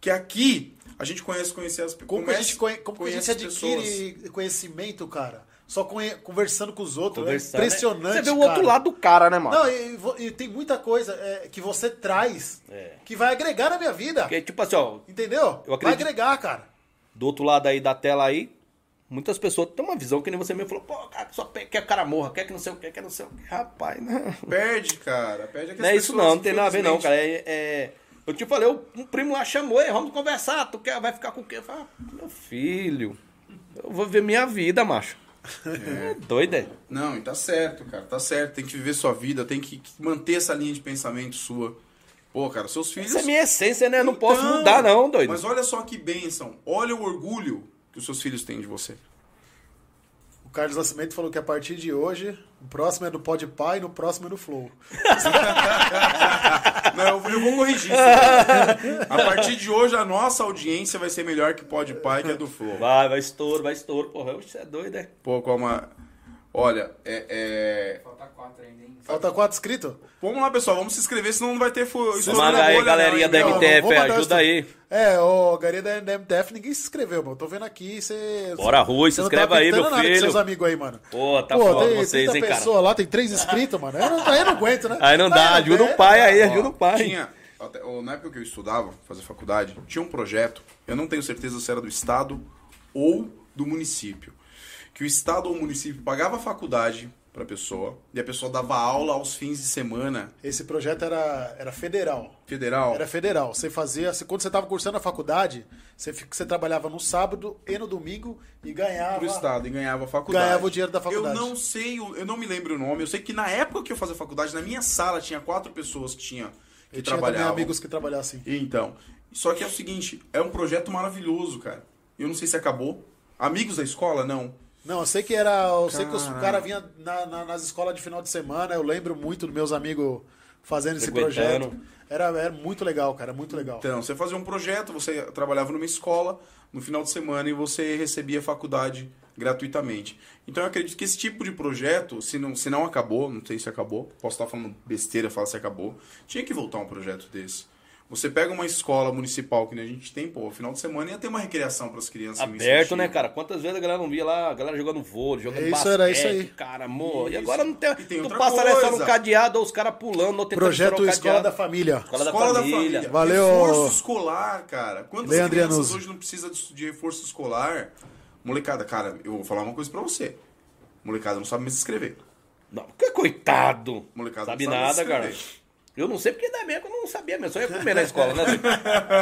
Que aqui a gente conhece conhecer as Como a gente, conhe- como que a conhece gente as pessoas. adquire conhecimento, cara? Só conhe- conversando com os outros. É né? impressionante. Você vê o cara. outro lado do cara, né, mano? Não, e, e tem muita coisa é, que você traz É. que vai agregar na minha vida. Porque, tipo assim, ó, Entendeu? Eu Vai agregar, cara. do outro lado aí da tela aí, muitas pessoas têm uma visão que nem você mesmo falou, pô, cara, só quer que o cara morra, quer que não sei o que, quer não sei o que. Rapaz, não. Perde, cara. Perde Não é isso não, não tem nada a ver não, cara. É, é- Eu te falei, um primo lá chamou, "Ei, vamos conversar, tu quer, vai ficar com o quê? Eu falei, ah, meu filho, eu vou ver minha vida, macho. É doido, é? Não, e tá certo, cara. Tá certo. Tem que viver sua vida, tem que manter essa linha de pensamento sua. Pô, cara, seus filhos. Essa é minha essência, né? Eu não posso Então, mudar não, doido. Mas olha só que bênção. Olha o orgulho que os seus filhos têm de você. O Carlos Nascimento falou que a partir de hoje, o próximo é do Pode Pai e no próximo é do Flow. Não, eu, vou corrigir isso. A partir de hoje, a nossa audiência vai ser melhor que Pode Pai, que é do Flow. Vai, vai estouro, vai estouro. Porra, você é doido, é? Pô, como a... Olha, é, é- Falta quatro ainda, hein? Falta quatro inscritos? Vamos lá, pessoal. Vamos se inscrever, senão não vai ter... Manda na aí, bolha, galerinha não, da? MTF, mandar ajuda isso. aí. É, ô, Garia da, MTF, ninguém se inscreveu, mano. Tô vendo aqui, você... Bora, Rui, se não inscreve tá aí, meu nada com filho. seus amigos aí, mano. Pô, tá foda tem vocês, 30 hein, cara. pessoas lá, tem três inscritos, mano. Aí eu não, aí não aguento, né? Aí não dá, eu ajuda o pai aí, Ó, ajuda o pai. Tinha, até- ó, na época que eu estudava, fazer faculdade, tinha um projeto, eu não tenho certeza se era do estado ou do município, que o estado ou o município pagava a faculdade pra pessoa e a pessoa dava aula aos fins de semana Esse projeto era, era federal. federal. Era federal. Você fazia, você- quando você estava cursando a faculdade, você, você trabalhava no sábado e no domingo e ganhava. pro estado e ganhava a faculdade. Ganhava o dinheiro da faculdade. Eu não sei, o- eu não me lembro o nome. Eu sei que na época que eu fazia faculdade, na minha sala tinha quatro pessoas que tinha que Eu tinha também trabalhavam. amigos que trabalhavam assim. Então, só que é o seguinte, é um projeto maravilhoso, cara. Eu não sei se acabou. Amigos da escola, não. Não, eu sei que era. Eu sei que os Caralho. caras vinham na- na- nas escolas de final de semana. Eu lembro muito dos meus amigos fazendo esse Frequentando. projeto. Era, era muito legal, cara. Muito legal. Então, você fazia um projeto, você trabalhava numa escola no final de semana e você recebia faculdade gratuitamente. Então, eu acredito que esse tipo de projeto, se não, se não acabou, não sei se acabou, posso estar falando besteira, falar se acabou, tinha que voltar um projeto desse. Você pega uma escola municipal que nem a gente tem, pô, final de semana ia ter uma recreação para as crianças. Aberto, né, cara? Quantas vezes a galera não via lá, a galera jogando vôlei, jogando isso, basquete, era isso aí. cara, amor. E Isso. agora não tem. E tem tu passa ali só no cadeado, ou os caras pulando, ou tentando Projeto Escola da Família. Escola da Escola da família. família. Valeu. Reforço escolar, cara. Quantas Leandro crianças Iannuzzi. hoje não precisam de, de reforço escolar? Molecada, cara, eu vou falar uma coisa pra você. Molecada não sabe mais escrever. Não, que coitado. Molecada sabe não sabe nada, escrever. cara. Eu não sei porque da mesmo eu não sabia mesmo, só ia comer na escola, né?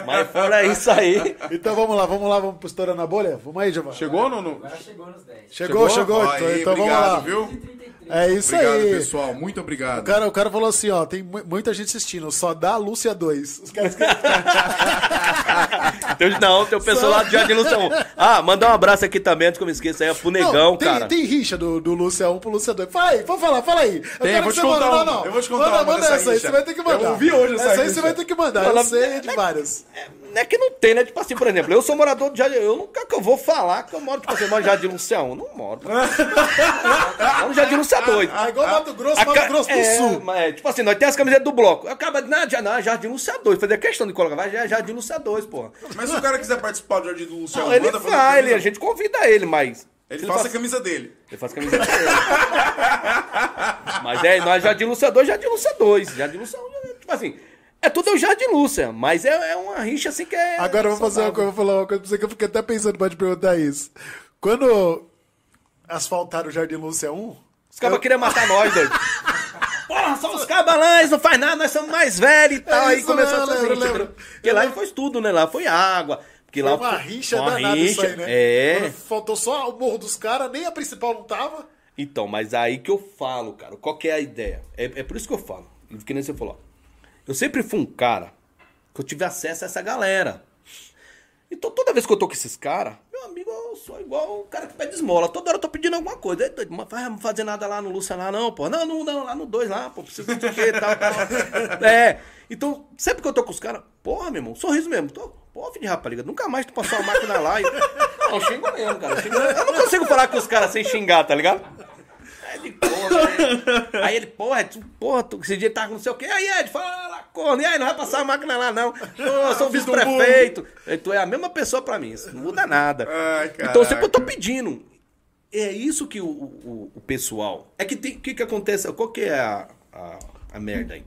Mas fora isso aí. Então vamos lá, vamos lá, vamos pro Estoura na Bolha? Vamos aí, Giovanni. Chegou no. no... Agora chegou nos 10. Chegou, chegou. Ó, então aí, então vamos obrigado, lá. viu? 33. É isso Obrigado, aí. pessoal. Muito obrigado. O cara, o cara falou assim, ó, tem mu- muita gente assistindo, só dá a Lúcia 2. Os caras Tem- não, tem o pessoal lá de Jardim Lucião. Ah, mandar um abraço aqui também, antes que eu me esqueça, aí é pro Negão, tem, cara. tem rixa do, do Lúcia 1 pro Lúcia 2. Fala aí, pode falar, fala aí. Eu Tem, quero eu vou que te contar manda- uma. não, não. Eu vou te contar manda, uma manda essa aí, rixa. você vai ter que mandar. Eu ouvi hoje essa Essa aí rixa. você vai ter que mandar, Fala- eu sei de várias. Não é que não tem, né? Tipo assim, por exemplo, eu sou morador de Jardim. Eu nunca que eu vou falar que eu moro, tipo assim, eu moro Jardim Lucião. Eu não moro. Eu moro no Jardim Lucião 2. Ah, igual Mato Grosso, Mato Grosso do é, Sul. é, tipo assim, nós temos as camisetas do bloco. Eu acabo de. Não, já- não, é Jardim Lucião 2. Fazer questão de colocar. Vai é Jardim Lucião 2, porra. Mas se o cara quiser participar do Jardim do Luciano, Não, ele manda fazer vai, ele, camisa. a gente convida ele, mas. Ele se faça a faz- camisa dele. Ele faz camiseta dele. Mas é, nós Jardim Luciano 2, Jardim Luciano 2. Jardim Luciano, tipo assim, É tudo o Jardim Lúcia, mas é, é uma rixa assim que é. Agora eu vou fazer uma coisa, vou falar uma coisa pra você que eu fiquei até pensando pra te perguntar isso. Quando asfaltaram o Jardim Lúcia 1, Os cabas queriam matar nós, doido. Porra, são os cabalães, não faz nada, nós somos mais velhos e tal. É aí começou mesmo, a lembro, fazer lembro. isso. Porque lá foi tudo, né? Lá foi água. Porque foi lá uma rixa uma danada isso aí, rixa, né? É. Faltou só o morro dos caras, nem a principal não tava. Então, mas aí que eu falo, cara, qual que é a ideia? É, é por isso que eu falo, que nem você falou. Eu sempre fui um cara que eu tive acesso a essa galera. Então, toda vez que eu tô com esses caras, meu amigo, eu sou igual o cara que pede esmola. Toda hora eu tô pedindo alguma coisa. Ei, doido, Não vai fazer nada lá no Lúcia lá, não, pô. Não, não, não, lá no 2 lá, pô. Preciso de quê, tal, tal. É. Então, sempre que eu tô com os caras, porra, meu irmão, sorriso mesmo. Tô, pô, filho de rapariga, nunca mais tu passou a máquina lá e. Não, xingo mesmo, cara. eu xingo. Eu não consigo falar com os caras sem xingar, tá ligado? Aí ele, porra, né? Aí ele, porra, tu, porra, tu, esse dia tá com não sei o quê. Aí, Ed, fala lá, corno. E aí, não vai passar a máquina lá, não. Pô, eu sou vice-prefeito. Tu é a mesma pessoa pra mim, isso não muda nada. Ai, então, sempre eu tô pedindo. É isso que o, o, o pessoal... É que tem... O que que acontece? Qual que é a, a, a merda aí?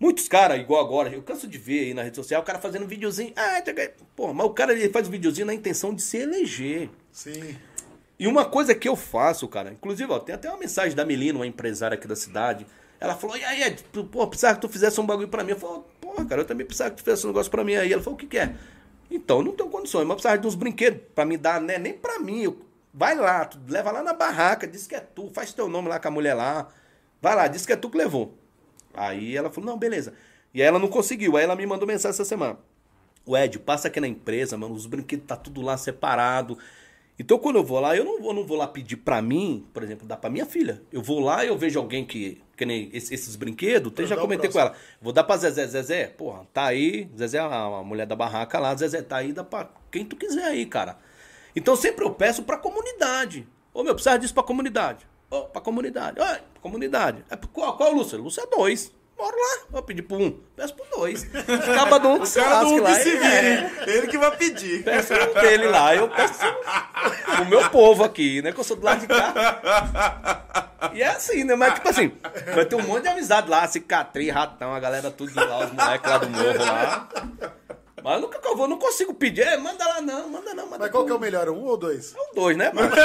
Muitos caras, igual agora, eu canso de ver aí na rede social, o cara fazendo um videozinho. Ah, tá- porra, mas o cara ele faz um videozinho na intenção de se eleger. Sim. E uma coisa que eu faço, cara, inclusive, ó, tem até uma mensagem da Melina, uma empresária aqui da cidade. Ela falou, e aí, Ed, pô, precisava que tu fizesse um bagulho pra mim. Eu falei, porra, cara, eu também precisava que tu fizesse um negócio pra mim aí. Ela falou, o que que é? Então, não tenho condições, mas precisava de uns brinquedos pra me dar, né? Nem pra mim. Eu- vai lá, tu leva lá na barraca, diz que é tu, faz teu nome lá com a mulher lá. Vai lá, diz que é tu que levou. Aí ela falou, não, beleza. E aí ela não conseguiu. Aí ela me mandou mensagem essa semana. O Ed, passa aqui na empresa, mano, os brinquedos tá tudo lá separado. Então quando eu vou lá, eu não vou, não vou lá pedir pra mim, por exemplo, dar pra minha filha. Eu vou lá e eu vejo alguém que, que nem esse- esses brinquedos, até já comentei com ela. Vou dar pra Zezé, Zezé, porra, tá aí, Zezé é a, mulher da barraca lá, Zezé tá aí, dá pra quem tu quiser aí, cara. Então sempre eu peço pra comunidade. Ô meu, precisa disso pra comunidade. Ô, pra comunidade. Ô, pra comunidade. É, qual, qual, Lúcio? Lúcio é dois. Bora lá. Vou pedir pro um. Peço pro dois. Acaba do que se lasque lá. se É. vire, hein? Ele que vai pedir. Peço um dele lá, eu peço o meu povo aqui, né? Que eu sou do lado de cá. E é assim, né? Mas tipo assim, vai ter um monte de amizade lá, cicatriz, ratão, a galera tudo lá, os moleques lá do morro lá. Mas nunca que eu vou, não consigo pedir. É, manda lá não, manda não, manda Mas qual que é o melhor, um ou dois? São dois, né, mano?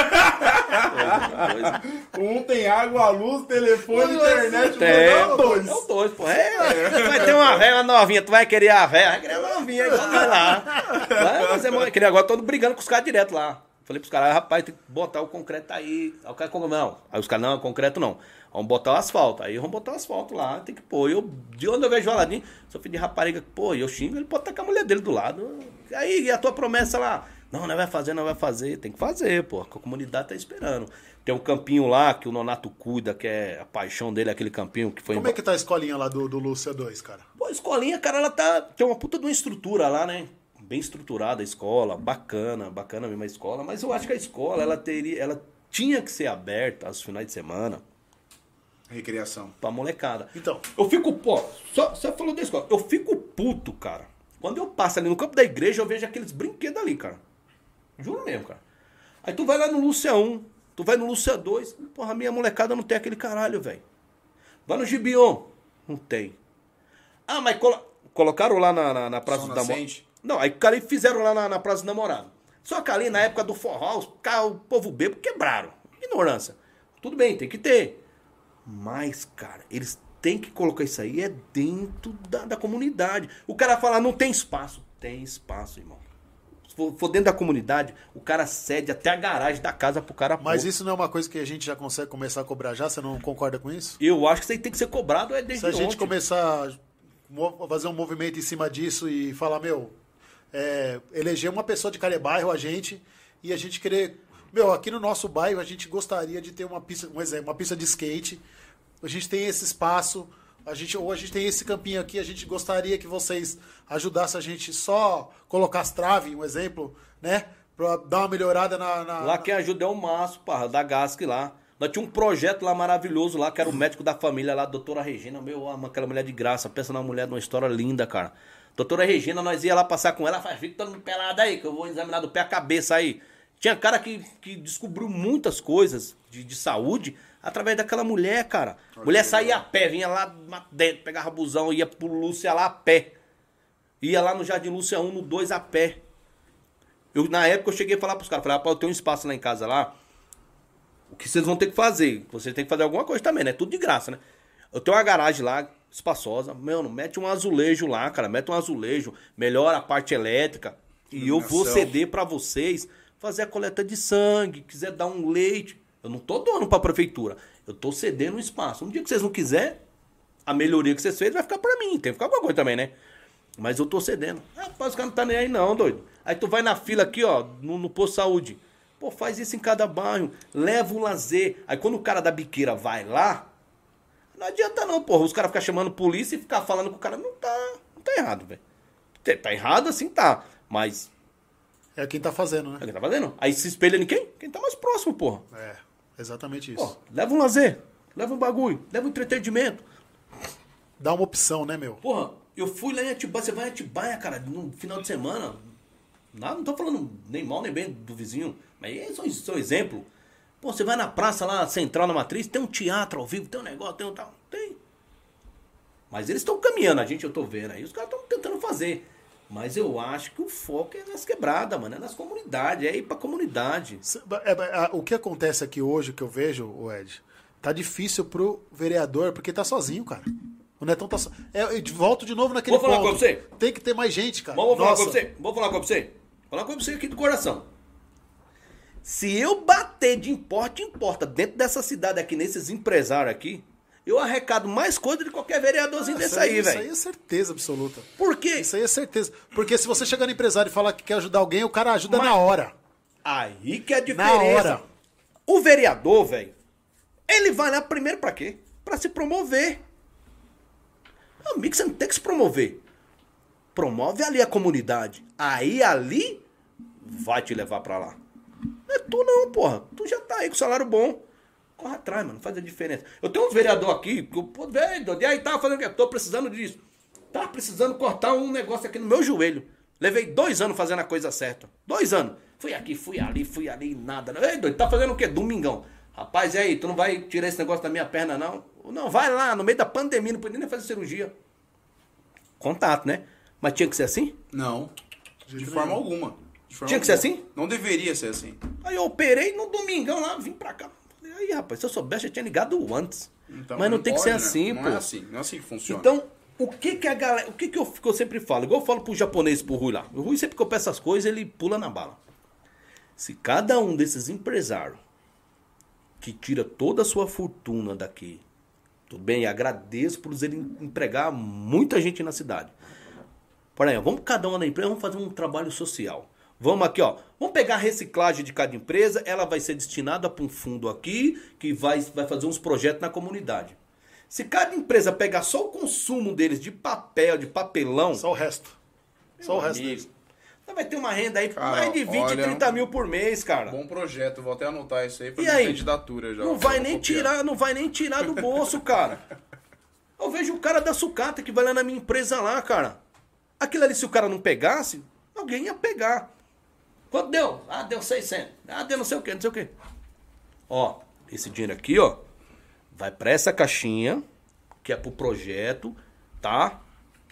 Um tem água, luz, telefone, internet, Tem. é o dois. É o dois, pô. É, vai ter uma véia novinha, tu vai querer a véia, vai querer a novinha, então vai lá. Vai fazer uma... Que nem agora todo brigando com os caras direto lá. Falei pros caras, rapaz, tem que botar o concreto aí. Aí o cara, não? Aí os caras, não, concreto não. Vamos botar o asfalto. Aí vamos botar o asfalto lá, tem que pôr. Eu, de onde eu vejo o Aladim, sou filho de rapariga, pô, eu xingo, ele pode com a mulher dele do lado. Aí, e a tua promessa lá? Não, não vai fazer, não vai fazer. Tem que fazer, pô. A comunidade tá esperando. Tem um campinho lá que o Nonato cuida, que é a paixão dele, aquele campinho que foi Como é que tá a escolinha lá do, do Lúcia 2, cara? Pô, a escolinha, cara, ela tá. Tem uma puta de uma estrutura lá, né? Bem estruturada a escola, bacana, bacana mesmo a escola. Mas eu acho que a escola, ela teria. Ela tinha que ser aberta aos finais de semana Recreação. pra molecada. Então. Eu fico, pô, só, você falou da escola. Eu fico puto, cara. Quando eu passo ali no campo da igreja, eu vejo aqueles brinquedos ali, cara. Juro mesmo, cara. Aí tu vai lá no Lúcia 1, tu vai no Lúcia 2, porra, a minha molecada não tem aquele caralho, velho. Vai no Gibion, não tem. Ah, mas colo- colocaram lá na, na, na Praça do Namorado. Não, aí cara, fizeram lá na, na Praça do Namorado. Só que ali na época do forró, os, ca- o povo bebo quebraram. Ignorância. Tudo bem, tem que ter. Mas, cara, eles têm que colocar isso aí é dentro da, da comunidade. O cara fala, não tem espaço. Tem espaço, irmão. Se for, for dentro da comunidade, o cara cede até a garagem da casa pro cara Mas pôr. isso não é uma coisa que a gente já consegue começar a cobrar já? Você não concorda com isso? Eu acho que isso aí tem que ser cobrado é desde Se a gente ontem. começar a fazer um movimento em cima disso e falar, meu, é, eleger uma pessoa de cada bairro, a gente, e a gente querer. Meu, aqui no nosso bairro a gente gostaria de ter uma pista, um exemplo, uma pista de skate. A gente tem esse espaço, a gente, ou a gente tem esse campinho aqui, a gente gostaria que vocês ajudassem a gente só colocar as traves, um exemplo, né? Pra dar uma melhorada na. na- Lá quem ajuda é o Márcio, parra, da Gasc lá. Nós tinha um projeto lá maravilhoso lá, que era o médico da família lá, a doutora Regina. Meu, aquela mulher de graça. Pensa numa mulher de uma história linda, cara. Doutora Regina, nós ia lá passar com ela, faz, fica todo mundo pelado aí, que eu vou examinar do pé a cabeça aí. Tinha cara que, que descobriu muitas coisas de, de saúde Através daquela mulher, cara. mulher saía a pé, vinha lá dentro, pegava busão, ia pro Lúcia lá a pé. Ia lá no Jardim Lúcia 1, no 2 a pé. Eu, na época eu cheguei a falar pros caras, falei, rapaz, eu tenho um espaço lá em casa lá. O que vocês vão ter que fazer? Vocês têm que fazer alguma coisa também, né? Tudo de graça, né? Eu tenho uma garagem lá, espaçosa. Mano, mete um azulejo lá, cara. Mete um azulejo. Melhora a parte elétrica. E eu vou ceder pra vocês fazer a coleta de sangue. Quiser dar um leite. Eu não tô doando pra prefeitura. Eu tô cedendo um espaço. Um dia que vocês não quiserem, a melhoria que vocês fez vai ficar pra mim. Tem que ficar alguma coisa também, né? Mas eu tô cedendo. Rapaz, os caras não tá nem aí não, doido. Aí tu vai na fila aqui, ó, no, no posto de saúde. Pô, faz isso em cada bairro. Leva o lazer. Aí quando o cara da biqueira vai lá, não adianta não, porra. Os caras ficam chamando polícia e ficar falando com o cara. Não tá, não tá errado, velho. Tá errado assim, tá. Mas, É quem tá fazendo, é né? o que tá fazendo? Aí se espelha em quem? Quem tá mais próximo, porra. É, exatamente Pô, isso. leva um lazer. Leva um bagulho. Leva um entretenimento. Dá uma opção, né, meu? Porra, eu fui lá em Atibaia, você vai em Atibaia, cara, no final de semana. Não, não tô falando nem mal nem bem do vizinho, mas é só, só exemplo. Pô, você vai na praça lá, central na matriz, tem um teatro ao vivo, tem um negócio, tem um tal. Tem. Mas eles estão caminhando, a gente, eu tô vendo aí, os caras estão tentando fazer. Mas eu acho que o foco é nas quebradas, mano, é nas comunidades, é ir pra comunidade. É, O que acontece aqui hoje, que eu vejo, o Ed, tá difícil pro vereador, porque tá sozinho, cara. O Netão tá so... é, volto de novo naquele Vou falar ponto. com você. Tem que ter mais gente, cara. Vamos falar Nossa. com você? Vou falar com você? Vou falar com você aqui do coração. Se eu bater de importa em porta dentro dessa cidade aqui, nesses empresários aqui, eu arrecado mais coisa de qualquer vereadorzinho desse Isso aí, Isso aí velho. é certeza absoluta. Por quê? Isso aí é certeza. Porque se você chegar no empresário e falar que quer ajudar alguém, o cara ajuda Mas- na hora. Aí que é a Na diferença. hora. O vereador, velho, ele vai lá primeiro pra quê? Pra se promover. Amigo, você não tem que se promover. Promove ali a comunidade. Aí ali vai te levar pra lá. Não é tu não, porra. Tu já tá aí com salário bom. Corre atrás, mano. Faz a diferença. Eu tenho uns vereadores aqui, que eu, pô, velho, e aí tava fazendo o quê? Tô precisando disso. Tava precisando cortar um negócio aqui no meu joelho. Levei dois anos fazendo a coisa certa. Dois anos. Fui aqui, fui ali, fui ali, nada. Ei, doido, tá fazendo o quê? Domingão. Rapaz, e aí, tu não vai tirar esse negócio da minha perna, não? Não, vai lá, no meio da pandemia, não podia nem fazer cirurgia. Contato, né? Mas tinha que ser assim? Não. De forma alguma. De forma Tinha que ser alguma. assim? Não deveria ser assim. Aí eu operei no domingão lá, vim pra cá. Aí, rapaz, se eu soubesse, eu tinha ligado antes. Então, Mas não, tem que pode, ser né? assim, não pô. é assim. Não é assim que funciona. Então, o que que a galera. O que que eu, que eu sempre falo? Igual eu falo pro japonês, pro Rui lá. O Rui, sempre que eu peço as coisas, ele pula na bala. Se cada um desses empresários que tira toda a sua fortuna daqui, tudo bem, agradeço por ele empregar muita gente na cidade. Por aí, vamos cada uma na empresa, vamos fazer um trabalho social. Vamos aqui, ó. Vamos pegar a reciclagem de cada empresa, ela vai ser destinada para um fundo aqui, que vai, vai fazer uns projetos na comunidade. Se cada empresa pegar só o consumo deles de papel, de papelão, Só o resto. Só o resto deles. você vai ter uma renda aí Cara, mais de 20, olha, 30 mil por mês, cara. Bom projeto. Vou até anotar isso aí pra E minha aí? candidatura já. Não vai nem copiar. tirar, não vai nem tirar do bolso, cara. Eu vejo o cara da sucata que vai lá na minha empresa lá, cara. Aquilo ali, se o cara não pegasse, alguém ia pegar. Quanto deu? Ah, deu 600. Ah, deu não sei o que, não sei o que. Ó, esse dinheiro aqui, ó, vai pra essa caixinha, que é pro projeto, tá?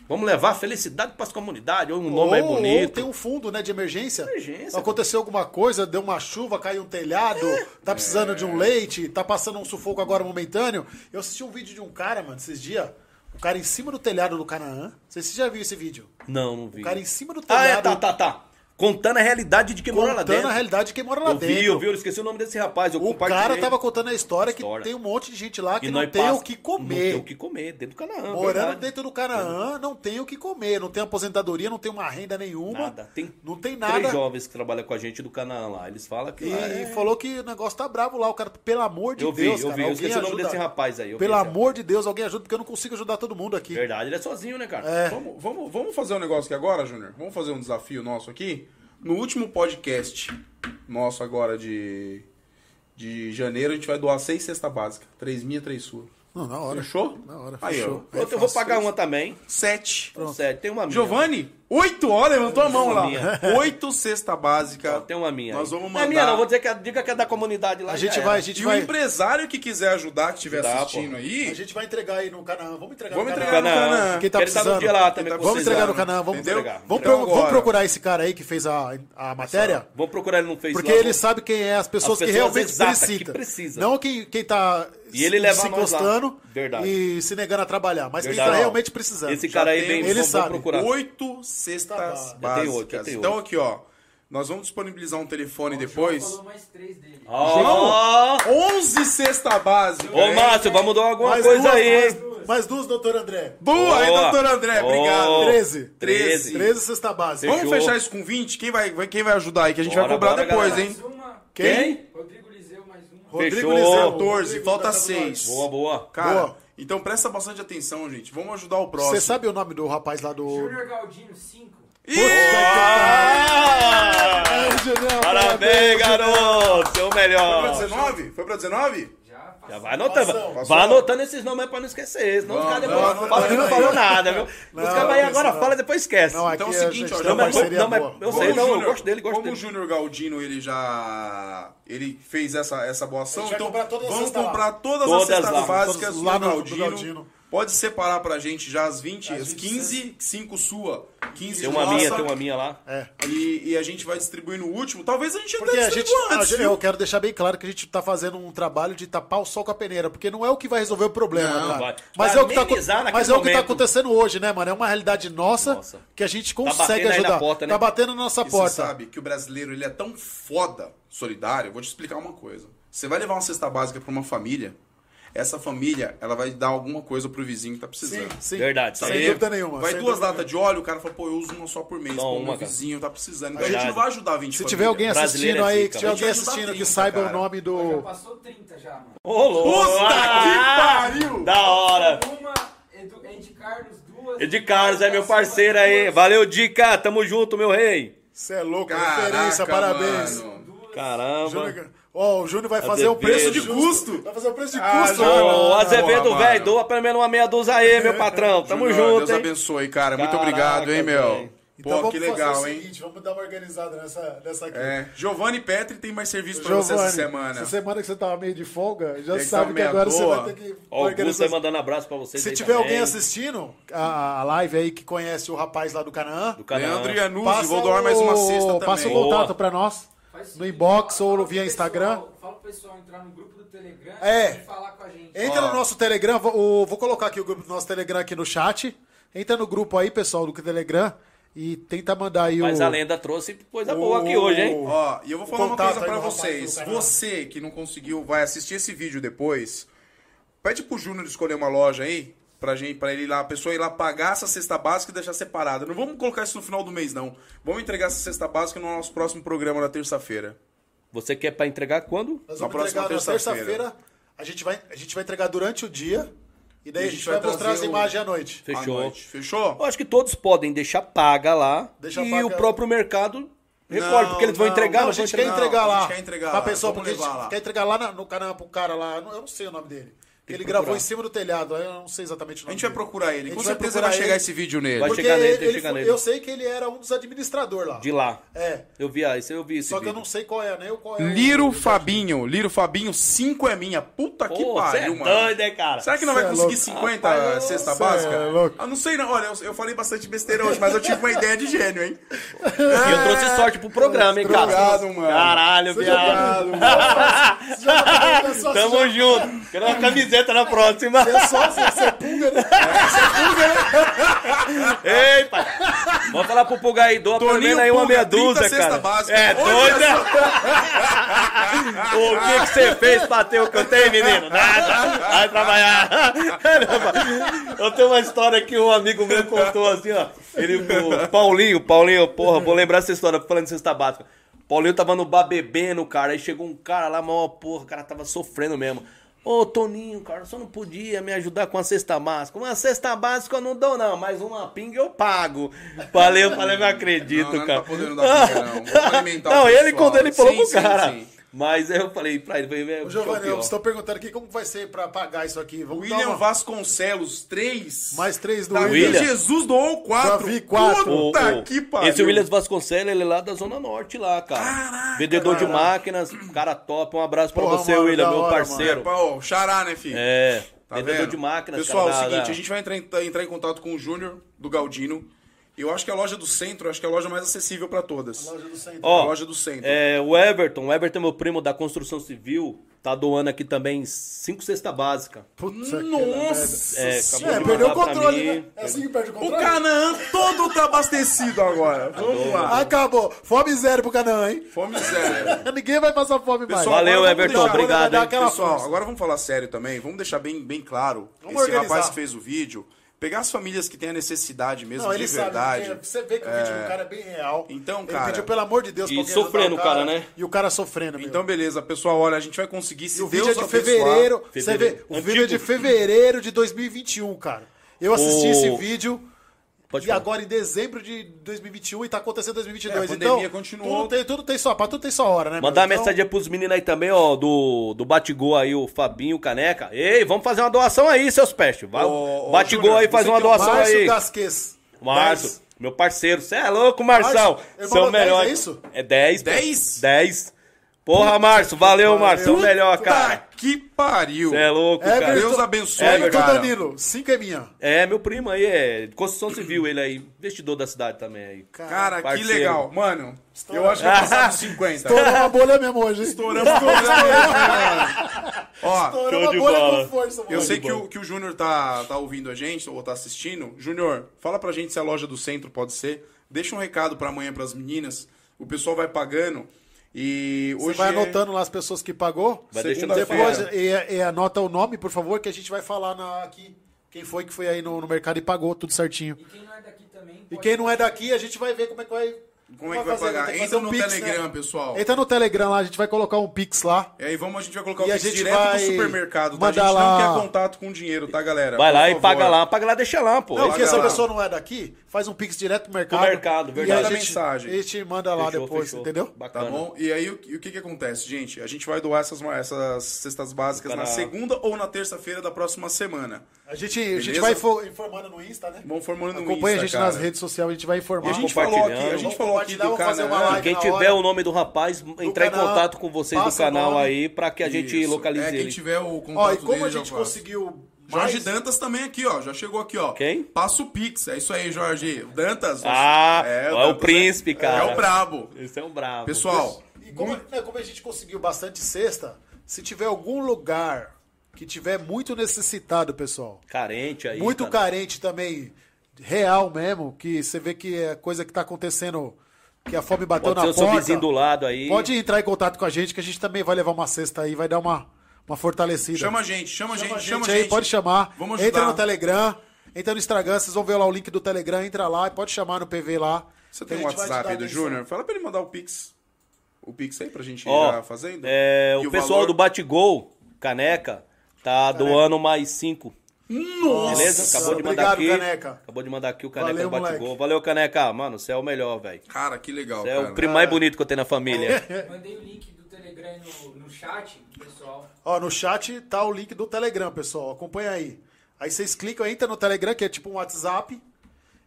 Vamos levar felicidade pras comunidades, ou um nome aí bonito. ou tem um fundo, né, de emergência. Emergência. Aconteceu alguma coisa, deu uma chuva, caiu um telhado, tá precisando de um leite, tá passando um sufoco agora momentâneo. Eu assisti um vídeo de um cara, mano, esses dias. O cara em cima do telhado do Canaã. Não sei se você já viu esse vídeo. Não, não vi. O cara em cima do Ah, é, telhado. tá, tá, tá. Contando a realidade de quem mora lá Contando dentro. a realidade de quem mora lá eu dentro. vi, eu vi, eu esqueci o nome desse rapaz. Eu O cara tava contando a história que História. tem um monte de gente lá que E não nós tem passa- o que Não tem comer. o que comer, dentro do Canaã. Morando verdade. dentro do Canaã, não tem o que comer, não tem aposentadoria, não tem uma renda nenhuma. Nada. Tem, não tem três nada. jovens que trabalham com a gente do Canaã lá. Eles falam que E lá é... falou que o negócio tá bravo lá, o cara, pelo amor de Eu vi, Deus, eu cara, vi. Eu alguém esqueci o nome ajuda. desse rapaz aí. eu Pelo amor de Deus, alguém ajuda, porque eu não consigo ajudar todo mundo aqui. Verdade, ele é sozinho, né, cara? É. Vamos, vamos, vamos fazer um negócio aqui agora, Júnior? Vamos fazer um desafio nosso aqui? No último podcast nosso agora de, de janeiro, a gente vai doar seis cestas básicas. Três minha, três sua. Não, na hora. Fechou? Na hora, Aí, fechou. ó. Outro eu vou pagar uma também. Sete. Sério, tem uma minha. Giovanni, Oito, ó, levantou a mão lá. Oito cesta básica. Ó, Tem uma minha. Nós vamos Não é mandar. minha, não. Vou dizer que é, diga que é da comunidade lá. A gente vai, a gente E o vai. empresário que quiser ajudar, que estiver pô. assistindo aí, A gente vai entregar aí no canal. Vamos entregar Vamos no entregar canal. no Canal. Canal. Quem tá Ele tá no precisando. dia lá também. Tá Vamos vocês. entregar no canal. Vamos, entendeu? vamos, Então vamos procurar esse cara aí que fez a, a matéria. Vamos procurar ele no Facebook. Porque lá, ele vamos- sabe quem é as pessoas, As que pessoas realmente que precisam. precisa. Não quem, quem tá E ele se leva lá. encostando e se negando a trabalhar. Mas quem tá realmente precisando. Esse cara aí bem, ele vamos sabe. procurar. oito cestas Tá básicas. oito, já tem então oito. aqui, ó. Nós vamos disponibilizar um telefone depois. Falou mais três dele. Ó, 11 cesta básica. Ô, hein? Márcio, vamos dar alguma mais coisa duas, aí, mais, hein? mais duas, doutor André. Boa, aí, Boa. doutor André, obrigado. Ô, 13. 13. 13 cesta básica. Vamos fechar isso com 20? Quem vai, vai- quem vai ajudar aí? Que a gente Bora, vai cobrar bora, depois, galera. hein? Mais uma. Quem? Rodrigo Liseu, mais uma. Rodrigo Fechou. Liseu. 14, Rodrigo falta tá 6. Boa, boa. Cara, Boa. Então presta bastante atenção, gente. Vamos ajudar o próximo. Você sabe o nome do rapaz lá do. Júnior Galdino, 5. Ih! Ah! Ai, Julião, Parabéns, garoto! Seu Foi pra melhor! 19? Foi pra 19? Já passou. vai anotando. Passou. Vai anotando esses nomes aí pra não esquecer. Senão os Vamos, caras depois vamos, falam que não falou nada, viu? Os Não, caras aí não, agora não. falam e depois esquece. Não, Então é o seguinte, uma vai- parceria não, mas boa. eu Como sei, não, eu gosto dele, gosto Como dele. o Júnior Galdino, ele já... Ele fez essa, essa boa ação, então comprar vamos comprar todas, as cestas básicas do Galdino. Pode separar pra gente já as 20, As as 20 15, 5 sua, 15 Tem de uma nossa, minha, tem uma minha lá. É. E, e a gente vai distribuir no último. Talvez a gente Porque até a gente, antes, a gente- eu quero deixar bem claro que a gente tá fazendo um trabalho de tapar o sol com a peneira, porque não é o que vai resolver o problema, Não, cara. vai. Mas, Vai é o que tá, mas é o que tá acontecendo hoje, né, mano? É uma realidade nossa, Nossa. que a gente batendo consegue na ajudar. porta, né? Tá batendo na nossa E você porta. sabe que o brasileiro ele é tão foda solidário. Vou te explicar uma coisa. Você vai levar uma cesta básica pra uma família, essa família ela vai dar alguma coisa pro vizinho que tá Sim, precisando. sim. Verdade, Sem Aí, dúvida nenhuma. Vai duas latas de óleo, o cara fala, pô, eu uso uma só por mês. Dá Pô, uma, meu cara. vizinho tá precisando. Então a gente não vai ajudar 20 Se tiver alguém assistindo é aí, que tiver alguém assistindo ajudar que 30, saiba o cara. nome Já do. passou 30 já, mano. Ô, louco! Puta que pariu! Da hora! Uma, Edu, Ed Carlos, duas. Edi Carlos é meu parceiro aí. Valeu, Dica. Tamo junto, meu rei. Você é louco, Caraca, referência, parabéns. mano. Caramba. Ó, o Júnior vai fazer o Azevedo. preço de custo. Vai fazer o preço de Ah, custo. Ô, Azevedo, velho, doa pelo menos uma meia dúzia aí, meu patrão. Tamo Júnior, junto, Deus hein? abençoe, cara. Muito Caraca, obrigado, hein, meu. Então Pô, vamos que fazer legal, o hein? seguinte, vamos dar uma organizada nessa, nessa aqui. É, Giovanni Petri tem mais serviço pra você essa semana. essa semana que você tava meio de folga, já Tem que sabe tá que agora você vai ter que Ó, o Augusto organizar. aí mandando abraço pra vocês Se aí tiver também. alguém assistindo a, a live aí que conhece o rapaz lá do Canaã, do canal. Leandro Iannuzzi, vou doar mais uma o- cesta também. Passa o Boa. contato pra nós. Faz o no inbox fala- ou via Instagram. pessoal- Fala pro pessoal entrar no grupo do Telegram É. e falar com a gente. Entra Ó. no nosso Telegram, vou, o- vou colocar aqui o grupo do nosso Telegram aqui no chat. Entra no grupo aí, pessoal, do Telegram e tenta mandar aí Mas o... a lenda trouxe coisa boa aqui hoje, hein? Ó, e eu vou falar uma coisa pra vocês. Você que não conseguiu, vai assistir esse vídeo depois, pede pro Júnior escolher uma loja aí, pra, gente, pra ele ir lá, a pessoa ir lá pagar essa cesta básica e deixar separada. Não vamos colocar isso no final do mês, não. Vamos entregar essa cesta básica no nosso próximo programa na terça-feira. Você quer pra entregar quando? Nós Na vamos próxima terça-feira. terça-feira. A, gente vai, a gente vai entregar durante o dia e daí E a gente vai, mostrar trazer as o- imagens à noite. À Fechou. noite. Fechou? Eu acho que todos podem deixar paga lá Deixa e paga- o próprio mercado recolhe, Não, porque eles vão não, entregar, Não, a vão gente quer entregar. entregar a lá. gente quer entregar pra lá. pessoa, porque a gente lá. quer entregar lá no canal pro cara lá. Eu não sei o nome dele. Ele que gravou procurar. em cima do telhado, aí eu não sei exatamente o A nome gente vai procurar ele. A Com certeza procurar vai chegar ele. esse vídeo nele. Vai Porque chegar nele, que ele chegar foi- nele. eu sei que ele era um dos administradores lá. De lá. É. Eu vi, ah, isso eu vi esse Só que eu vídeo. não sei qual é, nem o qual é. o- Liro o- Fabinho. Liro Fabinho, 5 é minha. Puta que Pô, cê pariu, é mano. doido, hein, cara? Será que não Cê vai é conseguir louco. 50 Rapaz, cesta cê básica? é louco. Eu não sei não, olha, eu, eu falei bastante besteira hoje, mas eu tive uma ideia de gênio, hein? E eu trouxe sorte pro programa, hein, cara? Obrigado, mano. Caralho, viado. Tá só- Tamo junto. Quero uma camiseta na próxima. É só você ser punga, né? Ei, pai. Vamos falar pro Puga aí, doa pelo menos aí uma meia 30 dúzia, cara. básica. É doido, O que que você fez pra ter o que eu tenho, menino? Nada. Vai trabalhar. Caramba. Eu tenho uma história que um amigo meu contou assim, ó. Ele, o Paulinho, Paulinho, porra, vou lembrar essa história falando de cesta básica. Paulinho tava no bar bebendo, cara. Aí chegou um cara lá, mó porra, o cara tava sofrendo mesmo. Ô, Toninho, cara, só não podia me ajudar com a cesta básica. Uma cesta básica eu não dou, não, mas uma pinga eu pago. Falei, eu falei, não acredito, Não, não cara. tá podendo dar pinga, não. Vamos alimentar o Não, ele quando ele falou Sim, pro sim, cara. sim. Mas aí eu falei pra ele, falei, velho, é Giovanni, eu estou perguntando aqui como vai ser pra pagar isso aqui. Vamos William uma- Vasconcelos, 3. mais três do Davi William. Jesus doou 4. Davi, quatro. O- Puta o- que pariu. Esse Williams Vasconcelos, ele é lá da Zona Norte lá, cara. Caraca, Vendedor de máquinas, cara top. Um abraço pra Porra, você, mano, William, meu hora, É, parceiro. pra, ó, xará, né, filho? É, Tá vendedor vendo? de máquinas. Pessoal, cara, é o seguinte, da- a gente vai entrar entrar em contato com o Júnior do Galdino. Eu acho que a loja do centro, acho que é a loja mais acessível pra todas. Loja do centro. Ó, a loja do centro. É, o Everton, o Everton, meu primo da construção civil, tá doando aqui também cinco cestas básicas. Putz, aquela Nossa! É, Senhora. É, de perdeu o controle, né? É assim que perde o O controle? Canaã todo tá abastecido agora. Vamos lá. Acabou. Fome zero pro Canaã, hein? Fome zero. Ninguém vai passar fome mais. Pessoal, Valeu, agora vamos Everton, deixar- obrigado, hein? Pessoal, força. agora vamos falar sério também. Vamos deixar bem, bem claro. Vamos esse organizar. rapaz que fez o vídeo. Pegar as famílias que têm a necessidade mesmo Não, de ele sabe, verdade. porque você vê que o vídeo do cara é bem real. Então, ele cara- pediu, pelo amor de Deus, E pra alguém ajudar sofrendo o cara, né? E o cara sofrendo, meu. Então, beleza, pessoal. Olha, a gente vai conseguir se E o Deus vídeo é de abençoar. fevereiro. Você Fevereiro. vê, o vídeo é de Antigo. fevereiro de 2021, cara. Eu assisti O- esse vídeo Pode e falar. agora em dezembro de 2021 e tá acontecendo em 2022. É, a pandemia então, continuou. Tudo tem, tudo tem sua, pra tudo tem sua hora, né? Mandar Então, mensagem pros meninos aí também, ó, do, do Batigol aí, o Fabinho, o Caneca. Ei, vamos fazer uma doação aí, seus pestes. Vai, Ô, Batigol Júnior, aí, faz uma é doação Márcio aí. Gasquez. Márcio, Dez. meu parceiro. Você é louco. Márcio, ele Você é é isso? É 10. Dez? 10. Porra, Márcio, valeu, Márcio. É o melhor, Puta cara. que pariu. Você é louco, cara. Everton, Deus abençoe, Everton cara. Danilo, 5 é minha. É, meu primo aí é construção civil, ele aí, investidor da cidade também aí. Cara, que Parceiro. legal. Mano, eu acho que vai passar dos 50. Estourou uma bolha mesmo hoje, hein? Estouramos mesmo, mano. Ó, Estourou de bolha bola. com força, mano. eu sei que o, que o Júnior tá, tá ouvindo a gente, ou tá assistindo. Júnior, fala pra gente se a loja do centro pode ser. Deixa um recado pra amanhã pras meninas. O pessoal vai pagando. E Você vai é- anotando lá as pessoas que pagou. Vai deixando. Depois, e, e anota o nome, por favor, que a gente vai falar na- aqui. Quem foi que foi aí no, no mercado e pagou, tudo certinho. E quem não é daqui também. E quem não é daqui, a gente vai ver como é que vai. Como é que vai fazer, pagar? Entra no Pix, Telegram, né? pessoal. Entra no Telegram lá, a gente vai colocar um Pix lá. E aí vamos, a gente vai colocar o E a Pix direto vai do supermercado, tá? A gente lá- não quer contato com dinheiro, tá, galera? Vai Por lá e paga lá, paga lá, deixa lá, pô. Não, porque se a lá. pessoa não é daqui, faz um Pix direto pro mercado. Pro mercado, E verdade. a Manda gente, mensagem. a gente manda lá Fechou, depois, fechou. entendeu? Tá Bacana. bom? E aí, o, e o que que acontece, gente? A gente vai doar essas, essas cestas básicas na segunda ou na terça-feira da próxima semana. A gente, a gente vai info- informando no Insta, né? Vamos formando no Acompanha Insta, a gente nas redes sociais, a gente vai E informar. a gente falou aqui, a gente falou aqui do live. Quem tiver hora. o nome do rapaz, entrar em canal, contato com vocês do canal aí pra que a gente Isso. localize É, quem ele. tiver o contato Ó, e como dele, a gente conseguiu. Jorge mais- Dantas também aqui, ó. Já chegou aqui, ó. Quem? Passa o Pix. É isso aí, Jorge. O Dantas. Ah, é o Dantas príncipe, cara. É o brabo. Esse é um brabo. Pessoal, E como, né, como a gente conseguiu bastante cesta, se tiver algum lugar que tiver muito necessitado, pessoal, Carente aí. muito cara. carente também, real mesmo, que você vê que é coisa que tá acontecendo, que a fome bateu Pode ser na o seu porta. vizinho do lado aí. Pode entrar em contato com a gente, que a gente também vai levar uma cesta aí, vai dar uma, uma fortalecida. chama a gente, chama a gente, Chama chama a aí, gente. pode chamar. Vamos entra ajudar. no Telegram, entra no Instagram, vocês vão ver lá o link do Telegram, entra lá e pode chamar no PV lá. Você tem o gente te WhatsApp aí do. Júnior? Fala pra ele mandar o Pix. O Pix aí pra gente ir Ó, já fazendo. é, E o pessoal valor? do Batigol, Caneca, tá doando mais cinco. Nossa! Beleza? Acabou de mandar Obrigado, aqui. Caneca. Acabou de mandar aqui o Caneca Valeu, do Batigol. moleque. Valeu, Caneca. Mano, você é o melhor, velho. Cara, que legal, Você é cara. o primo mais bonito que eu tenho na família. Mandei o link do Telegram aí no, no chat, pessoal. Ó, no chat tá o link do Telegram, pessoal. Acompanha aí. Aí vocês clicam, entra no Telegram, que é tipo um WhatsApp.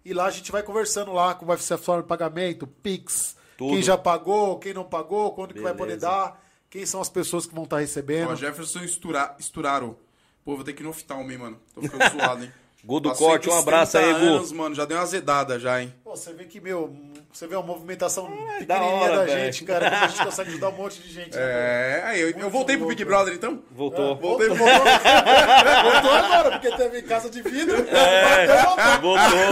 E lá a gente vai conversando lá como vai ser a forma de pagamento, Pix, Tudo. quem já pagou, quem não pagou, quando que vai poder Beleza. dar, quem são as pessoas que vão estar recebendo. Ó, Jefferson Estura, Esturaro. Pô, vou ter que ir no oftalmo, hein, mano. Tô ficando suado, hein. Gu do Passei Corte, um abraço aí, 30 Gu. anos, mano, já deu uma azedada já, hein. Pô, você vê que, meu, você vê uma movimentação da pequenininha hora, da gente, cara. que a gente consegue ajudar um monte de gente. né, É, aí eu, eu voltei pro Big Brother, então? Voltou. Voltei pro... Voltou, voltou agora, porque teve casa de vidro. É. Voltou.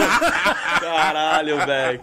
Caralho, velho.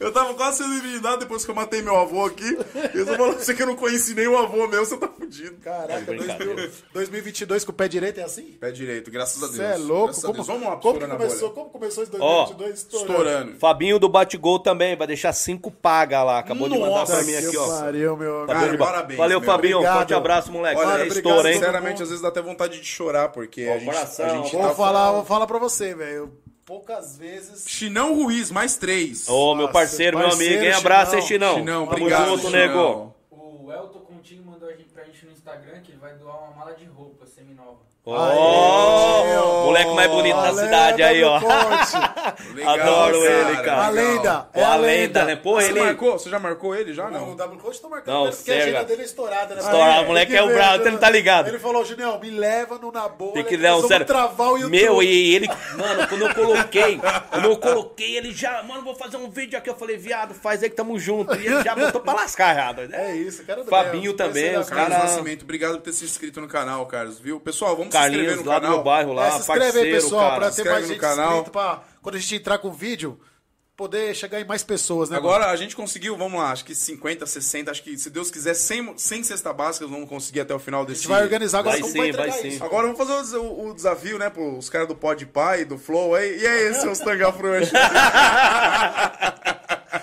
Eu tava quase sendo eliminado depois que eu matei meu avô aqui. Eu tô falando pra você que eu não conheci nem o avô meu, você tá fudido. Caraca, brincadeira. 2000 2022 com o pé direito é assim? Pé direito, graças a Deus. Você é louco? Graças a Como, Deus. Vamos lá, como, estourando começou, bolha. como começou esse Ó, 2022? Estourando. Fabinho do Batigol também, vai deixar cinco paga lá. Acabou de mandar Nossa, pra mim aqui, que ó. pariu, meu Tá Cara, parabéns, Valeu, meu. Fabinho. Obrigado. Forte abraço, moleque. Olha, é obrigado, estouro, hein? todo Sinceramente, às vezes dá até vontade de chorar, porque a gente, a gente Vou tá... falar, vou falar pra você, velho. Poucas vezes. Chinão Ruiz, mais três. Ô, meu Nossa, parceiro, meu parceiro, amigo, hein? Abraço, hein, Chinão. Chinão? Tamo obrigado, junto, Chinão. nego. O Montigo mandou a gente, pra gente no Instagram que ele vai doar uma mala de roupa seminova. Aê, ó. moleque mais bonito da cidade aí, ó. Legal, Adoro ele, cara. A lenda. Pô, É a a lenda, lenda. né? Pô, Você ele. marcou? Você já marcou ele já? Não, Não. o W Coach tá marcando Não, ele porque a agenda dele é estourada, né? Estourada, Tem o moleque que é o brabo, né? você não tá ligado. Ele falou, Junião, me leva no na boa. Tem que né, dar um nós vamos sério. travar o YouTube. Meu, e ele, mano, quando eu coloquei, quando eu coloquei, ele já, mano, vou fazer um vídeo aqui. Eu falei, viado, faz aí que tamo junto. E ele já botou pra lascar, já, doido. É isso, cara do Fabinho Deus, também, conhece os ele Carlos cara- Nascimento, obrigado por ter se inscrito no canal, Carlos, viu? Pessoal, vamos Carlinhos, no lá do canal. meu bairro, lá, É, se inscreve parceiro, aí, pessoal, cara. pra Se ter mais no gente canal. inscrito, pra quando a gente entrar com o vídeo, poder chegar em mais pessoas, né? Agora a gente conseguiu, vamos lá, acho que 50, 60, acho que se Deus quiser, 100, 100 cesta básica vamos conseguir até o final A desse gente vai organizar agora Vai como sim, vai vai sim. Agora vamos fazer o, o- o desafio, né, pros caras do Pod Pai, do Flow aí. E aí, seus tanga frouxa?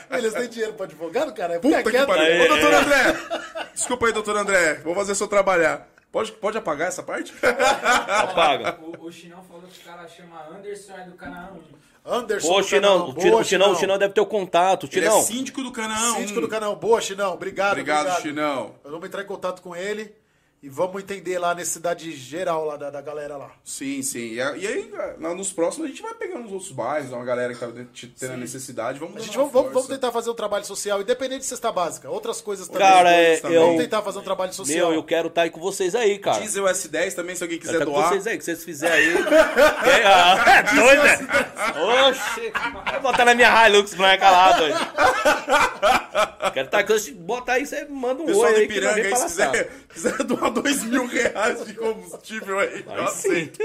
Eles têm dinheiro pra advogado, cara? Puta Fica que quieto. pariu. Ô, doutor André! Desculpa aí, doutor André. Vou fazer o seu trabalhar. Pode, pode apagar essa parte? Apaga. O, o Chinão falou que o cara chama Anderson é do canal 1. Anderson Ô, do Chinão, canal. o Boa, Chinão, o Chinão, o Chinão deve ter o contato. Ele é Chinão, síndico do canal. Síndico do canal. Boa, Chinão. Obrigado, Obrigado, obrigado. Chinão. Nós vamos entrar em contato com ele e vamos entender lá a necessidade geral lá da, da galera lá. Sim, sim. E, e aí, na- nos próximos, a gente vai pegando os outros bairros, uma galera que tá tendo a necessidade. Vamos A gente vamos, vamos, força. vamos tentar fazer um trabalho social, independente de cesta básica. Outras coisas também. Cara, é, também. eu, Vamos tentar fazer um trabalho social. meu, eu quero estar aí com vocês aí, cara. Diesel S10 também, se alguém Quero quiser estar com doar. vocês aí, que vocês fizerem aí. É, ah, é doido, né? Oxi. Vai botar na minha Hilux branca lá, doido. Quero estar com vocês. Bota aí, você manda um Pessoal oi aí Ipiranga vem aí, se quiser, quiser doar dois mil reais de combustível aí, eu Aí sim. aceito.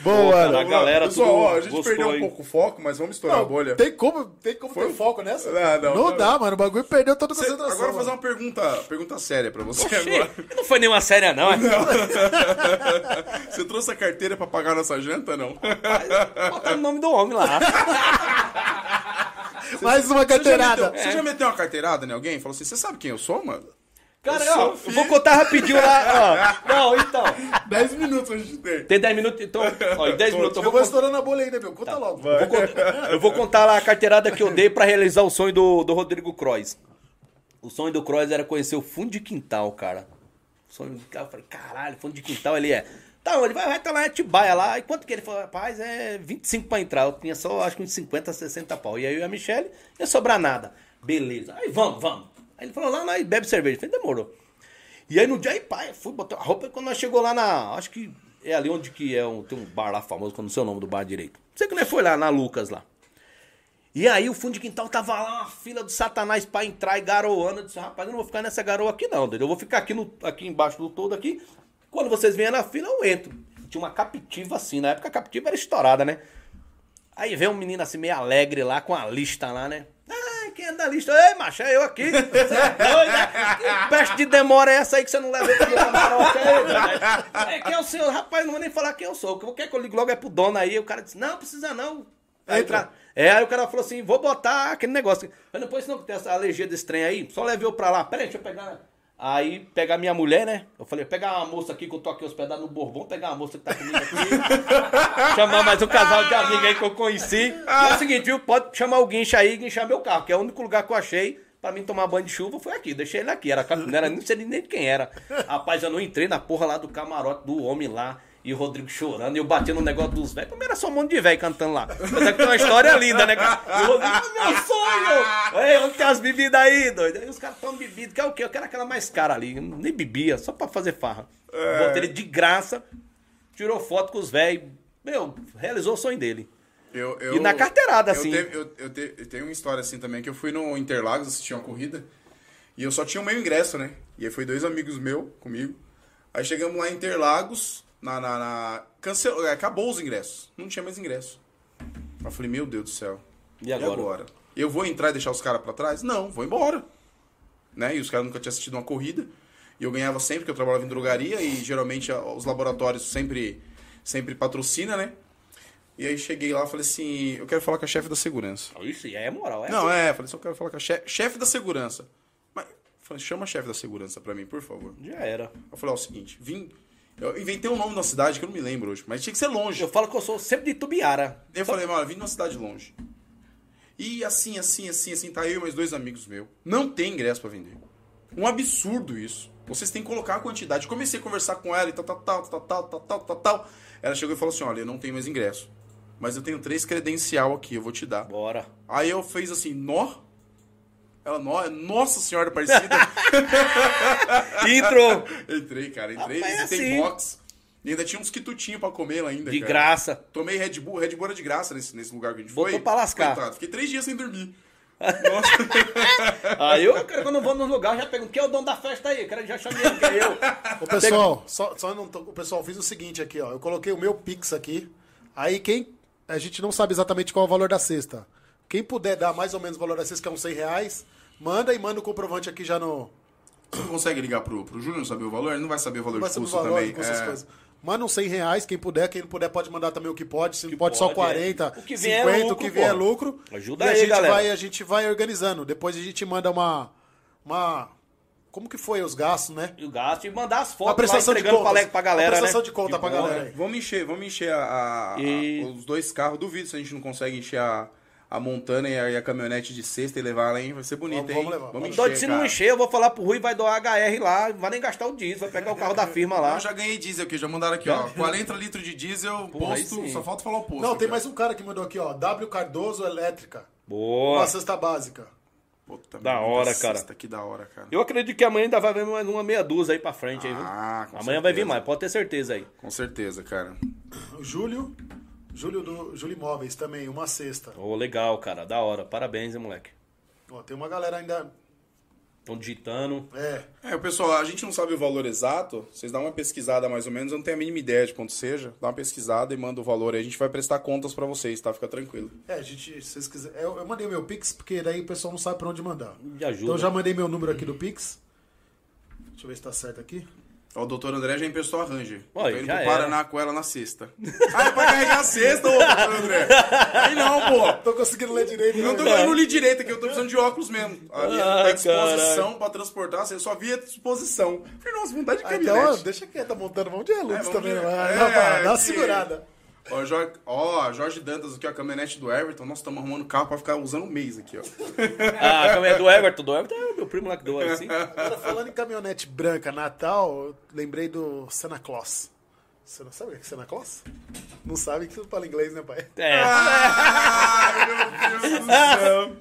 Boa, cara, mano. a galera Pessoal, tudo ó, a gente gostou, perdeu um hein? pouco o foco, mas vamos estourar a Não, bolha. tem como, tem como Foi- ter foco nessa? Ah, não, não não. dá, mano. O bagulho perdeu toda a concentração. agora eu vou fazer uma pergunta, pergunta séria pra você Oxi, agora. não foi nenhuma séria, não. é? Você trouxe a carteira pra pagar nossa janta, não? Bota o nome do homem lá. Mais uma Você já, carteirada. meteu, você já meteu uma carteirada em alguém? Falou assim, você sabe quem eu sou, mano? Cara, Eu ó, eu vou contar rapidinho lá. Ó. Não, então. 10 minutos a gente tem. Tem 10 minutos, então. Ó, em 10 minutos eu Eu vou vou contar. estourando a bolha ainda, meu. Conta logo. Eu vou, contar, eu vou contar lá a carteirada que eu dei pra realizar o sonho do, do Rodrigo Croix. O sonho do Croix era conhecer o fundo de quintal, cara. O sonho de quintal, eu falei, caralho, fundo de quintal ele é. Tá, ele vai, vai estar lá em Atibaia lá. E quanto que ele falou? Rapaz, é 25 pra entrar. Eu tinha só, acho que uns 50, 60 pau. E aí eu e a Michelle, não ia sobrar nada. Beleza. Aí vamos, vamos. Aí ele falou, lá nós bebe cerveja. Eu falei, demorou. E aí no dia aí, pai, fui botar a roupa. e Quando nós chegou lá na. Acho que é ali onde que é um, tem um bar lá famoso, que não sei o nome do bar direito. Não sei que nós foi lá, na Lucas lá. E aí o fundo de quintal tava lá, uma fila do satanás pra entrar e garoando. Eu disse, rapaz, eu não vou ficar nessa garoa aqui não? Eu vou ficar aqui, no, aqui embaixo do todo aqui. Quando vocês venham na fila, eu entro. Tinha uma captiva assim, na época a captiva era estourada, né? Aí vem um menino assim meio alegre lá, com a lista lá, né? Quem é da lista? Ei, macho, é eu aqui. Você é doido, né? Que peste de demora é essa aí que você não leva meu camarote aí? É, quem é o senhor? Rapaz, não vou nem falar quem eu sou. O que quer que eu ligo logo é pro dono aí. O cara disse, não, precisa não. Aí o Entra. cara- é, aí o cara falou assim, vou botar aquele negócio. Mas depois não tem essa alergia desse trem aí, só leve eu pra lá. Peraí, deixa eu pegar. Aí pegar minha mulher, né? Eu falei, pegar uma moça aqui que eu tô aqui hospedado no Bourbon, pegar uma moça que tá comigo aqui. chamar mais um casal de amigo aí que eu conheci. E é o seguinte, viu? Pode chamar o guincho aí e guinchar meu carro, que é o único lugar que eu achei pra mim tomar banho de chuva foi aqui. Deixei ele aqui. Era, não era nem sei nem de quem era. Rapaz, eu não entrei na porra lá do camarote do homem lá. E o Rodrigo chorando, e eu bati no negócio dos velhos. Primeiro era só um monte de velho cantando lá. Mas é que tem uma história linda, né, cara? E o Rodrigo, meu sonho! Ei, onde tem as bebidas aí, doido? Aí os caras tomam bebida. Quer o quê? Eu quero aquela mais cara ali. Eu Nem bebia, só pra fazer farra. Botei ele de graça, tirou foto com os velhos. Meu, realizou o sonho dele. Eu, eu- E na carteirada, eu assim. teve- eu, eu te- eu tenho uma história assim também, que eu fui no Interlagos assistir uma corrida, e eu só tinha o meu ingresso, né? E aí foi dois amigos meus comigo. Aí chegamos lá em Interlagos, na... na, na- cancel, é, acabou os ingressos. Não tinha mais ingresso. Eu falei, meu Deus do céu. E agora? Eu vou entrar e deixar os caras pra trás? Não, vou embora. Né? E os caras nunca tinham assistido uma corrida. E eu ganhava sempre, porque eu trabalhava em drogaria, e geralmente os laboratórios sempre, sempre patrocina, né? E aí cheguei lá e falei assim, eu quero falar com a chefe da segurança. Isso, e aí é moral, é? Não, é, falei assim, eu quero falar com a chefe, chefe da segurança. Mas, falei, chama a chefe da segurança pra mim, por favor. Já era. Eu falei, ó, é o seguinte, vim... Eu inventei um nome da cidade que eu não me lembro hoje, mas tinha que ser longe. Eu falo que eu sou sempre de Tubiara. Eu falei, mano, vim de uma cidade longe. E assim, assim, assim, assim, tá eu e mais dois amigos meus. Não tem ingresso pra vender. Um absurdo isso. Vocês têm que colocar a quantidade. Comecei a conversar com ela e tal, tal, tal, tal, tal, tal, tal, tal, tal. Ela chegou e falou assim: olha, eu não tenho mais ingresso. Mas eu tenho três credencial aqui, eu vou te dar. Bora. Aí eu fiz assim, nó. Ela, nó, Nossa Senhora Aparecida. Entrou. entrei, cara, entrei. Rapaz, é visitei assim. box. E ainda tinha uns quitutinhos pra comer lá ainda. De cara. graça. Tomei Red Bull, Red Bull era de graça nesse, nesse lugar que a gente Botou foi. pra lascar. Coitado, fiquei três dias sem dormir. Nossa. Aí eu, cara, quando eu vou nos lugares, já pergunto, quem é o dono da festa aí? Cara, já chamei ele, que é eu. O pessoal, só, só não tô- o pessoal fiz o seguinte aqui, ó. Eu coloquei o meu Pix aqui. Aí quem. A gente não sabe exatamente qual é o valor da cesta. Quem puder dar mais ou menos o valor da cesta, que é uns 100 reais, manda e manda o comprovante aqui já no. Você não consegue ligar pro, pro Júnior saber o valor? Ele não vai saber o valor Vai de custo valor, também. com essas É. Manda uns 100 reais, quem puder. Quem não puder pode mandar também o que pode. Se não pode, só pode, 40, é. O que vier é 50, o lucro, que vier é pô. lucro. Ajuda e a aí, gente galera. Vai, a gente vai organizando. Depois a gente manda uma. Uma. Como que foi os gastos, né? E o gasto e mandar as fotos lá prestação de entregando contas. pra, galera, Uma prestação né? de conta pra Bom, galera aí. Vamos encher, vamos encher a, a- E- os dois carros. Duvido se a gente não consegue encher a, a Montana e a, e a caminhonete de sexta e levar lá, hein? Vai ser bonito, Vamos- hein? vamos levar. Vamos Vamos Doido, se não cara. encher, eu vou falar pro Rui, vai doar HR lá, não vai nem gastar o diesel, vai pegar o carro da firma lá. Eu já ganhei diesel aqui, já mandaram aqui, ó. 40 litros de diesel, posto, só falta falar o posto. Não, tem aqui, mais um cara que mandou aqui, ó. W Cardoso Elétrica. Boa. Uma cesta básica. Puta, Da hora, cara. cesta, Que da hora, cara. Eu acredito que amanhã ainda vai vir mais uma meia dúzia aí pra frente aí, viu? Ah, com Amanhã vai vir certeza. mais, pode ter certeza aí. Com certeza, cara. O Júlio. Júlio do Júlio Imóveis também, uma cesta. Ô, legal, cara, da hora. Parabéns, hein, moleque. Ó, tem uma galera ainda. Estão digitando. É. É, pessoal, a gente não sabe o valor exato. Vocês dão uma pesquisada mais ou menos, eu não tenho a mínima ideia de quanto seja. Dá uma pesquisada e manda o valor aí. A gente vai prestar contas pra vocês, tá? Fica tranquilo. É, a gente, se vocês quiserem. Eu, eu mandei o meu Pix, porque daí o pessoal não sabe pra onde mandar. Me ajuda. Então eu já mandei meu número aqui do Pix. Deixa eu ver se tá certo aqui. Ó, o doutor André já emprestou a Ranger. Olha, Tô indo já pro era. Paraná com ela na sexta. ah, é pra carregar a sexta, ô doutor André. Aí não, pô. Tô conseguindo ler direito. Não né? tô eu não li direito aqui, eu tô precisando de óculos mesmo. A minha Ai, tá disposição pra transportar, eu só via disposição. Falei, nossa, vontade de Ah, caminhonete. então, ó, deixa quieto, tá montando. Vamos de É, Lux vamos também. de- é, Não, pá, dá uma que- segurada. Ó, Jorge, ó, Jorge Dantas aqui, ó, a caminhonete do Everton. Nós estamos arrumando carro pra ficar usando um mês aqui, ó. Ah, como é do Everton? Do Everton é o meu primo lá que doa assim. Agora, falando em caminhonete branca, Natal, eu lembrei do Santa Claus. Você não sabe o que é Santa Claus? Não sabe que você fala inglês, né, pai? É. Ai, meu Deus do céu.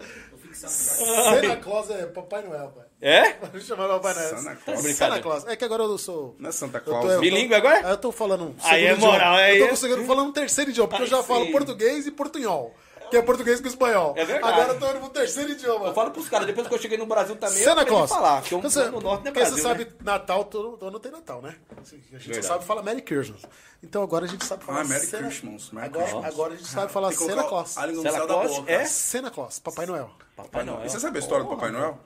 Santa Claus é Papai Noel, pai. É? Vamos chamar Papai Noel. Santa Claus. Santa Claus. É que agora eu sou... Não é Santa Eu tô, Claus. eu tô- Bilíngue agora? Aí eu tô falando Aí é moral, aí Eu é- tô conseguindo falando um terceiro idioma, porque eu já falo sim. português e portunhol. Que é português com espanhol. É verdade. Agora eu tô indo pro terceiro idioma. Eu falo pros caras, depois que eu cheguei no Brasil também, eu Santa aprendi Claus. falar. Que eu você, no norte não é porque Brasil, você sabe, né? Natal, todo, ano tem Natal, né? Assim, A gente Verdade. só sabe falar Merry Christmas. Então agora a gente sabe falar Ah, Merry Christmas, Merry agora, Christmas. agora a gente sabe falar Tem que Santa Claus. A língua da boca. é? Santa Claus, Papai Noel. Papai Noel. E você sabe a história do Papai Noel?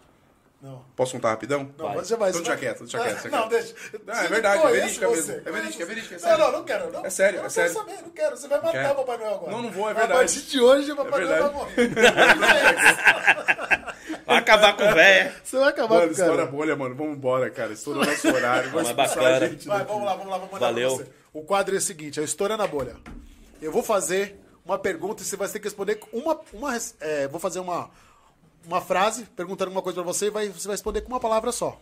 Não. Posso contar rapidão? Não, Vai. vai. Então você deixa vai- quieto, deixa quieto, deixa Não, deixa. Não, é verdade, é conhece verídica mesmo. É verídica, é verídica, é Não, não, não quero. Não. É sério, eu é não sério. quero saber, não quero. Você vai matar Quer? o Papai Noel agora. Não, não vou, é A verdade. partir de hoje, o Papai É Noel vai morrer. Vai acabar com o velho. Você vai acabar Mano, com o cara. história bolha, mano. Vamos embora, cara. Estourou nosso horário. Vai expulsar bacana. a gente Vai, daqui. vamos lá, vamos lá, vamos mandar Valeu. pra você. O quadro é o seguinte, é o Estourando a Bolha. Eu vou fazer uma pergunta e você vai ter que responder uma... uma é, vou fazer uma, uma frase, perguntando alguma coisa pra você e vai, você vai responder com uma palavra só.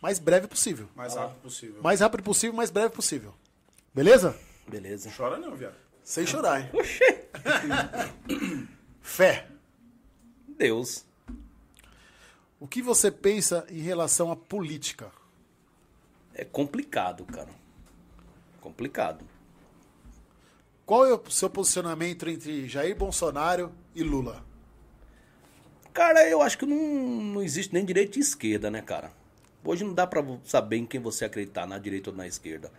Mais breve possível. Mais rápido possível. Mais rápido possível, mais breve possível. Beleza? Beleza. Chora não, viado. Sem chorar, hein? Oxê. Fé. Deus. O que você pensa em relação à política? É complicado, cara. Complicado. Qual é o seu posicionamento entre Jair Bolsonaro e Lula? Cara, eu acho que não, não existe nem direita e esquerda, né, cara? Hoje não dá pra saber em quem você acreditar, na direita ou na esquerda.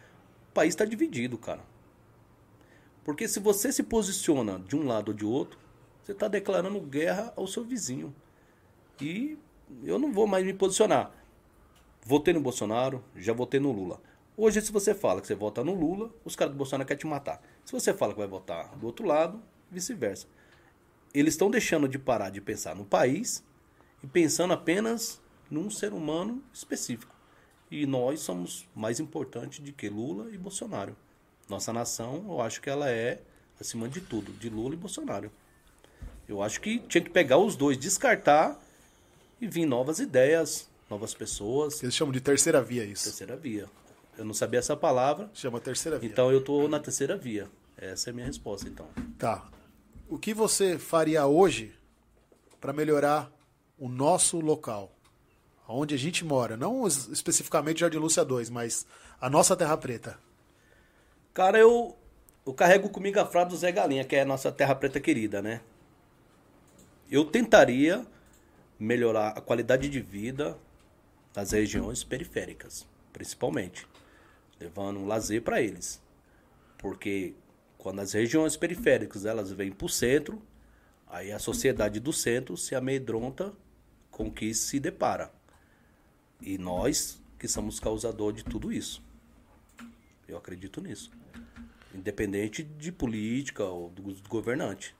O país tá dividido, cara. Porque se você se posiciona de um lado ou de outro, você tá declarando guerra ao seu vizinho. E eu não vou mais me posicionar. Votei no Bolsonaro, já votei no Lula. Hoje, se você fala que você vota no Lula, os caras do Bolsonaro querem te matar. Se você fala que vai votar do outro lado, vice-versa. Eles estão deixando de parar de pensar no país e pensando apenas num ser humano específico. E nós somos mais importantes do que Lula e Bolsonaro. Nossa nação, eu acho que ela é acima de tudo, de Lula e Bolsonaro. Eu acho que tinha que pegar os dois, descartar e vir novas ideias, novas pessoas. Eles chamam de terceira via isso. Terceira via. Eu não sabia essa palavra, Chama terceira via. então eu tô na terceira via. Essa é a minha resposta, então. Tá. O que você faria hoje para melhorar o nosso local? Onde a gente mora. Não es- especificamente Jardim Lúcia 2, mas a nossa Terra Preta. Cara, eu, eu carrego comigo a frase do Zé Galinha, que é a nossa terra preta querida, né? Eu tentaria melhorar a qualidade de vida das regiões periféricas, principalmente, levando um lazer para eles. Porque quando as regiões periféricas elas vêm para o centro, aí a sociedade do centro se amedronta com o que se depara. E nós que somos causador de tudo isso. Eu acredito nisso. Independente de política ou do governante.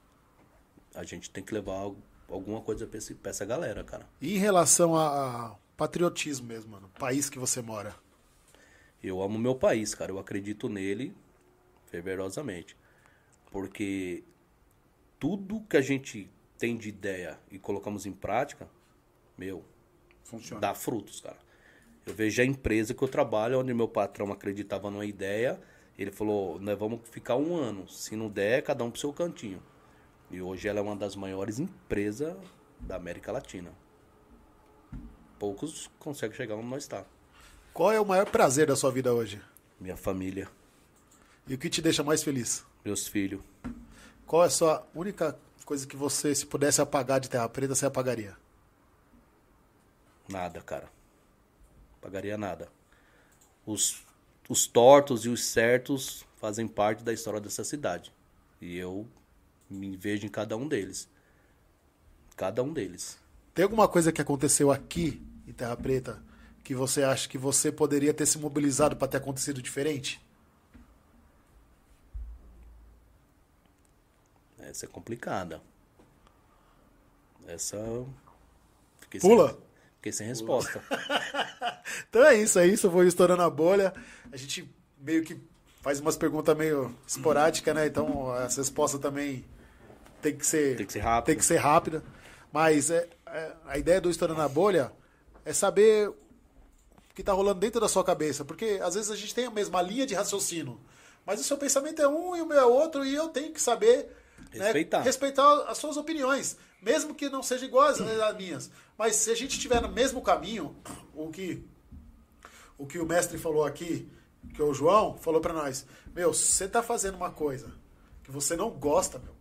A gente tem que levar al- alguma coisa pra essa galera, cara. E em relação a, a patriotismo mesmo, mano. País que você mora. Eu amo meu país, cara. Eu acredito nele fervorosamente. Porque tudo que a gente tem de ideia e colocamos em prática, meu, Funciona. dá frutos, cara. Eu vejo a empresa que eu trabalho, onde meu patrão acreditava numa ideia, ele falou, nós vamos ficar um ano. Se não der, cada um pro seu cantinho. E hoje ela é uma das maiores empresas da América Latina. Poucos conseguem chegar onde nós está. Qual é o maior prazer da sua vida hoje? Minha família, E o que te deixa mais feliz? meus filhos. Qual é a sua única coisa que você, se pudesse apagar de Terra Preta, você apagaria? Nada, cara. Pagaria nada. Os, os tortos e os certos fazem parte da história dessa cidade. E eu me vejo em cada um deles. Cada um deles. Tem alguma coisa que aconteceu aqui em Terra Preta que você acha que você poderia ter se mobilizado para ter acontecido diferente? Essa é complicada. Essa. Fiquei Pula. Sem, fiquei sem resposta. Então é isso, é isso. Eu vou estourando a bolha. A gente meio que faz umas perguntas meio esporádicas, né? Então as respostas também tem que ser, Tem que ser rápido. tem que ser rápida. Mas é, é- a ideia do estourando a bolha é saber o que está rolando dentro da sua cabeça. Porque às vezes a gente tem a mesma linha de raciocínio. Mas o seu pensamento é um e o meu é outro, e eu tenho que saber né, Respeitar. respeitar as suas opiniões, mesmo que não sejam iguais às minhas. Mas se a gente estiver no mesmo caminho, o que o que o mestre falou aqui, que o João falou pra nós, meu, se você tá fazendo uma coisa que você não gosta, meu,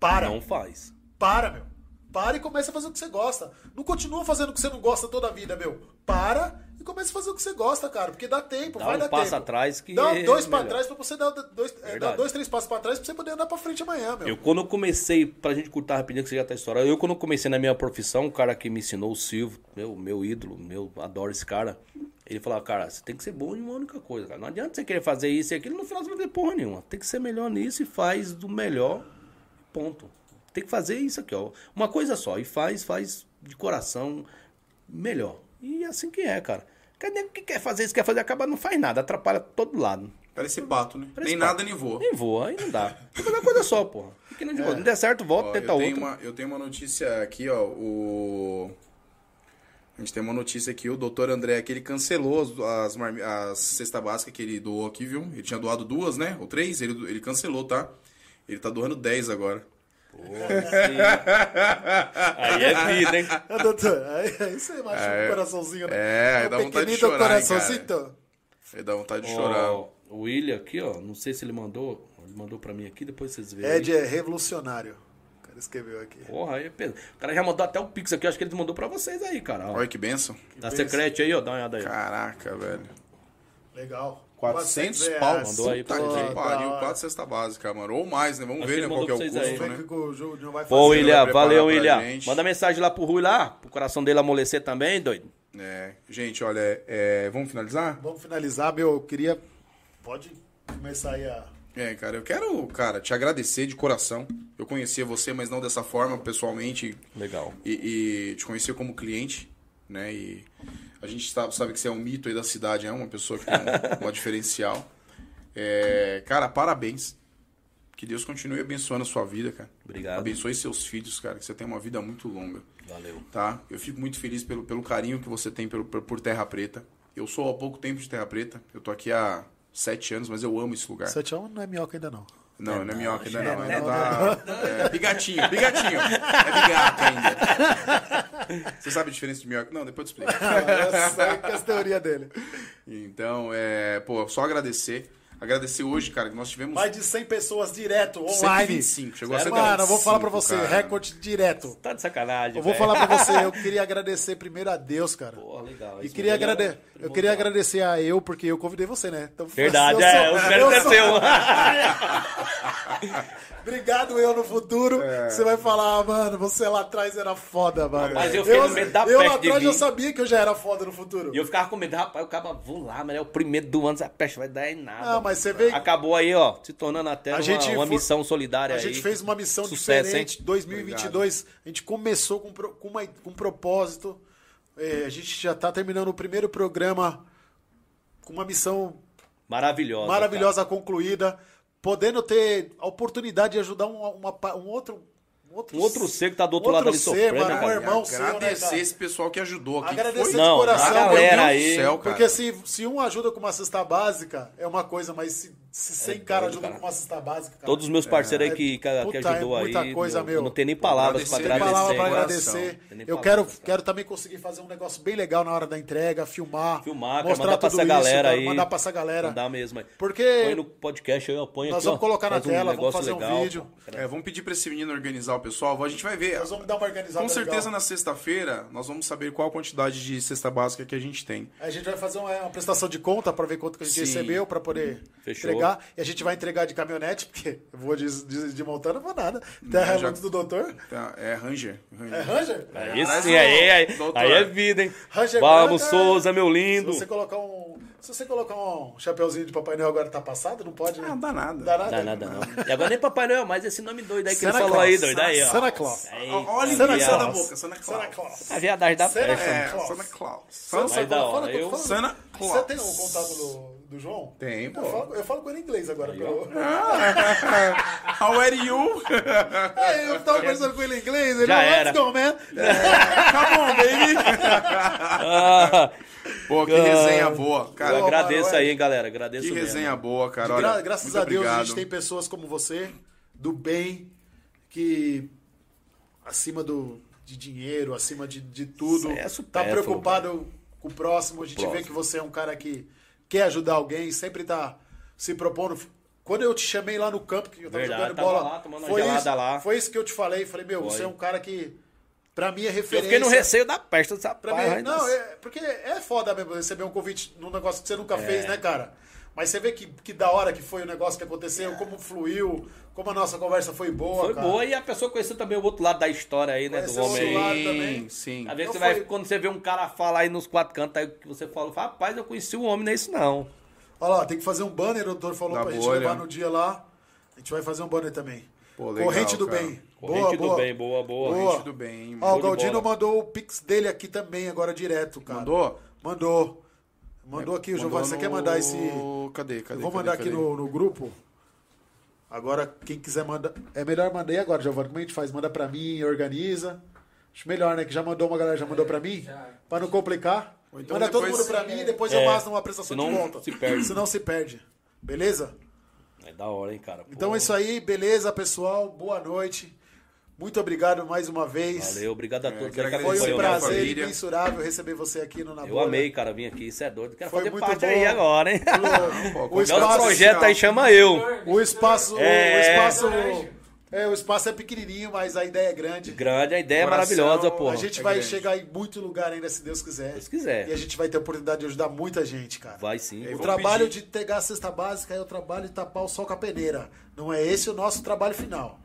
para, Não faz. para, meu. Para e comece a fazer o que você gosta. Não continua fazendo o que você não gosta toda a vida, meu. Para comece a fazer o que você gosta, cara, porque dá tempo, Dá vai um dar passo tempo. atrás que Dá é dois pra melhor. trás pra você dar dois, é, dar dois, três passos pra trás pra você poder andar pra frente amanhã, meu. Eu, quando eu comecei, pra gente curtar rapidinho, que você já tá história, eu, quando eu comecei na minha profissão, o cara que me ensinou, o Silvio, meu, meu ídolo, meu, adoro esse cara, ele falava, cara, você tem que ser bom em uma única coisa, cara. Não adianta você querer fazer isso e aquilo, no final você não vai ter porra nenhuma. Tem que ser melhor nisso e faz do melhor, ponto. Tem que fazer isso aqui, ó. Uma coisa só, e faz, faz de coração melhor. E é assim que é, cara. Quer nego que quer fazer isso, quer fazer, acaba não faz nada, atrapalha todo lado. Parece pato, né? Parece nem pato. nada nem voa. Nem voa, aí não dá. Tem que fazer uma coisa só, porra. Fica de boa. Não der certo, volta, Ó, tenta eu, tenho outra. uma, eu tenho uma notícia aqui, ó. O... A gente tem uma notícia aqui, o doutor André aqui, ele cancelou as, as, marmi- as cesta básica que ele doou aqui, viu? Ele tinha doado duas, né? Ou três, ele, ele cancelou, tá? Ele tá doando 10 agora. Aí é vida, hein? É, doutor, aí, aí você machuca o coraçãozinho, né? é, aí dá vontade de pequenito chorar, coraçãozinho. Ele dá vontade de chorar. Ó, o William aqui, ó. Não sei se ele mandou. Ele mandou pra mim aqui, depois vocês verem. Ed é revolucionário. O cara escreveu aqui. Porra, aí é peso. O cara já mandou até o Pix aqui, acho que ele mandou pra vocês aí, cara. Ó. Olha que benção. Da Secret aí, ó. Dá uma olhada aí. Caraca, velho. Legal. 400 reais. pau. Mandou aí pra que pariu. Quatro cesta básica, mano. Ou mais, né? Vamos Acho ver, que né? Qual que é o custo, aí. né? Vem que o Júnior vai fazer. Pô, William, valeu, William. gente. Manda mensagem lá pro Rui lá, pro coração dele amolecer também, doido. É, gente, olha, é, vamos finalizar? Vamos finalizar, meu. Eu queria. Pode começar aí a. É, cara, eu quero, cara, te agradecer de coração. Eu conhecia você, mas não dessa forma, pessoalmente, Legal. e, e te conhecer como cliente, né? E a gente sabe, sabe que você é um mito aí da cidade, é uma pessoa que tem um, uma diferencial. É, cara, parabéns. Que Deus continue abençoando a sua vida, cara. Obrigado. Abençoe seus filhos, cara, que você tem uma vida muito longa, Valeu. tá? Eu fico muito feliz pelo, pelo carinho que você tem pelo, por, Terra Preta. Eu sou há pouco tempo de Terra Preta. Eu tô aqui há sete anos, mas eu amo esse lugar. Sete anos não é minhoca ainda não. Não, não é minhoca ainda é não. não, Ainda tá. É, bigatinho, bigatinho. É bigato ainda. Você sabe a diferença de minhoca? Não, depois eu te explico. Eu sei que é as teorias dele. Então, é, pô, só agradecer. Agradecer hoje, cara, que nós tivemos Mais de 100 pessoas direto, online. 125. Chegou a Sério? 125, Mano, eu vou falar pra você, cara. recorde direto. Tá de sacanagem. Eu vou velho. falar pra você, eu queria agradecer primeiro a Deus, cara. Porra, legal. E queria daí é eu queria agradecer a eu, porque eu convidei você, né? Então, Verdade, eu é. sou- O mérito é seu. Obrigado, eu no futuro. É. Você vai falar, ah, mano, você lá atrás era foda, mano. Mas eu fiquei no medo da Eu lá atrás eu sabia que eu já era foda no futuro. E eu ficava com medo, rapaz, o cara, vou lá, mas é o primeiro do ano, essa peste vai dar em nada. Não, mas você vê- Acabou aí, ó, se tornando até A uma, gente uma missão solidária A aí. gente fez uma missão Sucesso, diferente. hein? 2022, a gente começou com, pro- com, uma, com um propósito. É, a gente já tá terminando o primeiro programa com uma missão Maravilhosa. maravilhosa concluída, podendo ter a oportunidade de ajudar um, uma pa- um outro. Um outro, Um outro ser que tá do outro outro lado ali ser, sofrendo, mano, né, um cara? irmão seu, né, Agradecer cara? esse pessoal que ajudou aqui. Agradecer Foi- de Não, coração, a meu galera Deus do aí. céu, cara. Porque se, se um ajuda com uma cesta básica, é uma coisa, mas se 100 cara doido, ajudam cara. com uma cesta básica. Cara, Todos os meus parceiros É, aí que, que, puta, que ajudou é muita aí. coisa, eu, meu. eu não tenho nem palavras pra Agradecer, Tem palavra pra agradecer. Tem Eu quero, cara. quero também conseguir fazer um negócio bem legal na hora da entrega, filmar, Filmar, mostrar mandar pra essa isso, galera aí. mandar pra essa galera. Mandar mesmo aí. Porque Põe no podcast aí, eu ponho nós aqui, vamos ó, colocar na um tela, vamos fazer um vídeo. É, vamos pedir pra esse menino organizar o pessoal. A gente vai ver. nós vamos dar uma organizada Com certeza na sexta-feira nós vamos saber qual a quantidade de cesta básica que a gente tem. A gente vai fazer uma, prestação de conta para ver quanto que a gente recebeu para poder Fechou. Entregar. E a gente vai entregar de caminhonete, porque eu vou de, de, de montando, não vou nada. Terra já- do doutor. Tá, é Ranger. Ranger. É Ranger? Aí Traz sim, o aí, aí, aí é vida, hein? Ranger Vamos, branca, Souza, meu Se lindo. você colocar um. Se você colocar um chapeuzinho de Papai Noel agora tá passado, não pode, né? Ah, não dá nada. Não dá nada. Dá nada não. E agora nem Papai Noel, mais esse nome doido aí que ele Santa falou Claus. aí, doido. Aí, ó. Santa Claus. Aí, Olha Santa a da Claus. boca, Santa Claus. Santa Claus. a viadagem da Santa peste. É, Claus. Santa Claus. Santa- Mas fala- Santa Você Claus. tem o contato do, do João? Tem, pô. Eu falo, eu falo com ele em inglês agora. pelo- How are you? É, eu tava conversando com ele em inglês. Ele Já falou, era. Let's go, man. Come on, baby. Ah, Pô, que resenha boa. Cara, Pô, agradeço aí, hein, galera. Agradeço que mesmo. resenha boa, cara. Gra- Olha, graças muito a Deus a obrigado. gente tem pessoas como você, do bem, que acima do, de dinheiro, acima de, de tudo, Isso é tá preocupado com o próximo. A gente Próximo. vê que você é um cara que quer ajudar alguém, sempre tá se propondo. Quando eu te chamei lá no campo, que eu tava Verdade, jogando tava bola, lá, tomando foi, isso, lá. foi isso que eu te falei. Falei, meu, Foi. você é um cara que, pra mim, é Eu referência. fiquei no receio da peste dessa Pra mim, não, é, porque é foda mesmo receber um convite num negócio que você nunca É. fez, né, cara? Mas você vê que, que da hora que foi o negócio que aconteceu, como fluiu, como a nossa conversa foi boa, Foi cara. boa e a pessoa conheceu também o outro lado da história aí, né? Conheceu do o homem outro aí. lado também. Sim. Às vezes Então você vai, foi- quando você vê um cara falar aí nos quatro cantos, aí que você fala, rapaz, eu conheci o homem, não é isso não. Olha lá, tem que fazer um banner, o doutor falou Da pra gente bolha. levar no dia lá. A gente vai fazer um banner também. Pô, legal, Corrente do cara. bem. Corrente boa, do boa. bem, boa, boa. Boa. Corrente do bem. Ó, o Show de Galdino mandou o pix dele aqui também, agora direto, cara. Mandou? Mandou. Mandou aqui, Mandou Giovanni. Você no- quer mandar esse. Cadê, cadê? Eu vou cadê, mandar cadê? aqui no, no grupo. Agora, quem quiser mandar. É melhor mandar aí agora, Giovanni. Como a gente faz? Manda pra mim, organiza. Acho melhor, né? Que já mandou uma galera, já mandou pra mim. já. Pra não complicar. Então Manda todo depois- mundo pra mim e depois É, eu passo numa prestação senão de volta. se perde. Senão se perde. Beleza? É da hora, hein, cara. Pô, Então é isso aí. Beleza, pessoal. Boa noite. Muito obrigado mais uma vez. Valeu, obrigado a É, todos que Foi um prazer imensurável receber você aqui no Na Eu amei, cara, vir aqui, isso é doido. Quero Foi fazer muito parte bom. aí agora, hein? Pô, O Qualquer espaço- projeto aí chama eu. O espaço, o É. espaço, Grande. é, o espaço é pequenininho, mas a ideia é grande. Grande, a ideia é maravilhosa, porra. A gente É vai grande. chegar em muito lugar ainda, se Deus quiser. Se quiser. E a gente vai ter a oportunidade de ajudar muita gente, cara. Vai sim. O trabalho pedir. de pegar a cesta básica é o trabalho de tapar o sol com a peneira. Não é esse o nosso trabalho final.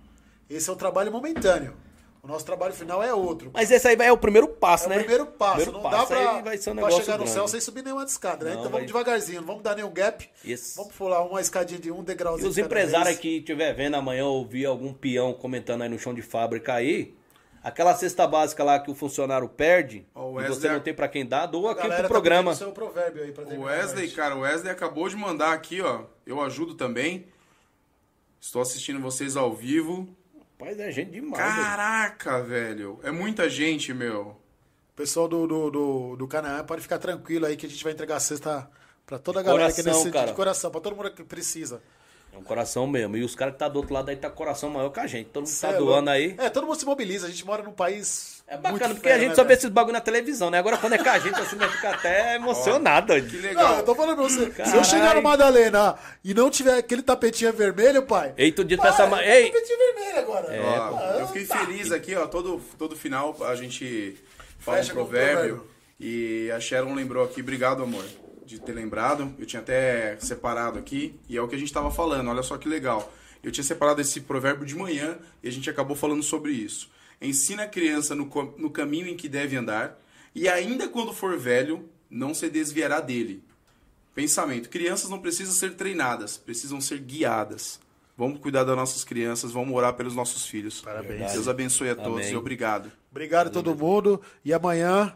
Esse é o trabalho momentâneo. O nosso trabalho final é outro. Mas esse aí é o primeiro passo, É né? o primeiro passo. Primeiro não passo dá pra, vai ser um pra chegar no grande. céu sem subir nenhuma escada, né? Não, então vai- vamos devagarzinho, não vamos dar nenhum gap. Isso. Vamos pular uma escadinha de um E degrauzinho. os de cada empresários que estiver vendo amanhã ouvir algum peão comentando aí no chão de fábrica aí, aquela cesta básica lá que o funcionário perde, Ó, o e você Wesley- não tem pra quem dar, doa aqui pro tá programa. pedindo seu provérbio aí pra O Wesley, cara, o Wesley acabou de mandar aqui, ó. Eu ajudo também. Estou assistindo vocês ao vivo. Rapaz, é gente demais. velho. Caraca, velho. É muita gente, meu. Pessoal do, do, do, do Canaã, pode ficar tranquilo aí que a gente vai entregar a cesta pra toda a galera que Coração, necessita cara. de coração, pra todo mundo que precisa. É um coração mesmo. E os caras que tá do outro lado aí tá com coração maior que a gente. Todo mundo Cê tá é doando louco. aí. É, todo mundo se mobiliza. A gente mora num país. É bacana, muito porque a fera, gente né, só vê esses bagulho na televisão, né? Agora quando é com a gente, assim, vai ficar até emocionado. Que legal. Não, eu tô falando pra você. Se eu chegar no Madalena e não tiver aquele tapetinho vermelho, pai. Ei, tu disse Pai, pra essa... ma- tem Ei, tapetinho vermelho agora. Ó, Ah, eu fiquei feliz aqui, ó. Todo, todo final a gente fala Fecha um provérbio. E a Sharon lembrou aqui, obrigado, amor, de ter lembrado. Eu tinha até separado aqui. E é o que a gente tava falando, olha só que legal. Eu tinha separado esse provérbio de manhã e a gente acabou falando sobre isso. Ensina a criança no, no caminho em que deve andar, e ainda quando for velho, não se desviará dele. Pensamento: crianças não precisam ser treinadas, precisam ser guiadas. Vamos cuidar das nossas crianças, vamos orar pelos nossos filhos. Parabéns. Deus abençoe a todos Amém. e obrigado. Obrigado a todo mundo. E amanhã,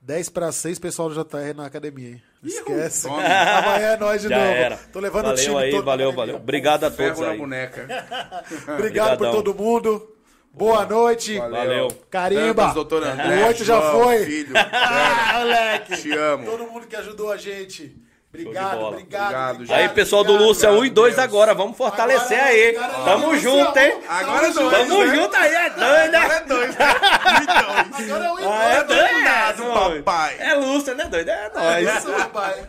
10 para 6, pessoal do JR na academia, hein? Não esquece. Amanhã é nós de já novo. era. Tô levando valeu o time aí, todo na valeu, academia. valeu. Obrigado a todos Ferro na aí. boneca. Obrigado por Obrigadão. todo mundo. Boa noite. Valeu. Carimba. Doutor André. O oito já João, foi. Filho, Ah, moleque. te amo. Todo mundo que ajudou a gente. Obrigado, obrigado, Obrigado, obrigado. Aí, pessoal do obrigado. Lúcia 1 e 2 Deus. agora. Vamos fortalecer Agora- aí. agora- Tamo Lúcia junto, hein? um. Agora é dois, Tamo né? junto aí, é doido, né? Agora é dois. Muito Agora é o Ah, é Igor. doido, Danado, doido. papai. É Lúcia, né, doido? É É nóis. isso, papai.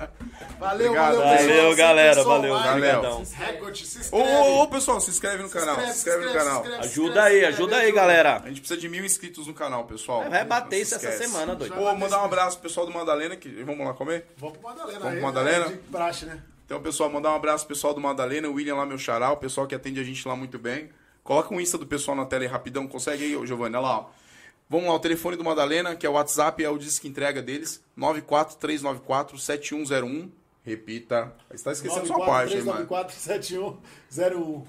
Valeu, Obrigado. valeu, pessoal. Valeu, galera. Pessoal, Valeu. Recorde, se Ô, inscreve. ô, ô, pessoal, se inscreve no canal. Se inscreve no canal. se Ajuda aí, ajuda aí, galera. A gente precisa de mil inscritos no canal, pessoal. Vai bater isso se essa semana, doido. Pô, mandar um abraço pro pessoal do Madalena. Que... Vamos lá comer? Vamos pro Madalena. Vamos pro Madalena? né? De praxe, né? Então, pessoal, mandar um abraço pro pessoal do Madalena, o William lá, meu xará, o pessoal que atende a gente lá muito bem. Coloca o Insta do pessoal na tela aí rapidão, consegue aí, ô, Giovanni? Olha lá, ó. Vamos lá, o telefone do Madalena, que é o WhatsApp, é o disque entrega deles, 943947101. Repita. Você tá esquecendo sua parte, hein, mano? 943947101.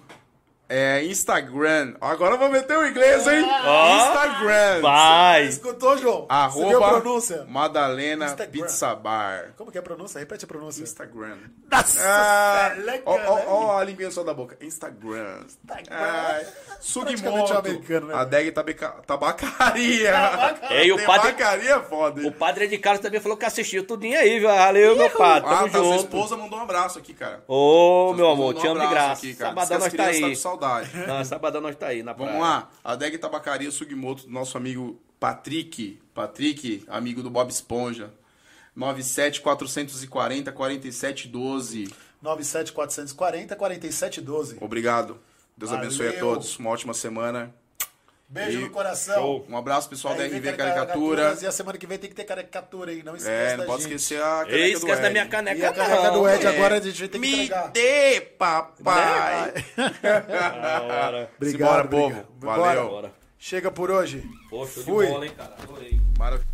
É Instagram. Agora eu vou meter o inglês, hein? Ó. Instagram. Vai. Escutou, João? Você viu a Arroba pronúncia? Madalena Instagram. Pizza Bar. Como que é a pronúncia? Repete a pronúncia. Instagram. Nossa, Ah, legal, ó, ó, né? ó a língua só da boca. Instagram. Ai, Praticamente Sugimoto. americano, né? A Deg tabeca- tabacaria. Ei, o padre- Tabacaria é foda, O padre de Carlos também falou que assistiu tudinho aí, viu? Valeu, meu padre. Ah, Tamo tá, sua junto. esposa mandou um abraço aqui, cara. Ô, Sua meu amor, te um amo de graça. aqui. Sabadão nós que tá aí. Saudade. Não, sabadão nós tá aí na praia. Vamos lá. A Deg Tabacaria Sugimoto do nosso amigo Patrick. Patrick, amigo do Bob Esponja. 97 440 4712. 97440 4712. Obrigado. Deus Valeu. abençoe a todos. Uma ótima semana. Beijo E- no coração. Show. Um abraço, pessoal da RV Caricatura. E a semana que vem tem que ter caricatura aí. Não esquece É, da não pode gente. esquecer a caneca Ei, do esquece da minha caneca, E a caneca não. do Ed É. agora a gente vai ter que Me entregar. dê, papai. Bora. Obrigado, Simbora, obrigado. povo. Valeu. Bora. Chega por hoje. Poxa, de Fui. bola, hein, cara. Adorei. Maravilha.